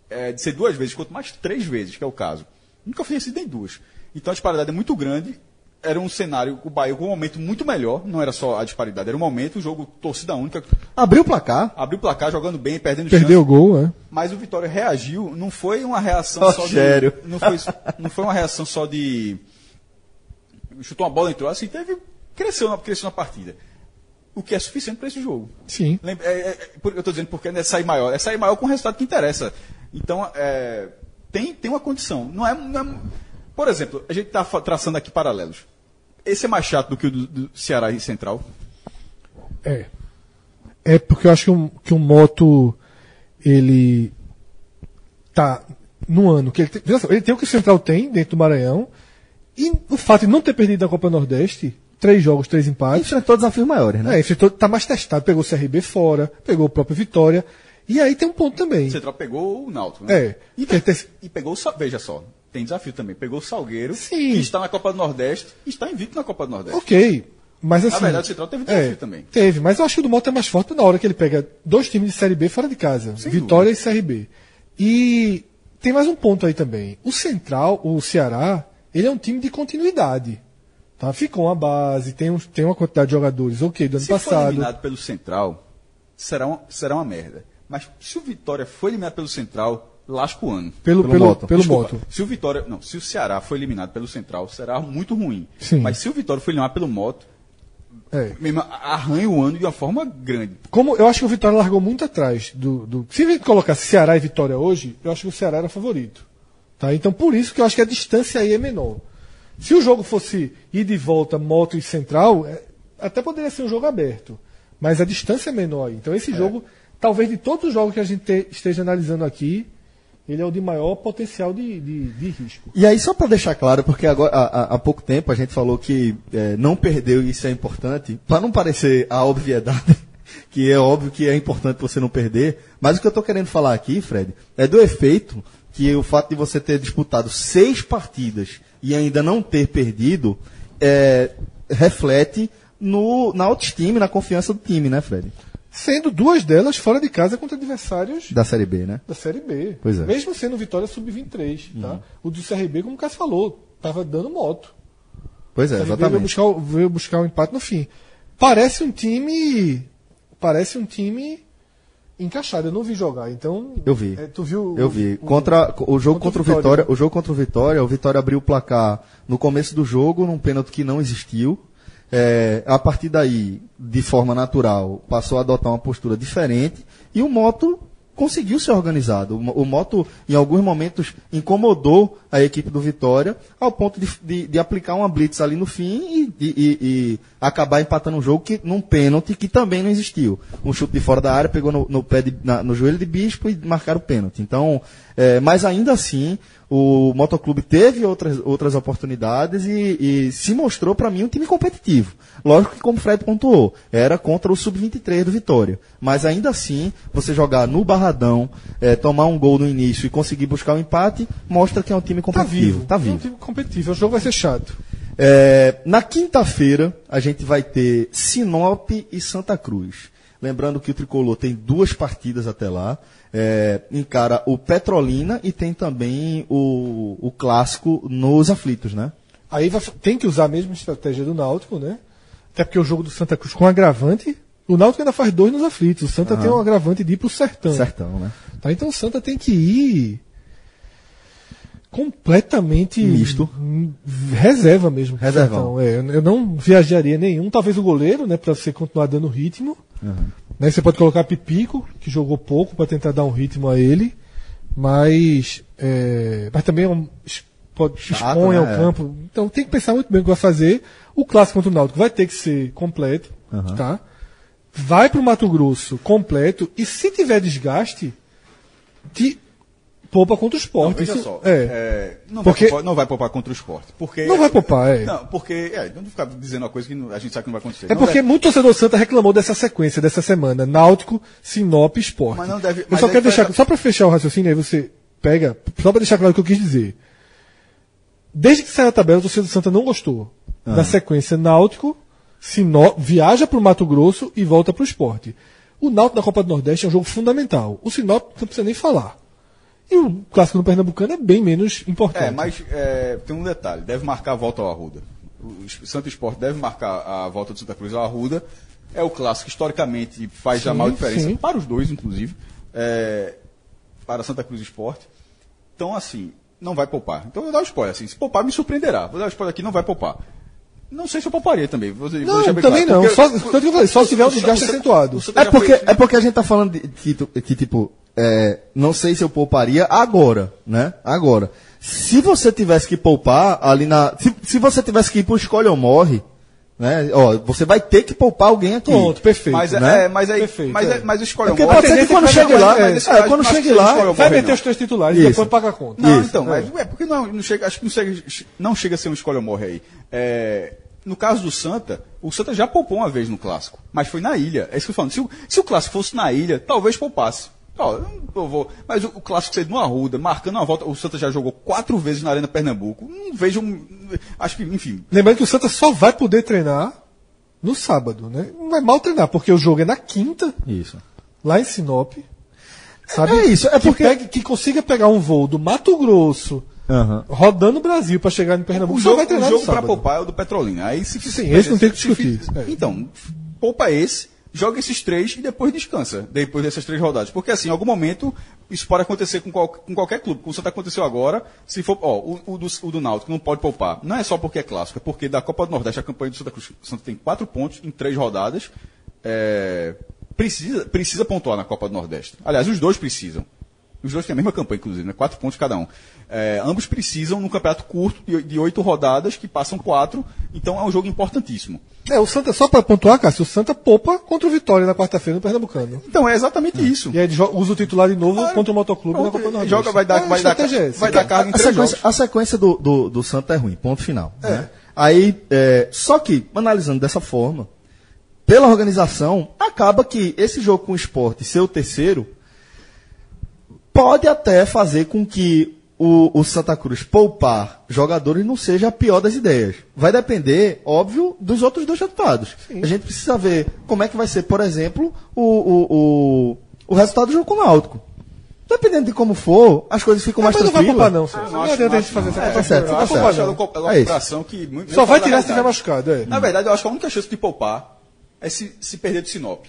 É, de ser duas vezes, quanto mais três vezes, que é o caso. Nunca foi assim nem duas. Então a disparidade é muito grande. Era um cenário, o Bahia com um momento muito melhor, não era só a disparidade, era um momento, o jogo torcida única, Abriu o placar. abriu o placar jogando bem, perdendo Perdeu o chance. gol, né? Mas o Vitória reagiu, não foi uma reação Ó, só sério. de. Não foi, não foi uma reação só de. Chutou uma bola, entrou assim, teve. Cresceu na, cresceu na partida. O que é suficiente para esse jogo. Sim. Lembra- é- é- por- eu estou dizendo porque é sair maior, é sair maior com o resultado que interessa. Então, é, tem, tem uma condição. Não é, não é- por exemplo, a gente está traçando aqui paralelos. Esse é mais chato do que o do, do Ceará e Central? É. É porque eu acho que um, que um moto ele tá no ano que ele tem, ele tem o que o Central tem dentro do Maranhão e o fato de não ter perdido a Copa Nordeste, três jogos, três empates, Enfrentou desafios maiores, né? é, enfrentou, tá mais testado, pegou o CRB fora, pegou o próprio Vitória e aí tem um ponto também. O Central pegou o Náutico, né? É. E, e pegou Veja só, tem desafio também. Pegou o Salgueiro, Sim. que está na Copa do Nordeste, e está invicto na Copa do Nordeste. Ok, mas assim. verdade, o Central teve desafio também. Teve, mas eu acho que o do Moto é mais forte na hora que ele pega dois times de Série B fora de casa, Sem Vitória e CRB. E tem mais um ponto aí também. O Central, o Ceará, ele é um time de continuidade. Tá? Ficou uma base, tem, um, tem uma quantidade de jogadores, ok, do ano Se passado. eliminado pelo Central, será uma, será uma merda. Mas se o Vitória for eliminado pelo Central, lasca o ano. Pelo, Pelo pelo, Moto. pelo Desculpa, Moto. Se o Vitória. Não, se o Ceará for eliminado pelo Central, será muito ruim. Sim. Mas se o Vitória for eliminado pelo Moto, É. mesmo, arranha o ano de uma forma grande. Como eu acho que o Vitória largou muito atrás do, do. Se a gente colocasse Ceará e Vitória hoje, eu acho que o Ceará era favorito. Tá? Então por isso que eu acho que a distância aí é menor. Se o jogo fosse ir de volta, moto e central, é, até poderia ser um jogo aberto. Mas a distância é menor aí. Então esse jogo, talvez de todos os jogos que a gente te- esteja analisando aqui, ele é o de maior potencial de, de, de risco. E aí, só para deixar claro, porque agora, há, há- pouco tempo a gente falou que é, não perdeu e isso é importante, para não parecer a obviedade, que é óbvio que é importante você não perder, mas o que eu estou querendo falar aqui, Fred, é do efeito que o fato de você ter disputado seis partidas e ainda não ter perdido é, reflete no, na autoestima e na confiança do time, né, Fred? Sendo duas delas fora de casa contra adversários Da Série B, né? da Série B. Pois é. Mesmo sendo Vitória Sub-23. Tá? O do CRB, como o Cássio falou, tava dando moto. Pois é, O CRB veio exatamente. buscar, o- veio buscar o empate no fim. Parece um time. Parece um time encaixado. Eu não vi jogar, então. Eu vi. é, tu viu? Eu o- vi. o- Contra o jogo contra, contra o o Vitória, Vitória. o jogo contra o Vitória, o Vitória abriu o placar no começo do jogo, num pênalti que não existiu. É, a partir daí, de forma natural, passou a adotar uma postura diferente e o Moto conseguiu ser organizado. O, o Moto, em alguns momentos, incomodou a equipe do Vitória ao ponto de, de- de aplicar uma blitz ali no fim e, e- e- e acabar empatando um jogo que, num pênalti que também não existiu. Um chute de fora da área, pegou no, no pé de- na- no joelho de Bispo e marcaram o pênalti. Então, é, mas ainda assim, o Motoclube teve outras, outras oportunidades e, e se mostrou para mim um time competitivo. Lógico que, como o Fred pontuou, era contra o Sub-23 do Vitória. Mas ainda assim, você jogar no Barradão, é, tomar um gol no início e conseguir buscar o empate, mostra que é um time Tá competitivo. vivo. Tá É um vivo. time competitivo. O jogo vai ser chato. É, na quinta-feira, a gente vai ter Sinop e Santa Cruz. Lembrando que o Tricolor tem duas partidas até lá. É, encara o Petrolina e tem também o, o clássico nos aflitos, né? Aí vai- tem que usar a mesma estratégia do Náutico, né? Até porque o jogo do Santa Cruz com agravante. O Náutico ainda faz dois nos aflitos. O Santa tem um agravante de ir pro sertão. Sertão, né? Tá? Então o Santa tem que ir completamente Misto. reserva mesmo. pro Reservão. Sertão. É, eu- não viajaria nenhum, talvez o goleiro, né, para você continuar dando ritmo. Né, você pode colocar Pipico, que jogou pouco para tentar dar um ritmo a ele, mas é, mas também é um, pode, Chato, expõe né? ao campo. Então tem que pensar muito bem o que vai fazer. O clássico contra o Náutico vai ter que ser completo, tá? Vai pro Mato Grosso completo e se tiver desgaste, de- poupa contra o Não, esporte. veja Isso- só. é. é, não, Porque- vai poupar, não vai poupar contra o esporte. Porque, Não vai poupar, é. Não, porque. É, não ficar dizendo uma coisa que não- a gente sabe que não vai acontecer. É Não porque deve- muito torcedor Santa reclamou dessa sequência dessa semana. Náutico, Sinop Esporte. Mas não deve- eu mas só quero vai- deixar, só para fechar o raciocínio, aí você pega, só para deixar claro o que eu quis dizer. Desde que saiu a tabela, o torcedor do Santa não gostou. Na sequência, Náutico, Sinop, viaja para o Mato Grosso e volta para o Esporte. O Náutico da Copa do Nordeste é um jogo fundamental. O Sinop não precisa nem falar. E o clássico no Pernambucano é bem menos importante. É, mas é, tem um detalhe: deve marcar a volta ao Arruda. O Santo Esporte deve marcar a volta do Santa Cruz ao Arruda. É o clássico, historicamente, faz já Sim, maior diferença, sim. para os dois, inclusive, é, para Santa Cruz Esporte. Então, assim, não vai poupar. Então, eu vou dar o spoiler. Assim, se poupar, me surpreenderá. Vou dar o spoiler aqui, não vai poupar. Não sei se eu pouparia também. Vou, vou Não, bem também claro, não. porque- Só, tanto que eu falei, só se tiver um desgaste o- acentuado. o É porque, foi- é porque a gente tá falando de, que, que, tipo, é, não sei se eu pouparia agora, né? Agora. Se você tivesse que poupar ali na. Se, se você tivesse que ir pro escolha ou morre, né? Ó, você vai ter que poupar alguém aqui. Pronto, perfeito. Mas, é, né? é, mas aí, Perfeito, mas, é. é, mas o escolhe É porque um pode morre- ser que quando chegue lá. é, É, quando chegue lá. Vai meter não. os três titulares e Isso. depois paga a conta. Não, Isso. então, É. mas é porque não, não chega, acho que não chega, não chega a ser um escolha ou morre aí. É, no caso do Santa, o Santa já poupou uma vez no clássico, mas foi na ilha. É isso que eu falando. Se o, se o clássico fosse na ilha, talvez poupasse. Ó, eu vou, mas o, o clássico ser no Arruda, marcando uma volta, o Santa já jogou quatro vezes na Arena Pernambuco. Não vejo, um- acho que, enfim, Lembrando que o Santa só vai poder treinar no sábado, né? Não vai mal treinar, porque o jogo é na quinta, Isso. lá em Sinop. Sabe? É isso, é Que porque- pegue- que consiga pegar um voo do Mato Grosso, Aham. rodando o Brasil pra chegar em Pernambuco, O jogo, vai treinar o jogo para poupar é o do Petrolina. Aí se Sim, esse não tem que discutir. É. Então, poupa esse, joga esses três e depois descansa, depois dessas três rodadas. Porque assim, em algum momento, isso pode acontecer com, qual- com qualquer clube. Como o Santa aconteceu agora, se for, ó, o, o do, o do Náutico não pode poupar. Não é só porque é clássico, é porque da Copa do Nordeste a campanha do Santa Cruz, o Santa tem quatro pontos em três rodadas. É, precisa, precisa pontuar na Copa do Nordeste. Aliás, os dois precisam. Os dois têm a mesma campanha, inclusive, né? Quatro pontos cada um. É, ambos precisam num campeonato curto de, de oito rodadas, que passam quatro. Então é um jogo importantíssimo. É, o Santa, só pra pontuar, Cássio, o Santa poupa contra o Vitória na quarta-feira no Pernambucano. Então é exatamente isso. E aí usa o titular de novo Ah, contra o Motoclube na pronto, Copa do Nordeste. joga, vai dar- É, vai dar- estratégia é vai dar carga em A três sequência, jogos. a sequência do, do, do Santa é ruim, ponto final. né? Aí, é, só que, analisando dessa forma, pela organização, acaba que esse jogo com o esporte ser o terceiro pode até fazer com que o, o Santa Cruz poupar jogadores não seja a pior das ideias. Vai depender, óbvio, dos outros dois resultados. A gente precisa ver como é que vai ser, por exemplo, o, o, o, o resultado do jogo com o Náutico. Dependendo de como for, as coisas ficam Mas mais não vai tranquilas. poupar não, Sérgio. Não adianta a gente fazer essa tá comparação. certo, tá certo. que é uma- é É que. muito- Só vai tirar se tiver machucado, é. Na verdade, eu acho que a única chance de poupar é se, se perder do Sinop.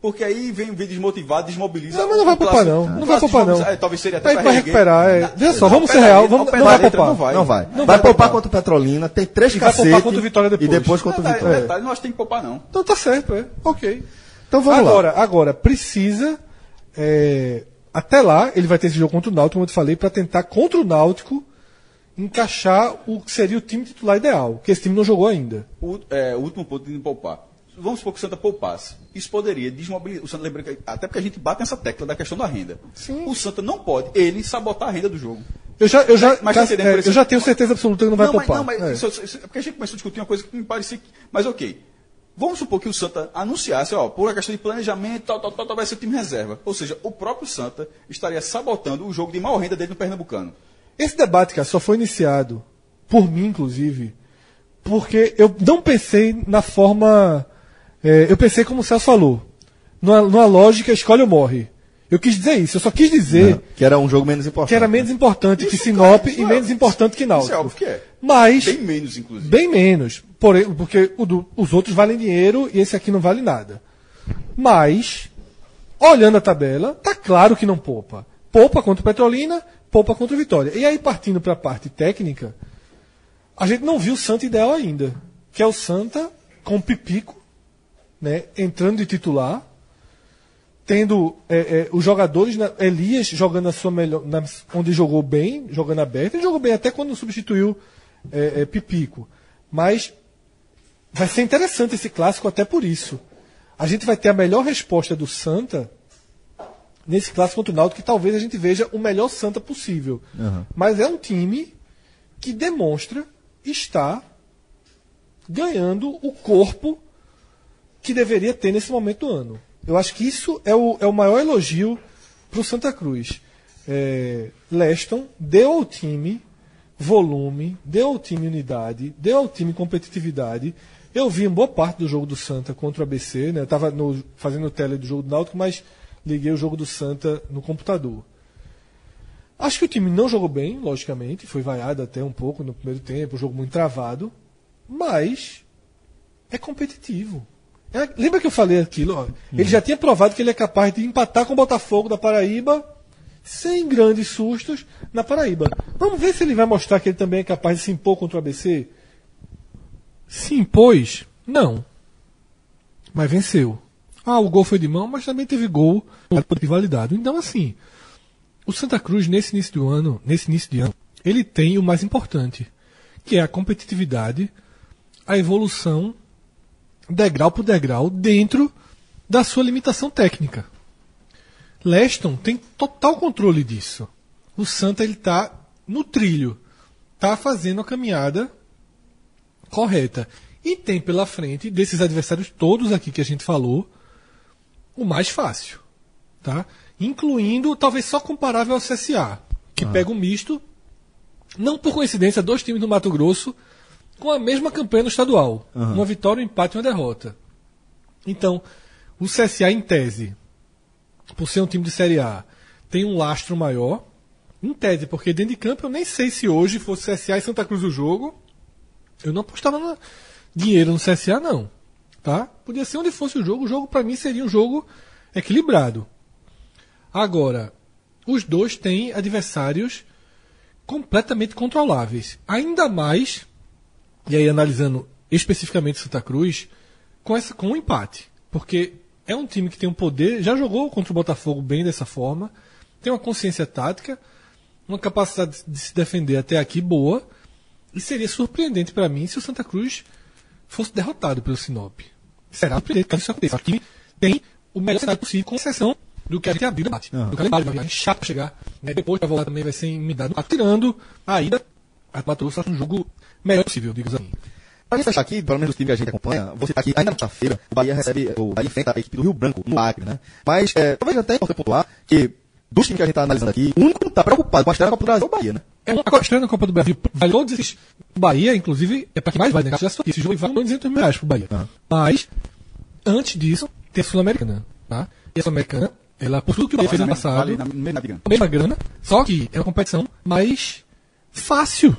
Porque aí vem, vem desmotivado, desmobiliza. Não, mas não vai poupar, não. Não vai poupar, não. é, talvez seria até Vai, pra vai recuperar, é. Veja só, Não, vamos ser real, aí, vamos, não, vai aí, poupar. não vai. Não vai. Não vai, vai poupar contra o Petrolina, tem três E vai cacete. poupar contra o Vitória depois. E depois contra o Detalhe, Vitória. detalhe, não acho que tem que poupar, não. Então tá certo, é. Ok. Então vamos lá. agora, agora, precisa. é, até lá, ele vai ter esse jogo contra o Náutico, como eu te falei, para tentar contra o Náutico encaixar o que seria o time titular ideal, que esse time não jogou ainda. O, é, o último ponto de poupar. Vamos supor que o Santa poupasse. Isso poderia desmobilizar. O Santa lembra que, até porque a gente bate nessa tecla da questão da renda. Sim. O Santa não pode, ele, sabotar a renda do jogo. Eu já, eu já, Mas já- tá entendendo é, eu já tenho certeza absoluta que não vai não, poupar. Mas, não, mas É. isso- isso- é porque a gente começou a discutir uma coisa que me parecia que. Mas ok. Vamos supor que o Santa anunciasse, ó, por uma questão de planejamento, tal, tal, tal, tal, vai ser o time reserva. Ou seja, o próprio Santa estaria sabotando o jogo de maior renda dele no Pernambucano. Esse debate, cara, só foi iniciado por mim, inclusive, porque eu não pensei na forma. É, eu pensei como o Celso falou. Numa, numa lógica escolhe ou morre. Eu quis dizer isso, eu só quis dizer Que era um jogo menos importante. que era menos importante que Isso, Sinop cara, isso e é- menos importante que Isso é Náutico. óbvio que é. Mas, Bem menos, inclusive. bem menos. Porque o os outros valem dinheiro e esse aqui não vale nada. Mas, olhando a tabela, tá claro que não poupa. Poupa contra o Petrolina, poupa contra o Vitória. E aí, partindo para a parte técnica, a gente não viu o Santa ideal ainda. Que é o Santa com o Pipico, né, entrando de titular, tendo é, é, os jogadores, na- Elias jogando a sua melhor, na- onde jogou bem, jogando aberto, ele jogou bem até quando substituiu é, é, Pipico. Mas vai ser interessante esse clássico até por isso. A gente vai ter a melhor resposta do Santa nesse clássico contra o Náutico que talvez a gente veja o melhor Santa possível. Mas é um time que demonstra estar ganhando o corpo que deveria ter nesse momento do ano. Eu acho que isso é o, é o maior elogio para o Santa Cruz. É, Leston deu ao time volume, deu ao time unidade, deu ao time competitividade. Eu vi uma boa parte do jogo do Santa contra o ABC, né? Eu estava fazendo tele do jogo do Náutico, mas liguei o jogo do Santa no computador. Acho que o time não jogou bem, logicamente, foi vaiado até um pouco no primeiro tempo, um jogo muito travado, mas é competitivo. É- lembra que eu falei aquilo? ó? Ele já tinha provado que ele é capaz de empatar com o Botafogo da Paraíba sem grandes sustos na Paraíba. Vamos ver se ele vai mostrar que ele também é capaz de se impor contra o ABC? Se impôs? Não. Mas venceu. Ah, o gol foi de mão, mas também teve gol de validado. Então, assim, o Santa Cruz, nesse início do ano, nesse início de ano, ele tem o mais importante, que é a competitividade, a evolução, degrau por degrau, dentro da sua limitação técnica. Leston tem total controle disso. O Santa ele tá no trilho, tá fazendo a caminhada correta e tem pela frente desses adversários todos aqui que a gente falou o mais fácil, tá? Incluindo talvez só comparável ao CSA, que pega um misto, não por coincidência, dois times do Mato Grosso com a mesma campanha no estadual, uma vitória, um empate e uma derrota. Então, o CSA em tese por ser um time de Série A, tem um lastro maior. Em tese, porque dentro de campo eu nem sei se hoje fosse CSA e Santa Cruz o jogo, eu não apostava na- dinheiro no CSA, não. Tá? Podia ser onde fosse o jogo, o jogo para mim seria um jogo equilibrado. Agora, os dois têm adversários completamente controláveis. Ainda mais, e aí analisando especificamente Santa Cruz, com, essa, com um empate. Porque é um time que tem um poder, já jogou contra o Botafogo bem dessa forma, tem uma consciência tática, uma capacidade de se defender até aqui boa, e seria surpreendente para mim se o Santa Cruz fosse derrotado pelo Sinop. Será surpreendente caso isso aconteça. O time tem o melhor cenário possível, com exceção do que a gente abriu no debate. Do calendário, chata pra chegar. Né? Depois pra voltar também vai ser em umidade. Tirando a ida, a Mato Grosso um jogo melhor possível, digamos assim. Pra gente fechar aqui, pelo menos os times que a gente acompanha, você tá aqui ainda na quarta-feira, o Bahia recebe, o Bahia enfrenta a equipe do Rio Branco, no Acre, né? Mas, é, talvez até importante pontuar que, dos times que a gente tá analisando aqui, o único que tá preocupado com a estreia da Copa do Brasil é o Bahia, né? É uma estreia na Copa do Brasil. Vale todos esses. O Bahia, inclusive, é para quem mais vai, né? Já só Esse jogo vale 200 mil reais pro Bahia. Mas, antes disso, tem a Sul-Americana. Tá? E a Sul-Americana, ela, por tudo que o Bahia fez ano passado, Vale na mesma grana, só que é uma competição mais fácil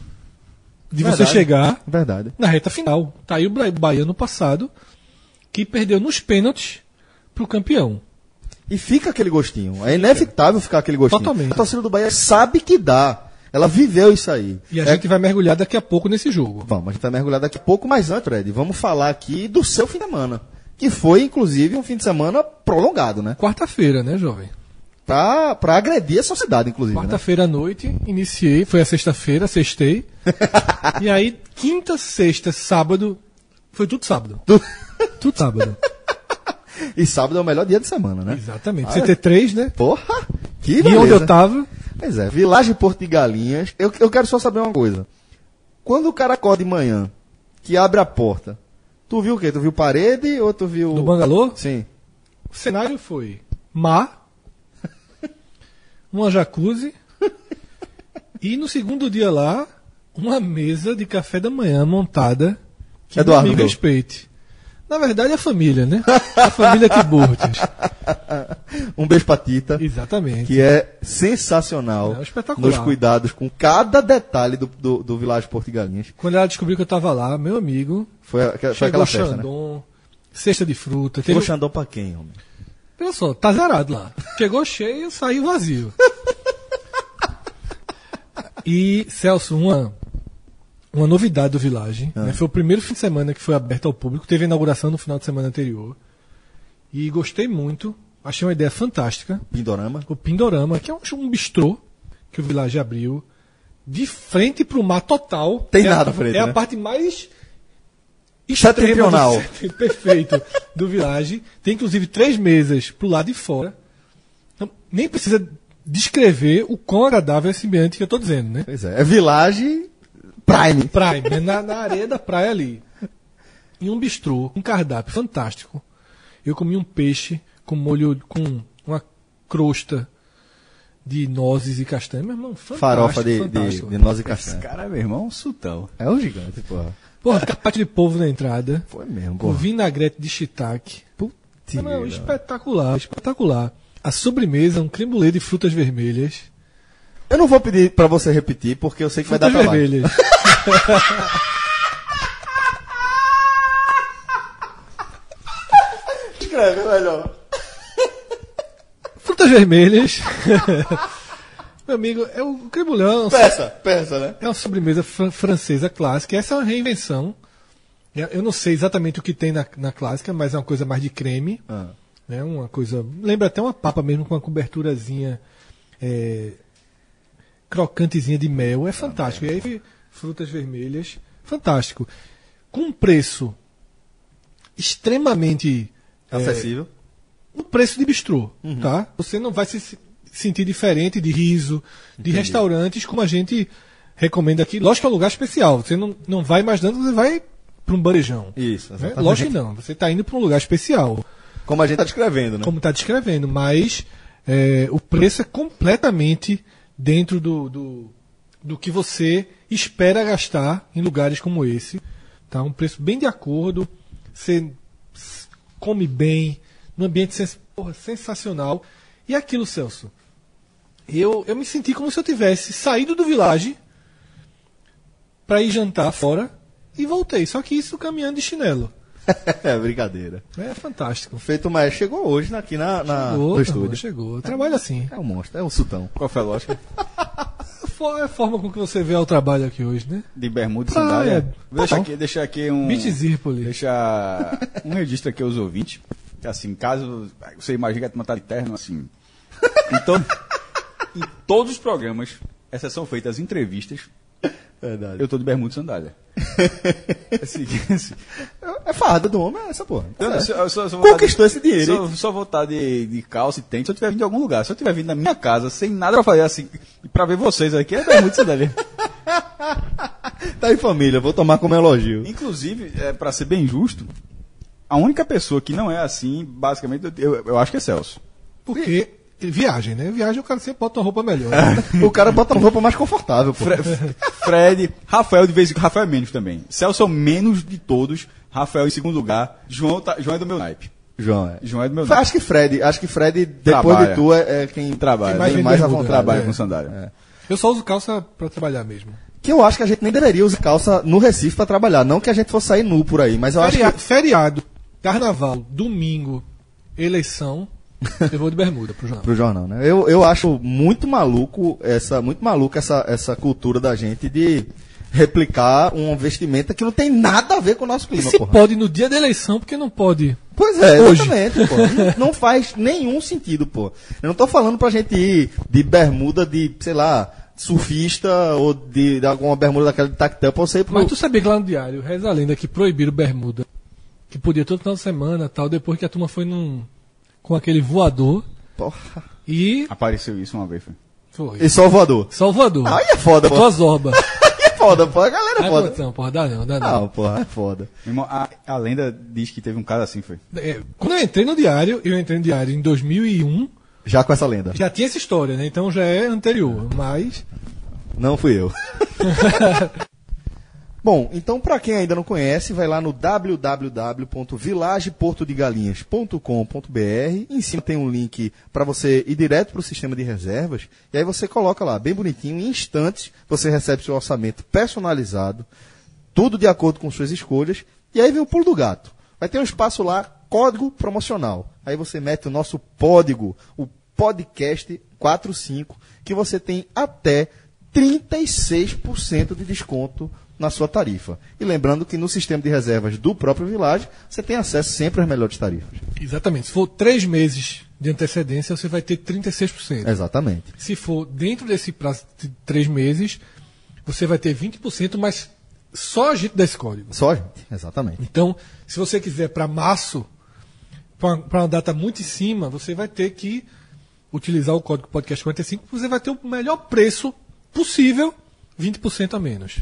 de você Verdade. chegar Verdade. na reta final. Tá aí o Bahia no passado, que perdeu nos pênaltis pro campeão. E fica aquele gostinho. É inevitável ficar aquele gostinho. Totalmente. A torcida do Bahia sabe que dá. Ela viveu isso aí. E a É- gente vai mergulhar daqui a pouco nesse jogo. Vamos, a gente vai mergulhar daqui a pouco, mas antes, Fred, vamos falar aqui do seu fim de semana. Que foi, inclusive, um fim de semana prolongado, né? Quarta-feira, né, jovem? Pra, pra agredir a sociedade, inclusive. Né? Quarta-feira à noite, iniciei, foi a sexta-feira, sextei. e aí, quinta, sexta, sábado, foi tudo sábado. tudo sábado. E sábado é o melhor dia de semana, né? Exatamente. Ah, CT3, né? Porra! Que E onde eu tava, Pois é, Vilagem Porto de Galinhas. Eu, eu quero só saber uma coisa. Quando o cara acorda de manhã, que abre a porta, tu viu o quê? Tu viu parede ou tu viu. no Bangalô, Sim. o cenário foi mar, uma jacuzzi, e no segundo dia lá, uma mesa de café da manhã montada que Eduardo deu. respeite. Na verdade, é a família, né? A família Tiburtius. Um beijo pra Tita. Exatamente. que é sensacional É espetacular. nos cuidados com cada detalhe do, do, do Vilagem. Quando ela descobriu que eu tava lá, meu amigo, Foi, a- foi chegou aquela festa, né? Cesta de fruta. Chegou Teve... Xandão pra quem, homem? Só, tá zerado lá. Chegou cheio, saiu vazio. e, Celso, uma, uma novidade do Village. Ah. né? Foi o primeiro fim de semana que foi aberto ao público. Teve a inauguração no final de semana anterior. E gostei muito. Achei uma ideia fantástica. Pindorama. O Pindorama, que é um, um bistrô que o Village abriu. De frente pro mar total. Tem é nada a, frente, É né? a parte mais Setentrional. extrema do- perfeito do Village. Tem inclusive três mesas pro lado de fora. Não, nem precisa descrever o quão agradável é esse ambiente que eu tô dizendo, né? Pois é. É Village Prime. Prime, né? na, na areia da praia ali. Em um bistrô, um cardápio fantástico. Eu comi um peixe com molho, com uma crosta de nozes e castanha. Meu irmão, fantástico. Farofa de, de, fantástico. de noz e Esse castanha. cara, meu irmão, é um sultão. É um gigante, porra. Porra, carpaccio de polvo na entrada. Foi mesmo, Com porra. vinagrete de shiitake. Putz, Não, espetacular, espetacular. A sobremesa, um creme brulee de frutas vermelhas. Eu não vou pedir pra você repetir, porque eu sei que vai dar Frutas trabalho. vermelhas. Escreve, melhor. Frutas vermelhas. Meu amigo, é o é uma- Peça, peça, né? É uma sobremesa fran- francesa clássica. Essa é uma reinvenção. É, Eu não sei exatamente o que tem na, na clássica, mas é uma coisa mais de creme. Ah. Né? Uma coisa. Lembra até uma papa mesmo com uma coberturazinha é, crocantezinha de mel. É fantástico. E aí, frutas vermelhas. Fantástico. Com um preço extremamente. é, Acessível. um preço de bistrô, tá? Você não vai se- sentir diferente de riso, de restaurantes como a gente recomenda aqui. Lógico que é um lugar especial. Você não, não vai imaginando que você vai para um barejão. Isso, né? Lógico que não. Você está indo para um lugar especial, Como a gente tá descrevendo, né? como está descrevendo, mas é, o preço é completamente dentro do, do, do que você espera gastar em lugares como esse. Tá? Um preço bem de acordo. Você come bem, num ambiente sens- porra, sensacional. E aquilo, Celso. Eu, eu me senti como se eu tivesse saído do village para ir jantar fora e voltei. Só que isso caminhando de chinelo. é brincadeira. É fantástico. Feito mais, chegou hoje aqui na, na, Chegou, no estúdio. chegou. Trabalho assim. É um monstro, é um sultão. Qual foi a lógica? É a forma com que você vê o trabalho aqui hoje, né? De bermuda e sandália? Vou deixar Tá aqui, deixar aqui um... Beach Zirpoli. Deixar um registro aqui aos ouvintes. Assim, caso você imagine que a turma tá de terno, assim... Então, em todos os programas, exceção feita as entrevistas, Verdade. eu tô de bermuda e sandália. Assim, assim, É farda do homem, é essa porra. eu, eu, só- eu só- só Conquistou estar esse dinheiro, Só, só vou estar de, de calça e tênis se eu tiver vindo de algum lugar. Se eu tiver vindo da minha casa, sem nada pra fazer, assim, pra ver vocês aqui, é bermuda e sandália. Tá em família, vou tomar como elogio. Inclusive, é, para ser bem justo, a única pessoa que não é assim, basicamente, eu, eu- acho que é Celso. Porque viagem, né? Viagem o cara sempre bota uma roupa melhor. O cara bota uma roupa mais confortável, pô. Fre- Fred, Rafael de vez em quando, Rafael é menos também. Celso é o menos de todos, Rafael em segundo lugar, João, tá- João é do meu naipe. João, é. João é do meu naipe. Acho que Fred, acho que Fred, depois Trabalha. de tu, é, é quem Trabalha. quem mais vem mais. Trabalha É. com sandália. Eu só uso calça pra trabalhar mesmo. Que eu acho que a gente nem deveria usar calça no Recife pra trabalhar. Não que a gente fosse sair nu por aí, mas eu acho Feria- que. Feriado, carnaval, domingo, eleição, eu vou de bermuda pro jornal. Pro jornal, né? Eu, eu acho muito maluco essa, muito maluco essa, essa cultura da gente de replicar uma vestimenta que não tem nada a ver com o nosso E clima, se porra. pode no dia da eleição, porque não pode? Pois é, Hoje. exatamente, pô. Não, não faz nenhum sentido, pô. Eu não tô falando pra gente ir de bermuda de, sei lá, surfista ou de, de alguma bermuda daquela de pra você ir pro... Mas tu sabia que lá no diário, reza a lenda que proibiram bermuda. Que podia todo final de semana tal, depois que a turma foi num. Com aquele voador Porra. e. Apareceu isso uma vez, foi. Foi. E só o voador. Só o voador. Aí é foda, pô. Botou as orbas. Aí é foda, pô. A galera é Ah, foda. não, porra, dá não, dá não. Não, porra, é foda. Meu irmão, a, a lenda diz que teve um caso assim, foi. É, quando eu entrei no diário, eu entrei no diário em 2001, Já com essa lenda. já tinha essa história, né? Então já é anterior, mas Não fui eu. Bom, então para quem ainda não conhece, vai lá no www.vilageportodegalinhas.com.br. Em cima tem um link para você ir direto para o sistema de reservas. E aí você coloca lá, bem bonitinho, em instantes você recebe seu orçamento personalizado, tudo de acordo com suas escolhas. E aí vem o pulo do gato. Vai ter um espaço lá, código promocional. Aí você mete o nosso código, o podcast 45, que você tem até 36% de desconto na sua tarifa. E lembrando que no sistema de reservas do próprio Village, você tem acesso sempre às melhores tarifas. exatamente, se for três meses de antecedência, você vai ter 36%. Exatamente. Se for dentro desse prazo de três meses, você vai ter 20%, mas só a gente dá esse código. Só, gente. Exatamente. Então, se você quiser para março, para uma data muito em cima, você vai ter que utilizar o código podcast 45, você vai ter o melhor preço possível, 20% a menos.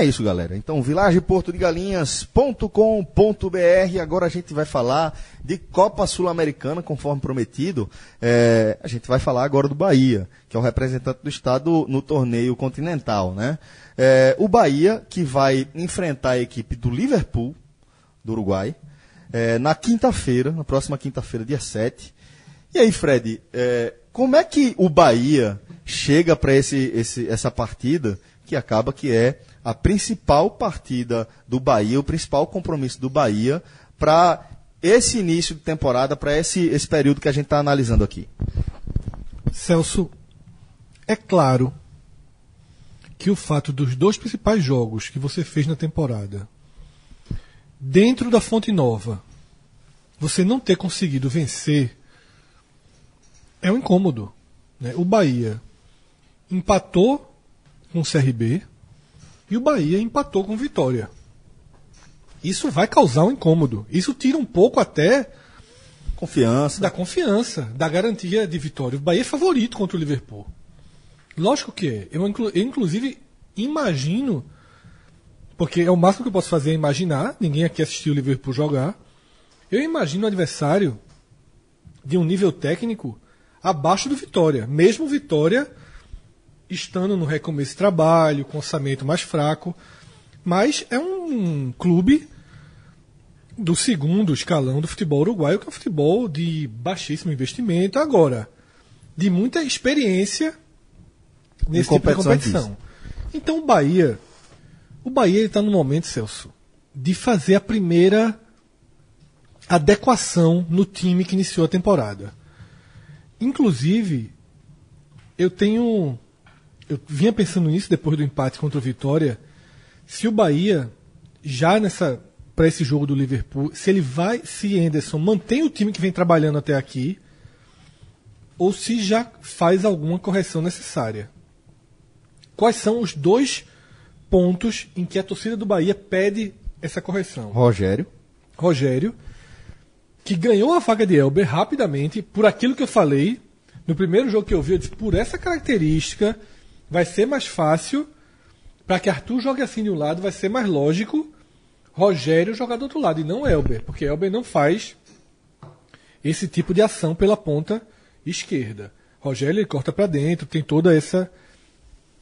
É isso, galera. Então, vilageportodegalinhas.com.br. Agora a gente vai falar de Copa Sul-Americana, conforme prometido. É, a gente vai falar agora do Bahia, que é o representante do estado no torneio continental, né? É, o Bahia, que vai enfrentar a equipe do Liverpool, do Uruguai, é, na quinta-feira, na próxima quinta-feira, dia 7. E aí, Fred, é, como é que o Bahia chega para esse, esse, essa partida, que acaba que é a principal partida do Bahia, o principal compromisso do Bahia para esse início de temporada, para esse, esse período que a gente está analisando aqui? Celso, é claro que o fato dos dois principais jogos que você fez na temporada, dentro da Fonte Nova, você não ter conseguido vencer, é um incômodo. né? O Bahia empatou com o CRB e o Bahia empatou com Vitória. Isso vai causar um incômodo. Isso tira um pouco até Confiança. da confiança, da garantia de vitória. O Bahia é favorito contra o Liverpool. Lógico que é. Eu, inclu- eu, inclusive, imagino, porque é o máximo que eu posso fazer é imaginar, ninguém aqui assistiu o Liverpool jogar. Eu imagino o adversário de um nível técnico abaixo do Vitória. Mesmo Vitória estando no recomeço de trabalho, com orçamento mais fraco. Mas é um clube do segundo escalão do futebol uruguaio, que é um futebol de baixíssimo investimento, agora, de muita experiência nesse tipo de competição. Então o Bahia, o Bahia está no momento, Celso, de fazer a primeira adequação no time que iniciou a temporada. Inclusive, eu tenho. Eu vinha pensando nisso depois do empate contra o Vitória. Se o Bahia, já nessa para esse jogo do Liverpool, se ele vai, se Anderson mantém o time que vem trabalhando até aqui, ou se já faz alguma correção necessária. Quais são os dois pontos em que a torcida do Bahia pede essa correção? Rogério. Rogério, que ganhou a vaga de Elber rapidamente, por aquilo que eu falei. No primeiro jogo que eu vi, eu disse, por essa característica, vai ser mais fácil para que Arthur jogue assim de um lado, vai ser mais lógico Rogério jogar do outro lado, e não Elber, porque Elber não faz esse tipo de ação pela ponta esquerda. Rogério ele corta para dentro, tem toda essa.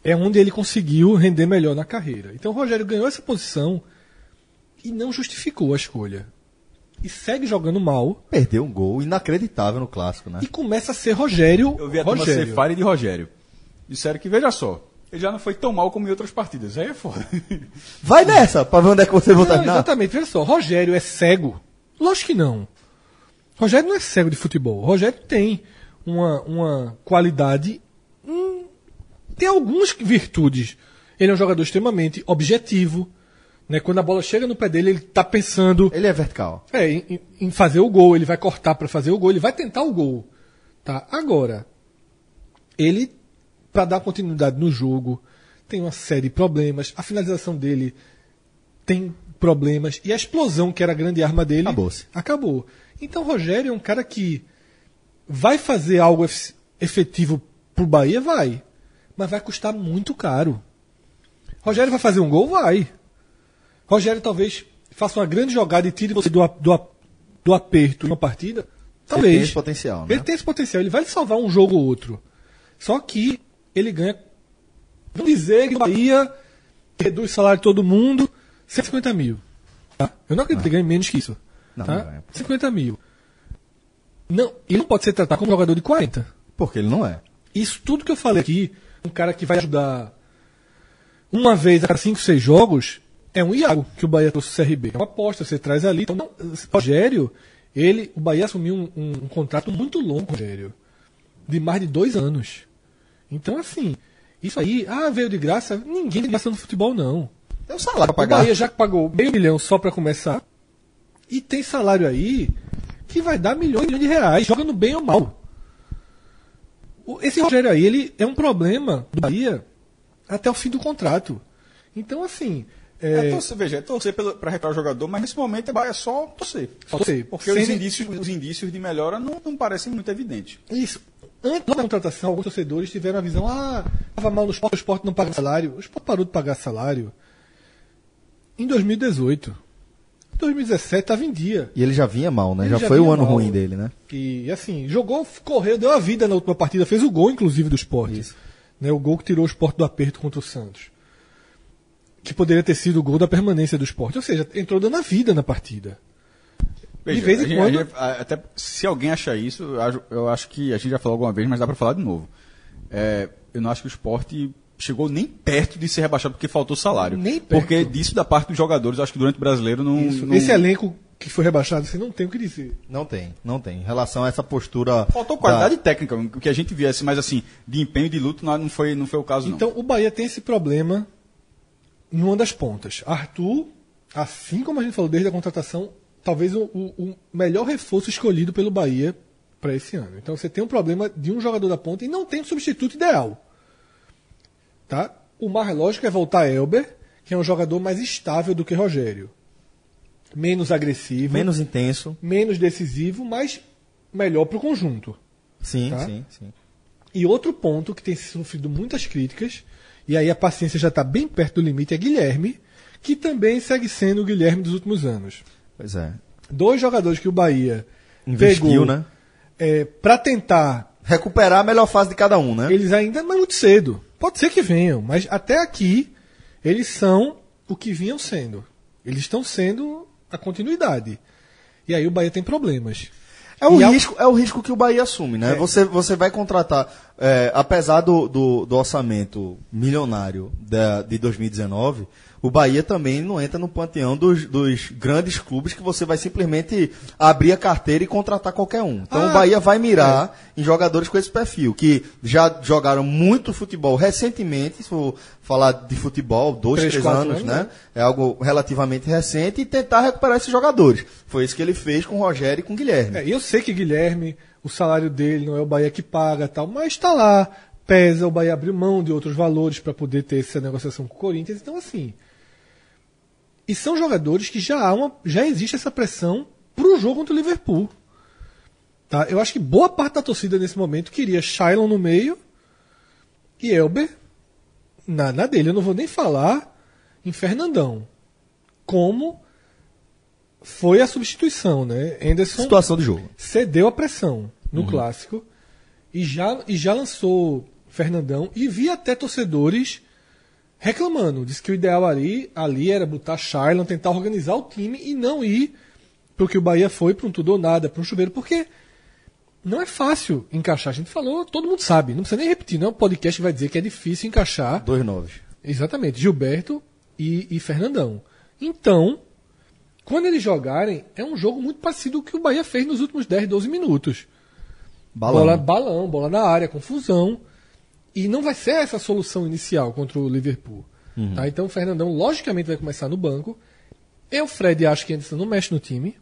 É onde ele conseguiu render melhor na carreira. Então o Rogério ganhou essa posição e não justificou a escolha. E segue jogando mal Perdeu um gol inacreditável no clássico, né? e começa a ser Rogério. Eu vi a Rogério. ser de Rogério. Disseram que, veja só, ele já não foi tão mal como em outras partidas. Aí é foda. Vai nessa, pra ver onde é que você vai terminar. exatamente, veja só, Rogério é cego? Lógico que não. Rogério não é cego de futebol. Rogério tem uma, uma qualidade. hum, tem algumas virtudes. Ele é um jogador extremamente objetivo. Né? Quando a bola chega no pé dele, ele está pensando Ele é vertical. é, em, em fazer o gol, ele vai cortar para fazer o gol, ele vai tentar o gol. Tá? Agora, ele, para dar continuidade no jogo, tem uma série de problemas. A finalização dele tem problemas. E a explosão, que era a grande arma dele, Acabou-se. acabou. Então, Rogério é um cara que vai fazer algo ef- efetivo pro Bahia? Vai. Mas vai custar muito caro. Rogério vai fazer um gol? Vai. Rogério talvez faça uma grande jogada e tire você do, do, do aperto em uma partida. Talvez. tem esse potencial, né? Ele tem esse potencial. Ele vai salvar um jogo ou outro. Só que ele ganha. Vamos dizer que o Bahia reduz o salário de todo mundo 150 mil. Tá? Eu não acredito que ele ganhe menos que isso. Não, tá? não ganha. 50 mil. Não, ele não pode ser tratado como jogador de 40. Porque ele não é. Isso tudo que eu falei aqui, um cara que vai ajudar uma vez a cada 5, 6 jogos, é um Iago que o Bahia trouxe o CRB. É uma aposta, você traz ali. Então, não, Rogério, ele, o Bahia assumiu um, um- um contrato muito longo com o Rogério. De mais de dois anos. Então, assim, isso aí, ah, veio de graça. Ninguém de graça no futebol, não. Tem um salário pra O pagar. Bahia já pagou meio milhão só para começar. E tem salário aí que vai dar milhões, milhões de reais, jogando bem ou mal. O- Esse Rogério aí, ele é um problema do Bahia até o fim do contrato. Então, assim, É, torcer, veja, é torcer pra recuperar o jogador, mas nesse momento é só torcer. Só torcer. Porque os Sem- indícios, os indícios de melhora não, não parecem muito evidentes. Isso. Antes da contratação, alguns torcedores tiveram a visão, ah, estava mal no esporte, o esporte não paga salário. O esporte parou de pagar salário em 2018. Em 2017 estava em dia. E ele já vinha mal, né? Ele Já, já foi o ano mal. ruim dele, né? E assim, jogou, correu, deu a vida na última partida, fez o gol, inclusive, do esporte. Isso. Né, o gol que tirou o esporte do aperto contra o Santos. Que poderia ter sido o gol da permanência do esporte. Ou seja, entrou dando a vida na partida. Veja, de vez em quando. gente- até se alguém achar isso, eu acho, eu acho que a gente já falou alguma vez, mas dá pra falar de novo. É, eu não acho que o esporte chegou nem perto de ser rebaixado porque faltou salário. Nem perto. Porque disso da parte dos jogadores, eu acho que durante o brasileiro não. Isso. não- Esse elenco que foi rebaixado, você não tem o que dizer. Não tem, não tem. Em relação a essa postura. Faltou qualidade da- técnica, o que a gente viesse, mas assim, de empenho e de luto não, não foi, não foi o caso, Então, o Bahia tem esse problema numa das pontas. Arthur, assim como a gente falou desde a contratação, talvez o, o- o melhor reforço escolhido pelo Bahia para esse ano. Então, você tem um problema de um jogador da ponta e não tem um substituto ideal. Tá? O mais lógico é voltar Elber, que é um jogador mais estável do que Rogério. Menos agressivo, Menos intenso. menos decisivo, mas melhor para o conjunto. Sim, Tá? sim, sim. E outro ponto que tem sofrido muitas críticas, e aí a paciência já está bem perto do limite, é Guilherme, que também segue sendo o Guilherme dos últimos anos. Pois é. Dois jogadores que o Bahia Investiu, pegou né? para tentar, Recuperar a melhor fase de cada um, né? eles ainda não é muito cedo. Pode ser que venham, mas até aqui eles são o que vinham sendo. Eles estão sendo a continuidade. E aí o Bahia tem problemas. É o, E risco, é o risco que o Bahia assume, né? É. Você, você vai contratar, é, apesar do, do, do orçamento milionário da, de 2019, o Bahia também não entra no panteão dos, dos grandes clubes que você vai simplesmente abrir a carteira e contratar qualquer um. Então Ah, o Bahia vai mirar em jogadores com esse perfil, que já jogaram muito futebol recentemente, se for falar de futebol, dois, Três, três, anos, anos, né? né? É algo relativamente recente e tentar recuperar esses jogadores. Foi isso que ele fez com o Rogério e com o Guilherme. É, eu sei que Guilherme, o salário dele não é o Bahia que paga tal, mas está lá, pesa, o Bahia abriu mão de outros valores para poder ter essa negociação com o Corinthians. Então, assim. E são jogadores que já há uma, já existe essa pressão para o jogo contra o Liverpool. Tá? Eu acho que boa parte da torcida nesse momento queria Shailon no meio e Elber na, na dele. Eu não vou nem falar em Fernandão. Como foi a substituição, né? Anderson Situação de jogo. cedeu a pressão no clássico e já, e já lançou Fernandão e vi até torcedores reclamando. Disse que o ideal ali, ali era botar Charlon, tentar organizar o time e não ir pro que o Bahia foi, para um tudo ou nada, para um chuveiro, porque não é fácil encaixar. A gente falou, todo mundo sabe, não precisa nem repetir, não é um podcast que vai dizer que é difícil encaixar Dois noves. Exatamente, Gilberto e, e Fernandão. Então, quando eles jogarem, é um jogo muito parecido com o que o Bahia fez nos últimos 10, 12 minutos. Balão. Bola, balão, bola na área, confusão. E não vai ser essa a solução inicial contra o Liverpool. Uhum. Tá? Então o Fernandão, logicamente, vai começar no banco. Eu, Fred, acho que Anderson não mexe no time.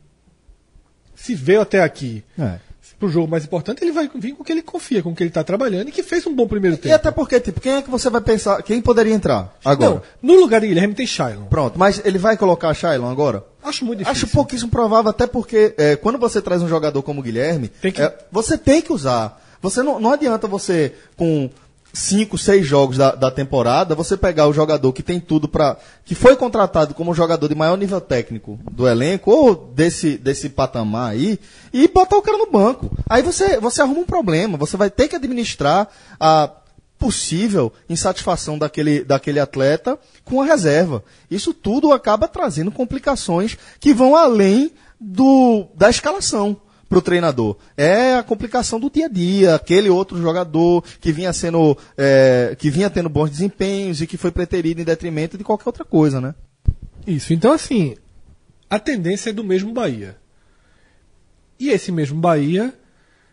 Se veio até aqui É. pro jogo mais importante, ele vai vir com o que ele confia, com o que ele está trabalhando e que fez um bom primeiro tempo. E até porque, tipo, quem é que você vai pensar? Quem poderia entrar agora? Não, no lugar de Guilherme tem Shailon. Pronto, mas ele vai colocar Shailon agora? Acho muito difícil. Acho pouquíssimo provável, até porque é, quando você traz um jogador como o Guilherme, Tem que- é, você tem que usar. Você não, não adianta você, com cinco, seis jogos da, da temporada, você pegar o jogador que tem tudo para que foi contratado como jogador de maior nível técnico do elenco, ou desse, desse patamar aí, e botar o cara no banco. Aí você, você arruma um problema, você vai ter que administrar a possível insatisfação daquele, daquele atleta com a reserva. Isso tudo acaba trazendo complicações que vão além do, da escalação para o treinador. É a complicação do dia a dia, aquele outro jogador que vinha sendo, é, que vinha tendo bons desempenhos e que foi preterido em detrimento de qualquer outra coisa, né? Isso, então assim, a tendência é do mesmo Bahia. E esse mesmo Bahia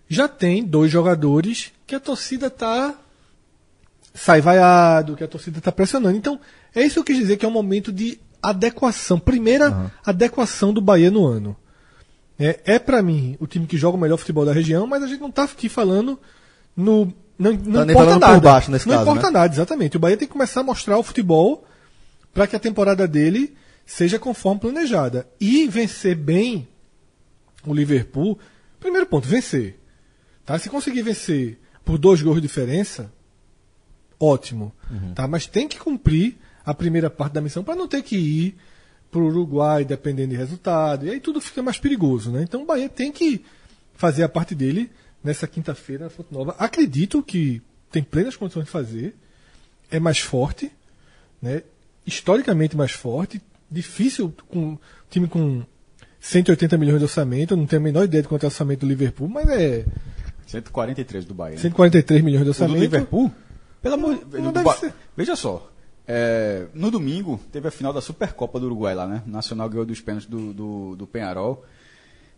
já tem dois jogadores que a torcida tá sai vaiado, que a torcida tá pressionando. Então, é isso que eu quis dizer que é um momento de adequação, primeira adequação do Bahia no ano. É, é para mim o time que joga o melhor futebol da região, mas a gente não tá aqui falando no não, não Tá importa nada. baixo nesse não caso, importa né? nada, exatamente. O Bahia tem que começar a mostrar o futebol para que a temporada dele seja conforme planejada. E vencer bem o Liverpool, primeiro ponto, vencer. Tá? Se conseguir vencer por dois gols de diferença, ótimo. Tá? Mas tem que cumprir a primeira parte da missão para não ter que ir para o Uruguai dependendo de resultado. E aí tudo fica mais perigoso. Né? Então o Bahia tem que fazer a parte dele nessa quinta-feira na Fonte Nova. Acredito que tem plenas condições de fazer. É mais forte, né? historicamente mais forte. Difícil com time com 180 milhões de orçamento. Eu não tenho a menor ideia de quanto é o orçamento do Liverpool, mas é 143 do Bahia. né? 143 milhões de O do orçamento. Liverpool? Pelo amor Ba- ser. Veja só. É, no domingo, teve a final da Supercopa do Uruguai lá, né? Nacional ganhou dos pênaltis do, do, do Penharol.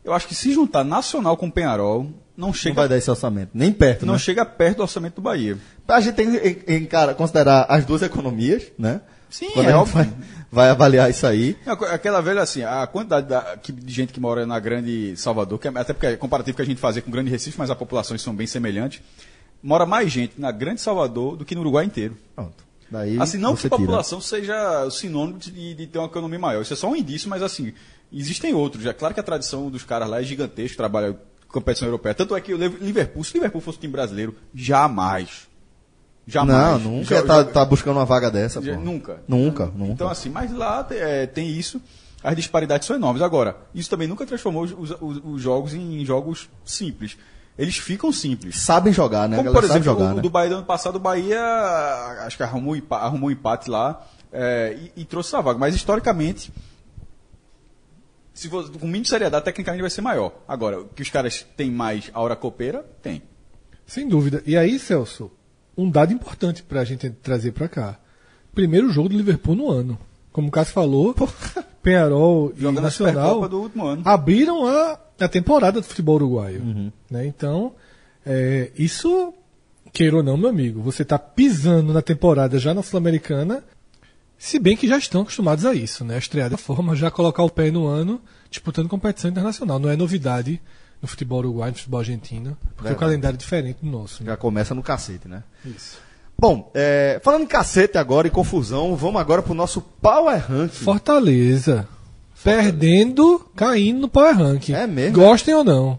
Eu acho que se juntar Nacional com Penharol, não Não chega, vai dar esse orçamento. Nem perto, não né? chega perto do orçamento do Bahia. A gente tem que considerar as duas economias, né? Sim, Quando é a vai, vai avaliar isso aí. É, Aquela velha assim, a quantidade da- que- de gente que mora na grande Salvador, que é, até porque é comparativo que a gente fazia com o grande Recife, mas as populações são bem semelhantes, mora mais gente na grande Salvador do que no Uruguai inteiro. Pronto. Daí Assim, não que a tira. população seja sinônimo de, de ter uma economia maior. Isso é só um indício, mas assim, existem outros. É claro que a tradição dos caras lá é gigantesca, trabalha competição europeia. Tanto é que o Liv- Liverpool, se o Liverpool fosse um time brasileiro, jamais. Não, Jamais. nunca Jo- tá, jo- tá buscando uma vaga dessa, já-. Nunca. Nunca, nunca. Então, assim, mas lá é, tem isso, as disparidades são enormes. Agora, isso também nunca transformou os- os- os jogos em jogos simples. Eles ficam simples. Sabem jogar, né? A Como, por exemplo, jogar, o, né? do Bahia do ano passado, o Bahia acho que arrumou, um arrumou um empate lá é, e, e trouxe essa vaga. Mas, historicamente, se for, com mínimo de seriedade, tecnicamente vai ser maior. Agora, que os caras têm mais aura copeira, tem. Sem dúvida. E aí, Celso, um dado importante pra gente trazer pra cá. Primeiro jogo do Liverpool no ano. Como o Cássio falou, Penharol e Jogando a Nacional Supercopa do último ano. abriram a, a temporada do futebol uruguaio. Uhum. Né? Então, é, isso, queira ou não, meu amigo, você está pisando na temporada já na Sul-Americana, se bem que já estão acostumados a isso, né? A estrear da forma, já colocar o pé no ano disputando competição internacional. Não é novidade no futebol uruguaio, no futebol argentino, porque Verdade. o calendário é diferente do nosso. né? Já começa no cacete, né? Isso. Bom, é, falando em cacete agora e confusão, vamos agora pro nosso Power Ranking. Fortaleza. Perdendo, caindo no Power Ranking. É mesmo? Gostem ou não.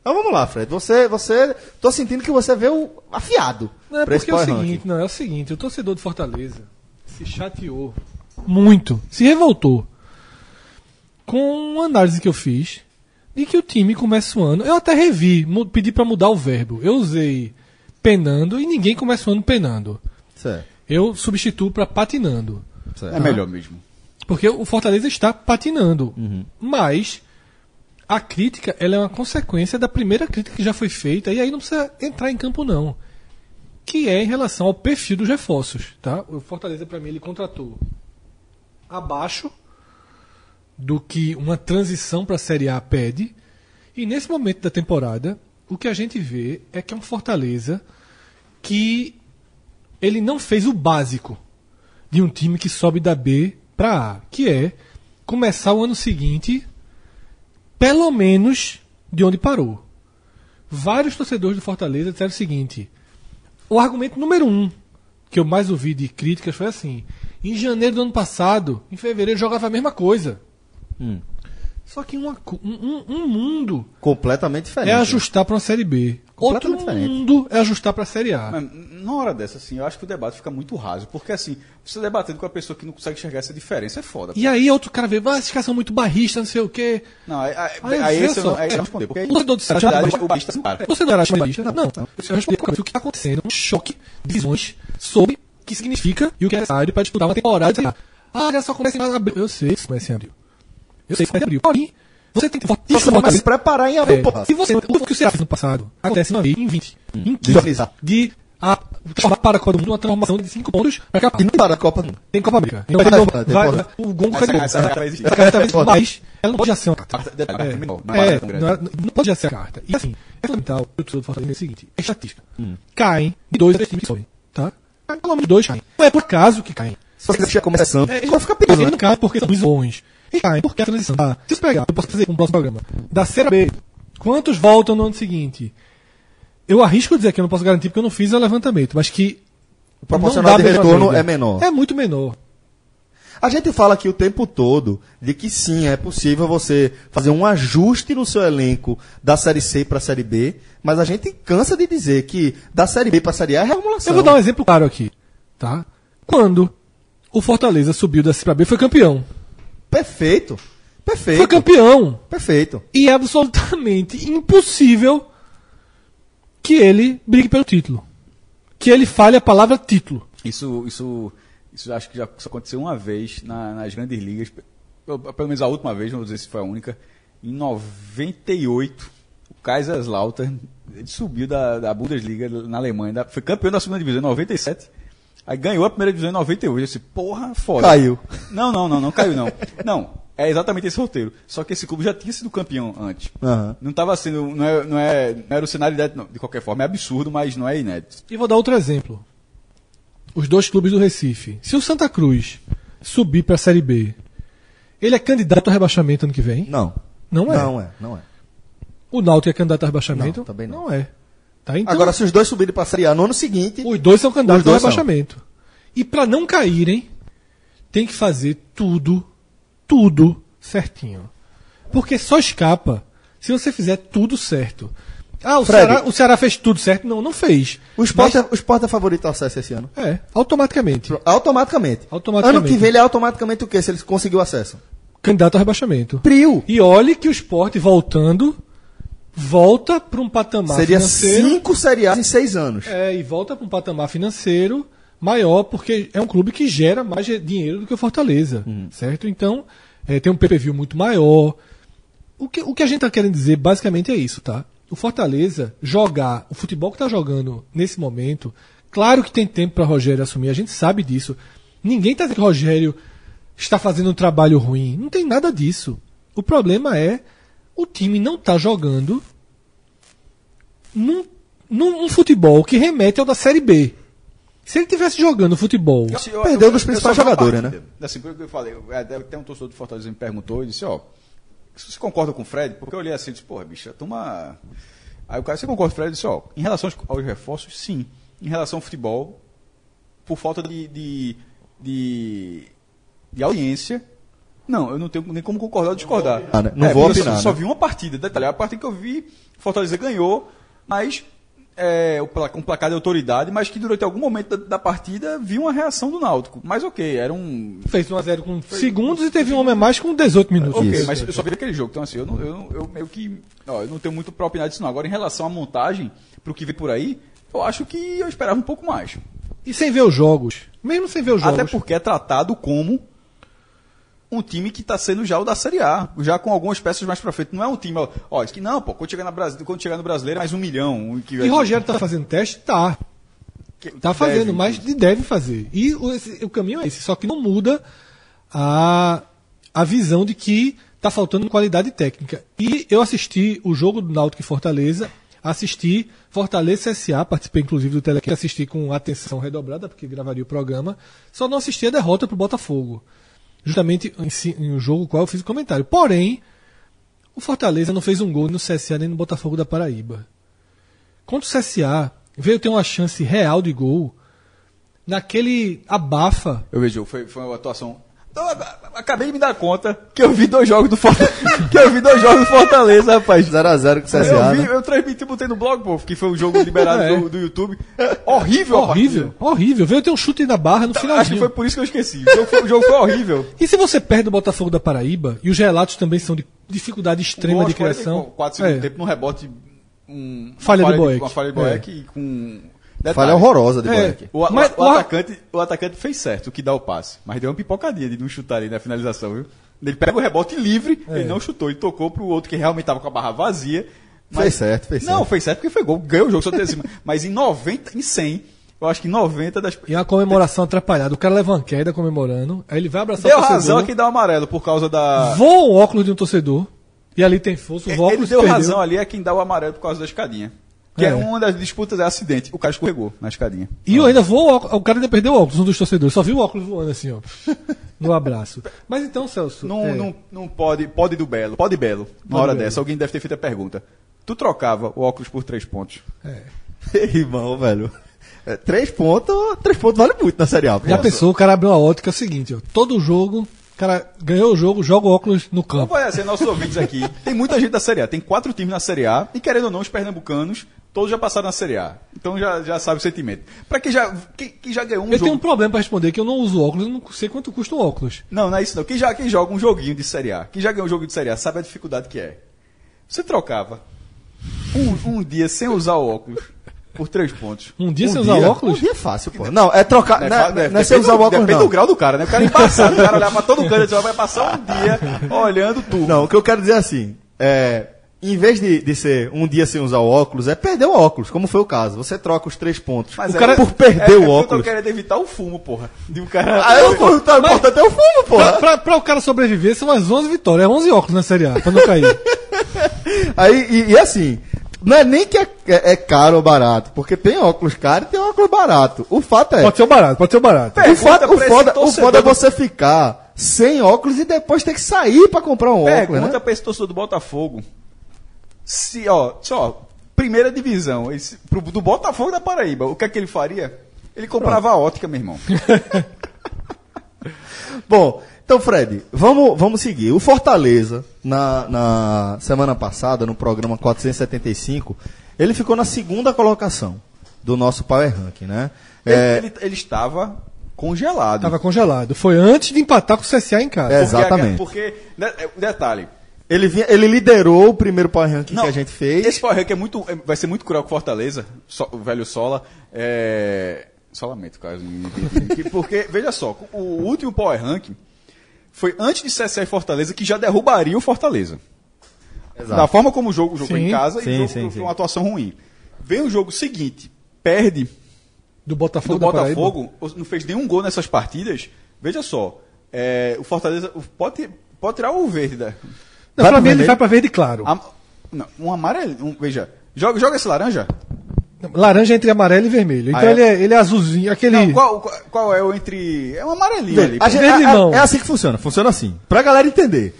Então vamos lá, Fred. Você, você, tô sentindo que você veio afiado. Não, é pra esse porque é o seguinte, Ranking. não, é o seguinte, o torcedor do Fortaleza se chateou muito, se revoltou com uma análise que eu fiz de que o time começa o ano. Eu até revi, pedi pra mudar o verbo. Eu usei penando e ninguém começa o ano penando. Certo, Eu substituo pra patinando. certo. É melhor mesmo. Porque o Fortaleza está patinando. Mas a crítica ela é uma consequência da primeira crítica que já foi feita, e aí não precisa entrar em campo, não. Que é em relação ao perfil dos reforços. Tá? O Fortaleza, para mim, ele contratou abaixo do que uma transição para a Série A pede. E nesse momento da temporada, o que a gente vê é que é um Fortaleza que ele não fez o básico de um time que sobe da B para A, que é começar o ano seguinte pelo menos de onde parou. Vários torcedores do Fortaleza disseram o seguinte: o argumento número um que eu mais ouvi de críticas foi assim: em janeiro do ano passado, em fevereiro jogava a mesma coisa. Só que uma um, um- um mundo Completamente diferente. é ajustar para uma série B. Outro diferente. mundo é ajustar para a série A. Mas, na hora dessa, assim, eu acho que o debate fica muito raso. Porque, assim, você debatendo com a pessoa que não consegue enxergar essa diferença é foda. E aí outro cara vê, ah, esses caras são muito barristas, não sei o quê. Não, aí, aí, Aí, aí vê esse eu só, não, aí eu é, não responder. Porque aí, o torcedor do Ceará o barista para. Você não era barrista? Não, não. Eu respondi o que está acontecendo, um choque de visões sobre o que significa e o que é necessário para disputar uma temporada. Ah, já só começa em abril. Eu sei que começa em abril. Eu sei que começa em abril. Porém, você tem que Você fortíssimo começa a se preparar em abril, é, porra. se você, o que o Ceará fez no passado acontece uma vez em 20, em 15, Desorganizar. de a, transformar para a Copa do Mundo uma transformação de 5 pontos para E capaz. não para a Copa. não. Tem Copa América. Vai, Vai, vai, vai, vai, o Gongo de essa carta mas ela não pode já ser uma carta. É, não é É, não, pode já ser a carta. E assim, é fundamental o torcedor do Fortaleza é o seguinte: é estatística. Caem de dois a três times que sobem. Tá? Pelo menos de dois caem. Não é por acaso que caem. Se você deixar começando, É, vai ficar perigoso, né? não porque são bons. Eles caem porque a transição. Ah, se eu pegar, eu posso fazer um próximo programa. Da Série B, quantos voltam no ano seguinte? Eu arrisco dizer que eu não posso garantir porque eu não fiz o levantamento, mas que. O proporcional de retorno é menor. É muito menor. A gente fala aqui o tempo todo de que sim, é possível você fazer um ajuste no seu elenco da Série C para a Série B, mas a gente cansa de dizer que da Série B para a Série A é reformulação. Eu vou dar um exemplo claro aqui, tá? Quando o Fortaleza subiu da C pra B, foi campeão. Perfeito. Perfeito. Foi campeão. Perfeito. E é absolutamente impossível que ele brigue pelo título. Que ele fale a palavra título. Isso, isso, isso acho que já só aconteceu uma vez na- nas grandes ligas, pelo, pelo menos a última vez, não vou dizer se foi a única. Em 98, o Kaiserslautern ele subiu da, da Bundesliga na Alemanha, da- foi campeão da segunda divisão em 97. Aí ganhou a primeira divisão em 98. Eu disse, porra, foda. Caiu. Não, não, não, não caiu não. Não, é exatamente esse roteiro. Só que esse clube já tinha sido campeão antes. Aham. Não estava sendo, não, é, não, é, não era o cenário inédito, não. de qualquer forma. É absurdo, mas não é inédito. E vou dar outro exemplo. Os dois clubes do Recife. Se o Santa Cruz subir para a Série B, ele é candidato a rebaixamento ano que vem? Não. Não é. Não é, não é. O Náutico é candidato a rebaixamento? Não, também não. Não é. Tá? Então, Agora, se os dois subirem para a Série A no ano seguinte, os dois são candidatos Os ao dois são. rebaixamento. E para não caírem, tem que fazer tudo, tudo certinho. Porque só escapa se você fizer tudo certo. Ah, o, Fred. Ceará, o Ceará fez tudo certo? Não, não fez. o esporte, Mas- é, o esporte é favorito ao acesso esse ano. É, automaticamente. Automaticamente. Automaticamente. Ano que vem ele é automaticamente o quê? Se ele conseguiu acesso? Candidato ao rebaixamento. Prio. E olhe que o esporte voltando, volta para um patamar Seria financeiro. cinco Série A em seis anos. É, e volta para um patamar financeiro maior, porque é um clube que gera mais dinheiro do que o Fortaleza, certo? Então, é, tem um PPV muito maior. O que, o que a gente está querendo dizer basicamente é isso, tá? O Fortaleza jogar o futebol que está jogando nesse momento, claro que tem tempo para Rogério assumir, a gente sabe disso. Ninguém está dizendo que o Rogério está fazendo um trabalho ruim. Não tem nada disso. O problema é o time não está jogando num, num um futebol que remete ao da Série B. Se ele tivesse jogando futebol, Perdeu dos principais jogadores, partida. Assim, pelo que eu falei, eu- até um torcedor do Fortaleza me perguntou e disse, ó, você concorda com o Fred? Porque eu olhei assim e disse, porra, bicha, toma. Aí o cara, você concorda com o Fred? Eu disse, ó, em relação aos- aos reforços, sim. Em relação ao futebol, por falta de, de, de, de audiência, não, eu não tenho nem como concordar ou discordar. Ah, né? Não vou porque eu opinar, Só, só né? vi uma partida, detalhe, a partida que eu vi, Fortaleza ganhou, mas é, um placar de autoridade, mas que durante algum momento da, da partida vi uma reação do Náutico. Mas ok, era um. fez 1x0 com segundos e teve um homem a mais com 18 minutos. Ok, Isso. mas eu só vi aquele jogo. Então, assim, eu, não, eu, não- eu meio que. Ó, eu não tenho muito pra opinar disso, não. Agora, em relação à montagem, pro que vem por aí, eu acho que eu esperava um pouco mais. E sem ver os jogos. Mesmo sem ver os jogos. Até porque é tratado como um time que está sendo já o da Série A, já com algumas peças mais pra frente. Não é um time, ó, que não, pô, quando chegar, na quando chegar no brasileiro mais um milhão. um que- E Rogério tá fazendo teste? Tá. Tá que fazendo, deve, mas deve fazer. E o, esse- o caminho é esse. Só que não muda a, a visão de que tá faltando qualidade técnica. E eu assisti o jogo do Náutico e Fortaleza, assisti Fortaleza CSA, participei inclusive do Telequim, assisti com atenção redobrada, porque gravaria o programa, só não assisti a derrota pro Botafogo. Justamente em, em um jogo qual eu fiz o comentário. Porém, o Fortaleza não fez um gol no CSA nem no Botafogo da Paraíba. Contra o CSA, veio ter uma chance real de gol naquele abafa. Eu vejo, foi, foi uma atuação. Então, a- a- acabei de me dar conta que eu vi dois jogos do Fortaleza. que eu vi dois jogos do Fortaleza, rapaz. 0x0 com o CSA, eu vi, né? eu transmiti, botei no blog, pô, que foi um jogo liberado É. do, do YouTube. Horrível, Horrível, partida. horrível. Veio ter um chute na barra no Acho que foi por isso que eu esqueci. O jogo foi, o jogo foi horrível. E se você perde o Botafogo da Paraíba, e os relatos também são de dificuldade extrema de criação. 4 segundos É. tempo no rebote. Um, Falha uma do Boeck. Uma falha de É. Boeck e com. Detalhe, Falha horrorosa de É. O, Mas o, o- atacante, o atacante fez certo, o que dá o passe. Mas deu uma pipocadinha de não chutar ali na finalização, viu? Ele pega o rebote livre, É. ele não chutou, ele tocou pro outro que realmente tava com a barra vazia. Mas, Fez certo, fez Não, certo. fez certo porque foi gol, ganhou o jogo só de cima. Mas em 90, em 100, eu acho que em 90 das. E a comemoração atrapalhada. O cara leva uma queda comemorando, aí ele vai abraçar Deu o torcedor. razão aqui dá o amarelo por causa da. Voa o óculos de um torcedor. E ali tem força, o óculos Ele deu perdeu. razão ali, é quem dá o amarelo por causa da escadinha. Que é. É. uma das disputas, é acidente. O cara escorregou na escadinha. E eu ainda vou, o cara ainda perdeu o óculos, um dos torcedores. Só viu o óculos voando assim, ó. No abraço. Mas então, Celso. Não, é, não, não pode, pode do Belo, pode Belo. Pode hora Belo. dessa, alguém deve ter feito a pergunta. Tu trocava o óculos por três pontos. é. Irmão, velho. É, três pontos, três pontos vale muito na Série A. Já pensou, o cara abriu uma ótica, é o seguinte, ó, todo jogo, o cara ganhou o jogo, joga o óculos no campo. conhecer nossos ouvintes aqui. Tem muita gente da Série A. Tem quatro times na Série A. E querendo ou não, os pernambucanos, todos já passaram na Série A. Então já, já sabe o sentimento. Pra quem já, quem, quem já ganhou um Eu jogo. tenho um problema pra responder, que eu não uso óculos, eu não sei quanto custa um óculos. Não, não é isso não. Quem, já, quem joga um joguinho de Série A, quem já ganhou um jogo de Série A, sabe a dificuldade que é. Você trocava um, um dia sem usar o óculos por três pontos. Um dia Um sem usar dia- óculos? Um dia é fácil, pô. Não, é trocar. Não, é, não é depende sem usar o do- óculos, Depende não. do grau do cara, né? O cara é embaçado, o cara olhava pra todo canto e disse, vai passar um dia olhando tudo. Não, o que eu quero dizer é assim, é, em vez de, de ser um dia sem usar o óculos, é perder o óculos, como foi o caso. Você troca os três pontos. Mas o é- cara por perder é, o é óculos. porque Eu tô querendo evitar o fumo, porra. De um cara. Ah, eu tô, tá importante é o fumo, Pra, porra. pra, pra o cara sobreviver, são as 11 vitórias, é 11 óculos na Série A, pra não cair. Aí, e, e assim, não é nem que é, é- é caro ou barato, porque tem óculos caro e tem óculos barato. O fato é. Pode ser o barato, pode ser o barato. o, Pergunta fato, o, pra foda, o foda é você ficar sem óculos e depois ter que sair pra comprar um óculos, Pergunta né? pra esse torcedor do Botafogo. Se, ó, só, primeira divisão, esse, pro, do Botafogo da Paraíba, o que é que ele faria? Ele comprava a ótica, meu irmão. Bom, então, Fred, vamos, vamos seguir. O Fortaleza, na, na semana passada, no programa 475, ele ficou na segunda colocação do nosso Power Ranking, né? É, Ele, ele, ele estava congelado. Tava congelado. Foi antes de empatar com o CSA em casa. É. Porque- exatamente. Porque, né, é, detalhe, ele, vinha- ele liderou o primeiro Power Ranking que a gente fez. Esse Power Rank é muito, é- vai ser muito cruel com o Fortaleza, so- o velho Sola. É, solamento, caso. me identifique, Porque, veja só, o último Power Rank foi antes de CSA e Fortaleza que já derrubaria o Fortaleza. Da forma como o jogo o jogo foi Sim. em casa Sim, e o jogo sim, foi uma atuação ruim. Vem o jogo seguinte, perde Do Botafogo do. Botafogo, não fez nenhum gol nessas partidas. Veja só, é, o Fortaleza o- pode, pode tirar o verde da, Não, Vai pra vermelho? vai pra verde claro. Am- não, um amarelo. Um, veja, joga, joga esse laranja? Laranja entre amarelo e vermelho. Então Ah, é? ele, é, ele é azulzinho, aquele. Não, qual, qual, qual é o entre. É um amarelinho ali. A Verde é- é, é assim que funciona. Funciona assim. Pra galera entender.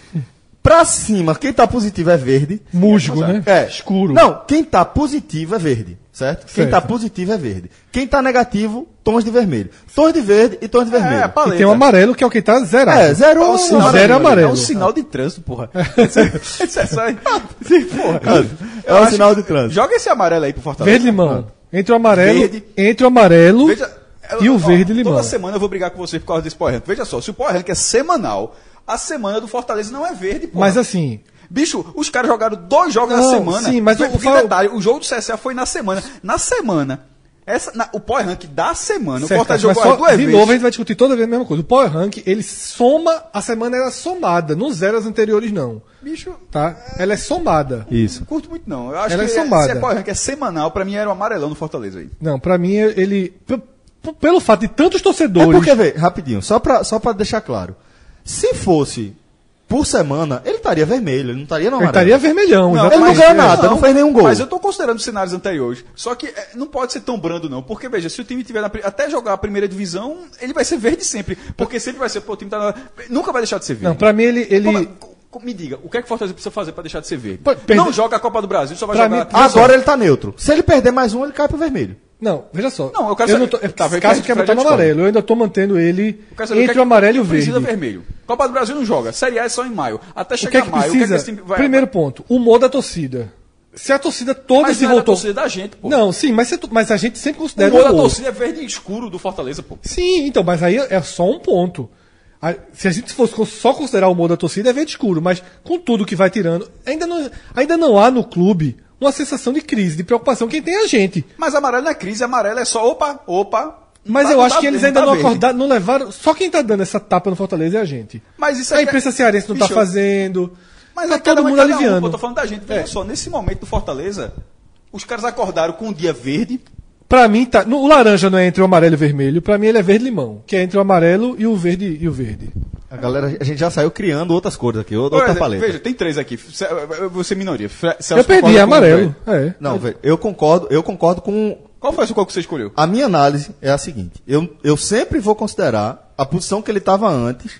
Pra cima, quem tá positivo é verde. musgo, né? É. Escuro. Não, quem tá positivo é verde, certo? Quem Certo. tá positivo é verde. Quem tá negativo, tons de vermelho. Tons de verde e tons de vermelho. É, a paleta. E tem o amarelo que é o que tá zerado. É, zero É um sinal O zero é amarelo. É um sinal de trânsito, porra. Isso é- isso é só- Sim, porra. É um sinal de trânsito. Joga esse amarelo aí pro Fortaleza. Verde limão. Entre o amarelo, Verde. entre o amarelo Veja, e o verde limão. Toda semana eu vou brigar com você por causa desse Power Rank. Veja só, se o Power Rank é semanal, a semana do Fortaleza não é verde, porra. Mas assim, Bicho, os caras jogaram dois jogos na Não, semana. sim, mas o- Porque, detalhe, o jogo do CSA foi na semana. Na semana, essa, na- o Power Rank da semana, o certo, Fortaleza mas jogou só- as duas de vezes. novo a gente vai discutir toda vez a mesma coisa. O Power Rank, ele soma, a semana era somada, não zero as anteriores não. Bicho, Tá? Ela é somada. Isso. não curto muito não. Eu acho Ela que é somada. se é Power Rank é semanal, pra mim era o amarelão no Fortaleza aí. Não, pra mim ele p- p- pelo fato de tantos É torcedores porque, vê, rapidinho, só pra, só pra deixar claro. Se fosse por semana, ele estaria vermelho, ele não estaria no ele estaria vermelhão, ele exatamente. não ganhou nada, não fez nenhum gol. Mas eu tô considerando cenários anteriores. Só que é, não pode ser tão brando, não. Porque, veja, se o time tiver na, até jogar a primeira divisão, ele vai ser verde sempre. Porque sempre vai ser, pô, o time tá na, Nunca vai deixar de ser verde. Não, pra mim ele ele Como- co- me diga, o que é que o Fortaleza precisa fazer pra deixar de ser verde? Pô, perde- Não joga a Copa do Brasil, só vai Pra jogar. mim- Agora ele tá neutro. Se ele perder mais um, ele cai pro vermelho. Não, veja só. Não, eu quero eu saber- não tô, tá, eu caso quer botar no amarelo. Eu ainda tô mantendo ele saber entre que o amarelo e o que Precisa verde. vermelho. Copa do Brasil não joga. Série A é só em maio. Até O chegar que é que maio, precisa? o que é que vai. Primeiro ponto, o humor da torcida. Se a torcida toda mas se não é da voltou. torcida da gente, pô. Não, sim, mas, se tu- mas a gente sempre o considera da humor. torcida é verde escuro do Fortaleza, pô. Sim, então, mas aí é só um ponto. Se a gente fosse só considerar o humor da torcida, é verde escuro, mas com tudo que vai tirando, ainda não, ainda não há no clube uma sensação de crise, de preocupação. Quem tem é a gente. Mas amarelo não é crise, amarelo é só opa, opa. Mas Tá- eu tá acho que eles ainda tá não acordaram, não levaram. Só quem tá dando essa tapa no Fortaleza é a gente. Mas isso A é imprensa cearense não tá Bicho, fazendo. Mas tá é todo mundo cada um, aliviando. pô, tô falando da gente. Veja só, nesse momento do Fortaleza, os caras acordaram com um dia verde. Pra mim, tá. no- o laranja não é entre o amarelo e o vermelho, pra mim ele é verde-limão, que é entre o amarelo e o verde e o verde. A galera, a gente já saiu criando outras cores aqui, outra, outra paleta. Veja, tem três aqui. Vou ser minoria. Celso eu perdi, é o amarelo. É. Não, velho, eu concordo, eu concordo com. Qual foi a cor que você escolheu? A minha análise é a seguinte: eu, eu sempre vou considerar a posição que ele estava antes,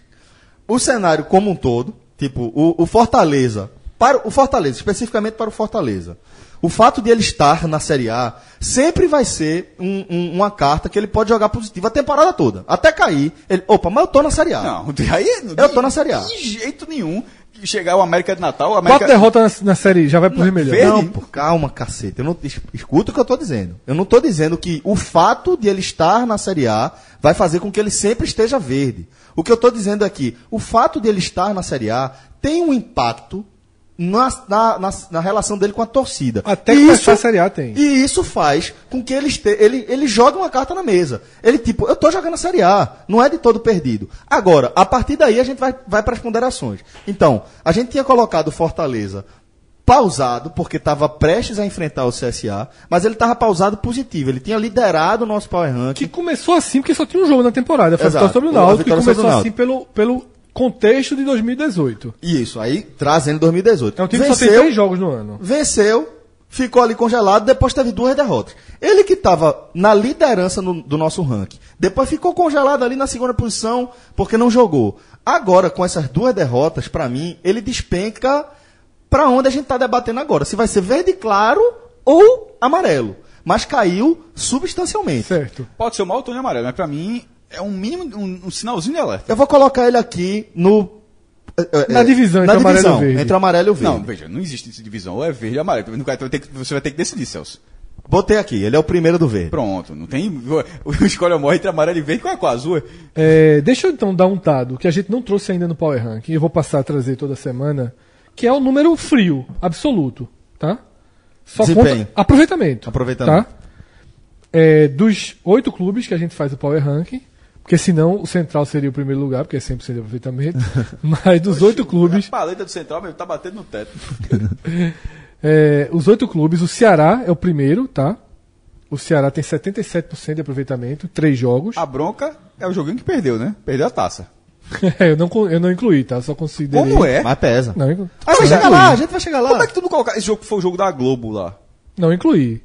o cenário como um todo, tipo, o, o Fortaleza, para o Fortaleza, especificamente para o Fortaleza. O fato de ele estar na Série A sempre vai ser um- um- uma carta que ele pode jogar positivo a temporada toda. Até cair. Ele, opa, mas eu tô na Série A. Não, aí Eu tô na Série A. De jeito nenhum. Chegar o América de Natal, o América... Quatro derrotas na, na série, já vai pro vermelhão. verde. Não, pô, calma, cacete. Eu não, es- escuta o que eu tô dizendo. Eu não tô dizendo que o fato de ele estar na Série A vai fazer com que ele sempre esteja verde. O que eu tô dizendo é que o fato de ele estar na Série A tem um impacto na, na, na, relação dele com a torcida. Até E começar a Série A tem. E isso faz com que ele, este, ele, ele jogue uma carta na mesa. Ele, tipo, eu tô jogando a Série A, não é de todo perdido. Agora, a partir daí a gente vai, vai para as ponderações. Então, a gente tinha colocado o Fortaleza pausado, porque estava prestes a enfrentar o CSA, mas ele estava pausado positivo. Ele tinha liderado o nosso Power Ranking. Que começou assim porque só tinha um jogo na temporada. Foi Exato. sobre o Náutico e o começou assim pelo, pelo contexto de 2018. Isso, aí trazendo 2018. É um time que só tem três jogos no ano. venceu, ficou ali congelado, depois teve duas derrotas. Ele que estava na liderança no- do nosso ranking, depois ficou congelado ali na segunda posição porque não jogou. Agora, com essas duas derrotas, pra mim, ele despenca pra onde a gente tá debatendo agora. Se vai ser verde claro ou amarelo. Mas caiu substancialmente. Certo. Pode ser o tom e amarelo, mas pra mim é um mínimo, um, um sinalzinho de alerta. Eu vou colocar ele aqui no. eh, eh, Na divisão na entre o amarelo e o divisão, verde. Entre amarelo e o verde. Não, veja, não existe essa divisão. Ou é verde ou amarelo. Você vai ter que- Você vai ter que decidir, Celso. Botei aqui, ele é o primeiro do verde. Pronto, não tem. O escolha morre entre amarelo e verde, qual é com a azul? É, deixa eu então dar um dado que a gente não trouxe ainda no Power Ranking. Eu vou passar a trazer toda semana, que é o número frio, absoluto, tá? Só Desempenho. conta aproveitamento. Aproveitamento. Tá? É, dos oito clubes que a gente faz o Power Ranking, porque senão o Central seria o primeiro lugar, porque é 100% de aproveitamento. mas dos oito clubes, A paleta do Central meu, tá batendo no teto. é, os oito clubes, o Ceará é o primeiro, tá? O Ceará tem 77% de aproveitamento, três jogos. A bronca é o joguinho que perdeu, né? Perdeu a taça. eu, não, eu não incluí, tá? Só considerei. Como é? Mas pesa. Não, inclu- Ah, vai não chegar incluí. lá, a gente vai chegar lá. Como é que tu não colocar? Esse jogo foi o jogo da Globo lá. Não incluí.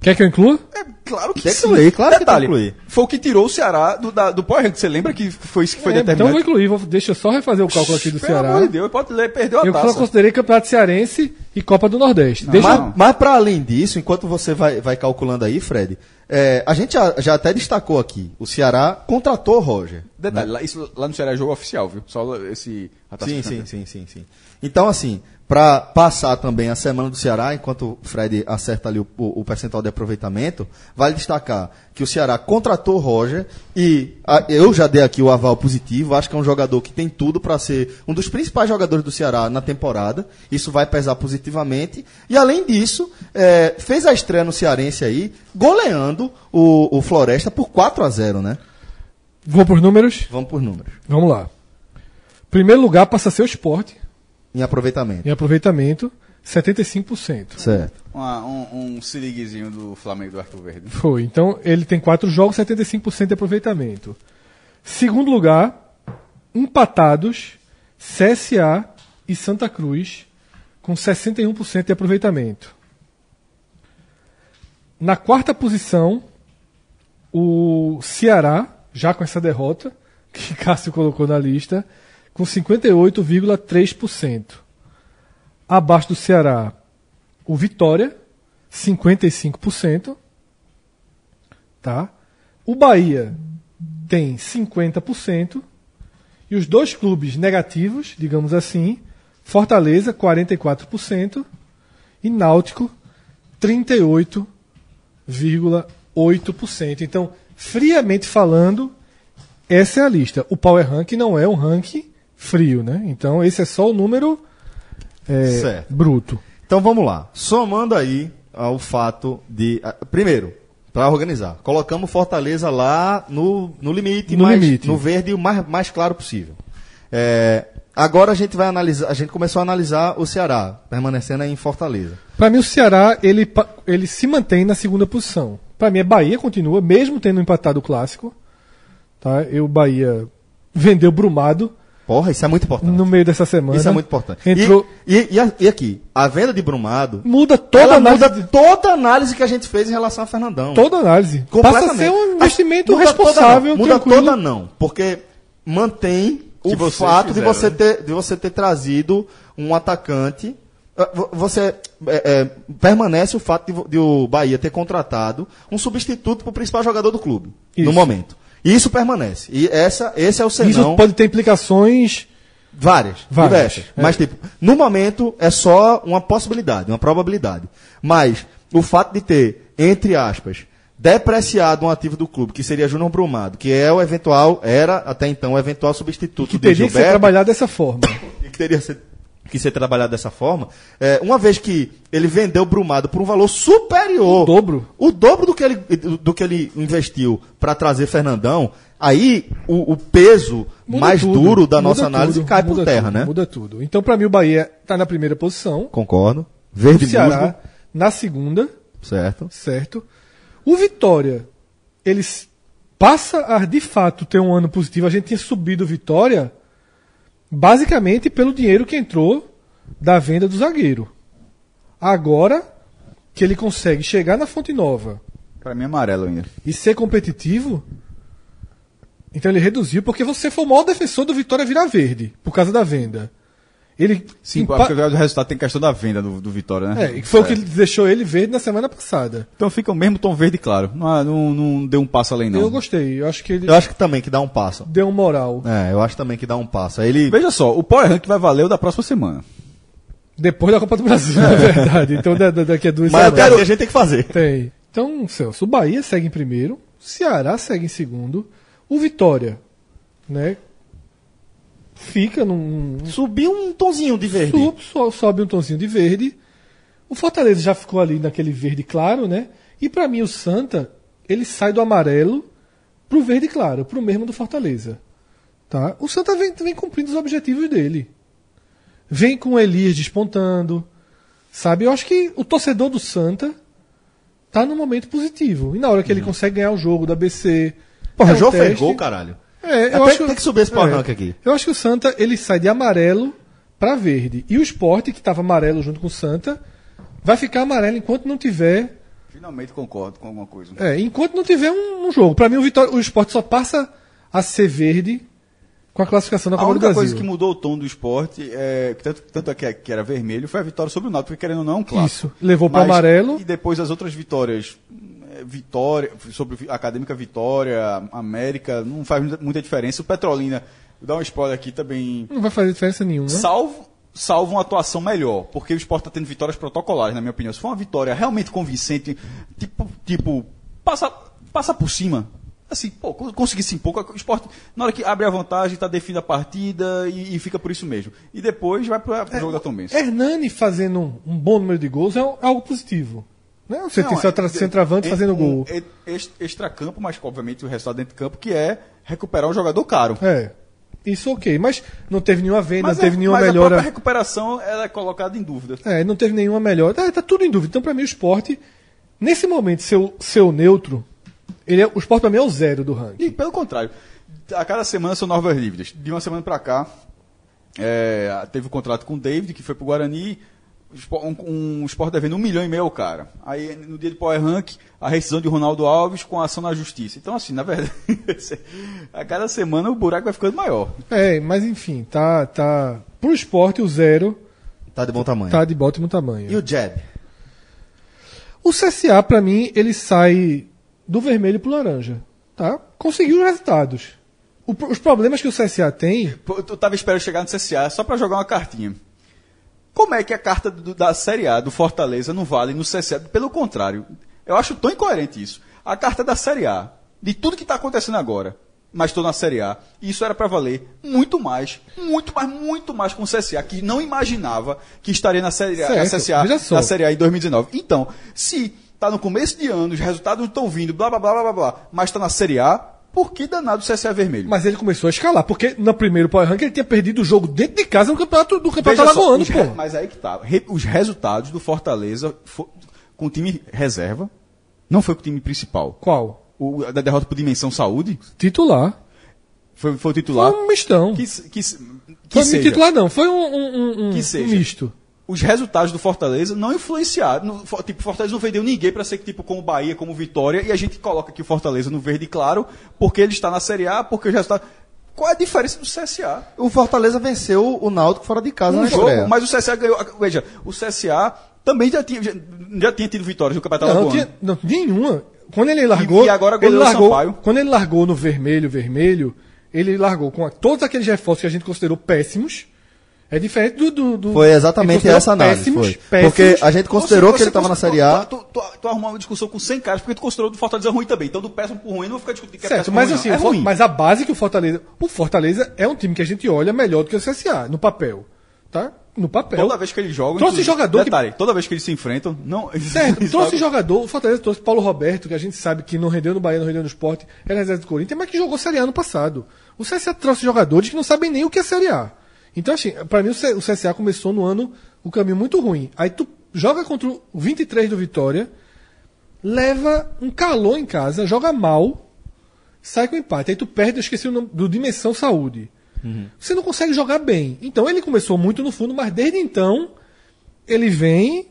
Quer que eu inclua? É claro que Tem que sim. incluir, claro que tem que Detalhe, incluir. Foi o que tirou o Ceará do, da, do Power Ranking. Você lembra que foi isso que foi É, então eu determinado? vou incluir. Vou, deixa eu só refazer o cálculo aqui do Pelo Ceará. amor de Deus, pode ler, perdeu a Eu só taça. considerei Campeonato Cearense e Copa do Nordeste. Deixa Mas, mas para além disso, enquanto você vai, vai calculando aí, Fred, é, a gente já, já até destacou aqui, o Ceará contratou o Roger. Detalhe, lá, isso lá no Ceará é jogo oficial, viu? Só esse... Sim, sim, sim, sim, sim. Então, assim, para passar também a semana do Ceará, enquanto o Fred acerta ali o, o- o percentual de aproveitamento, vale destacar que o Ceará contratou o Roger e a- eu já dei aqui o aval positivo, acho que é um jogador que tem tudo para ser um dos principais jogadores do Ceará na temporada, isso vai pesar positivamente, e além disso, é, fez a estreia no Cearense aí, goleando o, o Floresta por 4 a 0 né? Vou pros números? Vamos por números, Vamos lá. Primeiro lugar passa a ser o esporte, em aproveitamento. em aproveitamento, 75%. Certo. Uma- um, um siriguezinho do Flamengo do Arthur Verde. Foi. Então, ele tem quatro jogos, 75% de aproveitamento. Segundo lugar, empatados, CSA e Santa Cruz, com 61% de aproveitamento. Na quarta posição, o Ceará, já com essa derrota, que Cássio colocou na lista, com 58,3%. Abaixo do Ceará, o Vitória, 55%. Tá? O Bahia tem 50%. E os dois clubes negativos, digamos assim, Fortaleza, 44%. E Náutico, 38,8%. Então, friamente falando, essa é a lista. O Power Rank não é um ranking frio, né? Então, esse é só o número é, bruto. Então vamos lá. Somando aí ao fato de. ah, Primeiro, para organizar, colocamos Fortaleza lá no, no limite, No mais- limite. no verde o mais, mais claro possível. É, agora a gente vai analisar. A gente começou a analisar o Ceará, permanecendo aí em Fortaleza. Para mim, o Ceará ele, ele se mantém na segunda posição. Para mim, a Bahia continua, mesmo tendo empatado o clássico. Tá? Eu, Bahia, vendeu Brumado Porra, isso é muito importante. no meio dessa semana. Isso é muito importante. E- Entrou, E, e a- e aqui, a venda de Brumado. muda toda a análise. muda toda a análise que a gente fez em relação a Fernandão. Toda análise. Passa a ser um investimento Muda responsável, Toda, não. Muda tranquilo. toda não, porque mantém o fato de você, né? ter, de você ter trazido um atacante ah, vo- você é, é, permanece o fato de, de o Bahia ter contratado um substituto para o principal jogador do clube no Isso. momento. Isso permanece. E essa, esse é o senão. Isso pode ter implicações. Várias, Várias, diversas. é. Mas, tipo, no momento é só uma possibilidade, uma probabilidade. Mas o fato de ter, entre aspas, depreciado um ativo do clube, que seria Júnior Brumado, que é o eventual, era até então o eventual substituto Que do teria que ser Gilberto, trabalhado dessa forma. e que teria ser- que ser trabalhado dessa forma, é, uma vez que ele vendeu o Brumado por um valor superior. O dobro. O dobro do que ele, do, que ele investiu para trazer Fernandão, aí o, o peso Muda mais tudo, duro da nossa análise tudo, cai por terra, tudo, né? Muda tudo. Então, pra mim, o Bahia tá na primeira posição. Concordo. O Verde Ceará musgo. na segunda, Certo. certo? O Vitória, ele s- passa a, de fato, ter um ano positivo. A gente tinha subido o Vitória basicamente pelo dinheiro que entrou da venda do zagueiro. Agora que ele consegue chegar na Fonte Nova Pra mim é amarelo ainda. e ser competitivo, então ele reduziu, porque você foi o maior defensor do Vitória virar verde, por causa da venda. Ele Sim, empa- porque o resultado tem questão da venda do, do Vitória, né? É, e foi o que deixou ele verde na semana passada. Então fica o mesmo tom verde claro. Não, não, não deu um passo além, não. Eu gostei, eu acho que ele Eu acho que também que dá um passo. deu um moral. É, eu acho também que dá um passo. Ele Veja só, o Power Rank vai valer o da próxima semana. Depois da Copa do Brasil, na verdade. Então da- da- daqui a duas Mas até semanas. assim a gente tem que fazer. Tem. Então, Celso, o Bahia segue em primeiro, o Ceará segue em segundo, o Vitória, né? Fica num. Subiu um tonzinho de verde. Sub, so- sobe um tonzinho de verde. O Fortaleza já ficou ali naquele verde claro, né? E pra mim o Santa, ele sai do amarelo pro verde claro, pro mesmo do Fortaleza. Tá? O Santa vem, vem cumprindo os objetivos dele. Vem com o Elias despontando. Sabe? Eu acho que o torcedor do Santa tá num momento positivo. E na hora que ele consegue ganhar o jogo da BC. Porra, é um João fez gol, caralho. É, eu Até acho tem que subir esse power rank aqui. Eu acho que o Santa ele sai de amarelo para verde. E o esporte, que estava amarelo junto com o Santa, vai ficar amarelo enquanto não tiver. Finalmente concordo com alguma coisa. É, enquanto não tiver um, um jogo. Para mim, o, Vitória, o esporte só passa a ser verde com a classificação da A Copa do única Brasil. coisa que mudou o tom do esporte, é, tanto, tanto é que, que era vermelho, foi a vitória sobre o Náutico, porque querendo ou não, é um clássico. Isso. Levou pro Mas- amarelo. E depois as outras vitórias, é, Vitória, sobre a Acadêmica Vitória, América, não faz muita, diferença. O Petrolina, vou dar um spoiler aqui também, Não vai fazer diferença nenhuma. salvo, salvo uma atuação melhor, porque o esporte está tendo vitórias protocolares, na minha opinião. Se for uma vitória realmente convincente, tipo, tipo passa, passa por cima. Assim, pô, con- conseguir se impor. O esporte, na hora que abre a vantagem, está definindo a partida e, e fica por isso mesmo. E depois vai para o jogo da Tombense. Hernani fazendo um, um bom número de gols é um- algo positivo. Né? Você tem seu tra- centroavante é fazendo um gol. e- ex- Extra-campo, mas obviamente o resultado dentro de campo, que é recuperar um jogador caro. É. Isso ok. Mas não teve nenhuma venda, Mas, não teve a, nenhuma mas a melhora. própria recuperação ela é colocada em dúvida. É, não teve nenhuma melhor. Tá, tá tudo em dúvida. Então, pra mim, o esporte, nesse momento, seu, seu neutro, ele é, o esporte pra mim é o zero do ranking. E pelo contrário, a cada semana são novas dívidas. De uma semana para cá, é, teve o contrato com o David, que foi pro Guarani, o Sport- um, um esporte devendo um milhão e meio cara. Aí, no dia do Power Rank, a rescisão de Ronaldo Alves com a ação na justiça. Então, assim, na verdade, a cada semana o buraco vai ficando maior. É, mas enfim, tá. tá pro esporte, o zero Tá de bom tamanho. tá de ótimo tamanho. E o jab? O CSA, pra mim, ele sai do vermelho pro laranja. Tá? Conseguiu os resultados. O os problemas que o CSA tem. Pô, Eu tava esperando chegar no CSA só para jogar uma cartinha. Como é que a carta do- da Série A do Fortaleza não vale no CSA? Pelo contrário, eu acho tão incoerente isso. A carta da Série A, de tudo que está acontecendo agora, mas estou na Série A, e isso era para valer muito mais, muito mais, muito mais com o CSA, que não imaginava que estaria na Série A, na CSA, na Série A em 2019. Então, se está no começo de ano, os resultados não estão vindo, blá blá blá blá blá, blá mas está na Série A, por que danado o CSA é vermelho? Mas ele começou a escalar, porque no primeiro Power Rank ele tinha perdido o jogo dentro de casa no campeonato do campeonato alagoano, re- pô. Mas aí que tá. Re- os resultados do Fortaleza fo- com o time reserva, não foi com o time principal. Qual? O da derrota por Dimensão Saúde Titular. foi, foi o titular. Foi um mistão. Que, que, que foi seja, titular não, foi um, um, um- um- Que um seja. misto. Os resultados do Fortaleza não influenciaram. Tipo, Fortaleza não vendeu ninguém para ser tipo como Bahia, como Vitória, e a gente coloca aqui o Fortaleza no verde claro, porque ele está na Série A, porque os resultados. Qual é a diferença do CSA? O Fortaleza venceu o Náutico fora de casa Um na jogo, estreia. mas o CSA ganhou. Veja, o CSA também já tinha, já, já tinha tido vitórias no Campeonato Não, Alagoano. tinha, não, nenhuma. Quando ele largou. E- e agora ele largou, Sampaio. Quando ele largou no vermelho, vermelho, ele largou com a- todos aqueles reforços que a gente considerou péssimos. É diferente do. do, do Foi exatamente essa análise. péssimos, foi. péssimos. Porque a gente considerou Você- que ele você estava na Série A. Tu, tu, tu, tu arrumou uma discussão com 100 caras porque tu considerou do Fortaleza ruim também. Então, do péssimo por ruim, não vou ficar discutindo que é Certo, péssimo mas ruim, assim, é ruim. mas a base que o Fortaleza. O Fortaleza é um time que a gente olha melhor do que o CSA, no papel. Tá? No papel. Toda vez que eles jogam. Trouxe jogador que- Detalhe, toda vez que eles se enfrentam. Não, Certo, trouxe jogador, o Fortaleza trouxe Paulo Roberto, que a gente sabe que não rendeu no Bahia, não rendeu no esporte, era reserva do Corinthians, mas que jogou Série A no passado. O CSA trouxe jogadores que não sabem nem o que é Série A. Então, assim, pra mim o CSA começou no ano o caminho muito ruim. Aí tu joga contra o 23 do Vitória, leva um calor em casa, joga mal, sai com empate. Aí tu perde, eu esqueci o nome, do Dimensão Saúde. Você não consegue jogar bem. Então ele começou muito no fundo, mas desde então ele vem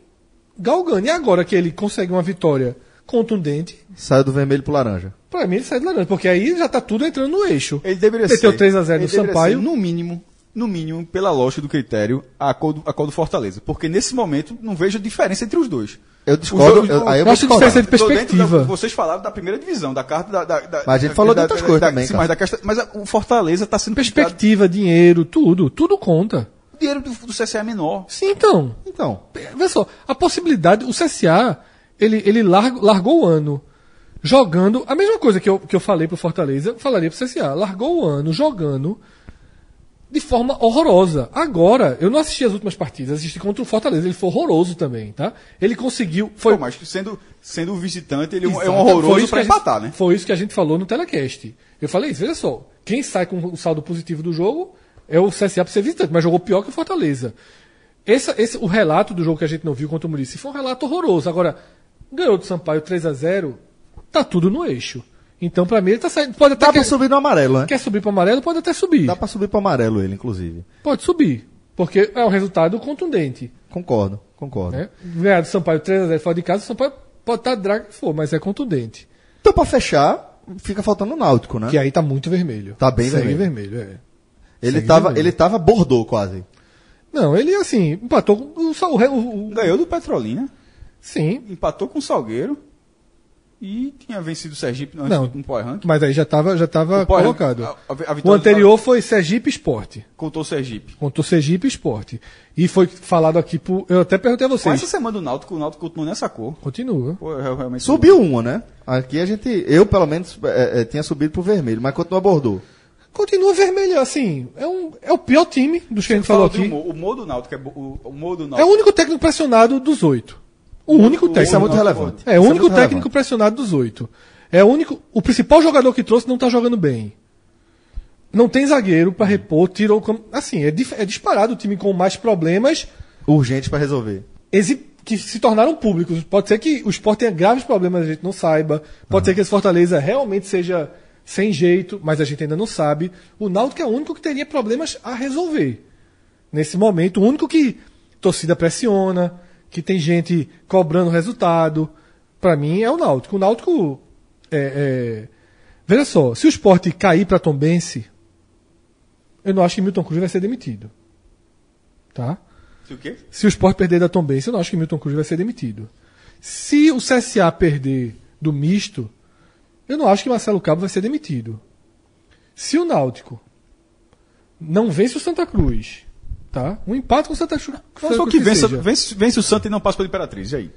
galgando. E agora que ele consegue uma vitória contundente, Saiu do vermelho pro laranja. pra mim ele sai do laranja, porque aí já tá tudo entrando no eixo. Ele deveria Meteu ser. 3 a 0 ele no deveria Sampaio. ser, no mínimo, no mínimo, pela lógica do critério, a cor do, a cor do Fortaleza. Porque nesse momento não vejo diferença entre os dois. Eu discordo, dois- eu- aí eu acho diferença de Tô dentro perspectiva. da- vocês falaram da primeira divisão, da carta da. da, da Mas a gente da- falou de da- outras da- coisas da- também, sim, mas, da questão, mas a- o Fortaleza está sendo criticado. Perspectiva, dinheiro, tudo, tudo conta. O dinheiro do, do CSA é menor. Sim, então. Então, Vê só, a possibilidade, o CSA, ele, ele largo- largou o ano jogando, a mesma coisa que eu, que eu falei pro Fortaleza, eu falaria pro CSA, largou o ano jogando de forma horrorosa. Agora, eu não assisti as últimas partidas, assisti contra o Fortaleza, ele foi horroroso também, tá? Ele conseguiu, foi... Pô, mas sendo, sendo visitante, ele é um- é Exato. um horroroso para gente- empatar, né? Foi isso que a gente falou no telecast. Eu falei isso, veja só. Quem sai com o saldo positivo do jogo é o CSA para ser visitante, mas jogou pior que o Fortaleza. Esse, esse, o relato do jogo que a gente não viu contra o Murici foi um relato horroroso. Agora, ganhou do Sampaio 3 a 0 tá tudo no eixo. Então, pra mim, ele tá saindo. Pode até dá pra quer, subir no amarelo, né? quer subir pro amarelo, pode até subir. Dá pra subir pro amarelo ele, inclusive. Pode subir. Porque é um resultado contundente. Concordo, concordo. Né? Ganhar do Sampaio 3 a 0 fora de casa, o Sampaio pode estar drag que for, mas é contundente. Então, pra fechar, fica faltando o Náutico, né? Que aí tá muito vermelho. Tá bem Segue vermelho. vermelho, é. Ele segue tava, vermelho. ele tava bordou quase. Não, ele assim, empatou com o, o, o- Ganhou do Petrolina, Sim, empatou com o Salgueiro e tinha vencido o Sergipe no, Não. no Power Rank. mas aí já estava já tava colocado. a- a- o anterior foi Sergipe Esporte. Contou o Sergipe. Contou Sergipe Esporte. E foi falado aqui por. Eu até perguntei a Com vocês. essa semana do Náutico, o Náutico continua nessa cor. Continua. Pô, eu realmente Subiu uma, né? Aqui a gente, eu pelo menos, é, é, tinha subido pro vermelho, mas continua bordou. Continua vermelho, assim. É, um, é o pior time dos que a gente falou do aqui. O humor do Náutico é bo- o, o humor do É o Náutico. único técnico pressionado dos oito. O único técnico. Isso é muito relevante. É, o é único muito técnico relevante. pressionado dos oito. É o único. O principal jogador que trouxe não tá jogando bem. Não tem zagueiro pra repor, tirou. Assim, é, é disparado o time com mais problemas Urgente pra resolver. exi- que se tornaram públicos. Pode ser que o Sport tenha graves problemas, a gente não saiba. Pode ser que esse Fortaleza realmente seja sem jeito, mas a gente ainda não sabe. O Náutico é o único que teria problemas a resolver. Nesse momento, o único que torcida pressiona, que tem gente cobrando resultado, pra mim é o Náutico. O Náutico é, é- Veja só, se o Sport cair pra Tombense, eu não acho que Milton Cruz vai ser demitido. Tá? O quê? Se o Sport perder da Tombense, eu não acho que Milton Cruz vai ser demitido. Se o CSA perder do misto, eu não acho que Marcelo Cabo vai ser demitido. Se o Náutico não vence o Santa Cruz, tá? Um empate com o Santa Cruz. Não só que vença, vence, vence o Santos e não passa pela Imperatriz. E aí?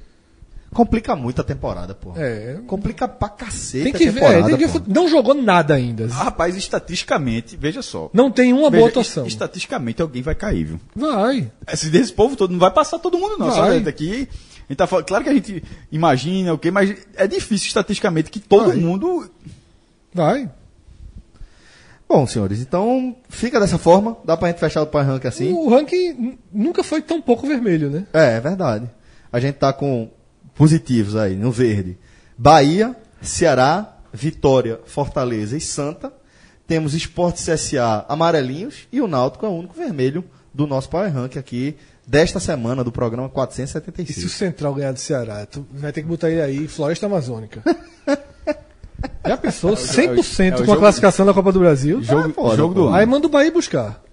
Complica muito a temporada, pô. É. Complica pra cacete Tem que a ver, temporada, é, tem que não jogou nada ainda. Ah, rapaz, estatisticamente, veja só. Não tem uma Veja, boa atuação. est- Estatisticamente alguém vai cair, viu? Vai. Esse desse povo todo não vai passar todo mundo, não. Só Vai. daqui. A gente tá falando, claro que a gente imagina o quê, mas é difícil estatisticamente que todo Vai. mundo. Vai. Bom, senhores, então fica dessa forma. Dá pra gente fechar o Pai Rank assim? O ranking nunca foi tão pouco vermelho, né? É, é verdade. A gente tá com positivos aí, no verde. Bahia, Ceará, Vitória, Fortaleza e Santa. Temos Esporte CSA amarelinhos e o Náutico é o único vermelho do nosso Power Rank aqui desta semana do programa E se o 476. Central ganhar do Ceará? Tu vai ter que botar ele aí, Floresta Amazônica. Já pensou? é o- 100% é o com a classificação da Copa do Brasil. Jogo, foda, jogo do. Aí manda o Bahia buscar.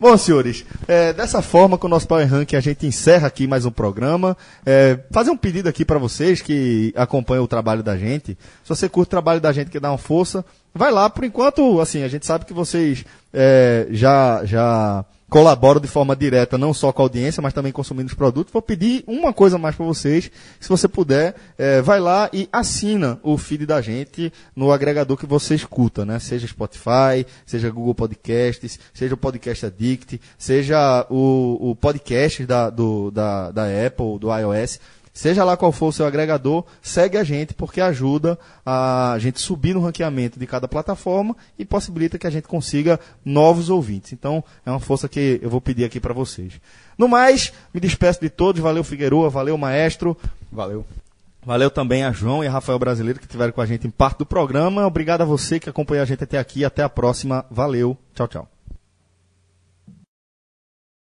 Bom, senhores, é, dessa forma, com o nosso Power Rank, a gente encerra aqui mais um programa. É, fazer um pedido aqui para vocês que acompanham o trabalho da gente. Se você curte o trabalho da gente, que dá uma força, vai lá. Por enquanto, assim, a gente sabe que vocês é, já, já colaboram de forma direta, não só com a audiência, mas também consumindo os produtos. Vou pedir uma coisa mais para vocês. Se você puder, é, vai lá e assina o feed da gente no agregador que você escuta, né? Seja Spotify, seja Google Podcasts, seja o Podcast Addict, seja o, o podcast da, do, da, da Apple, do iOS. Seja lá qual for o seu agregador, segue a gente porque ajuda a gente subir no ranqueamento de cada plataforma e possibilita que a gente consiga novos ouvintes. Então, é uma força que eu vou pedir aqui para vocês. No mais, me despeço de todos. Valeu, Figueroa. Valeu, Maestro. Valeu. Valeu também a João e a Rafael Brasileiro que estiveram com a gente em parte do programa. Obrigado a você que acompanhou a gente até aqui. Até a próxima. Valeu. Tchau, tchau.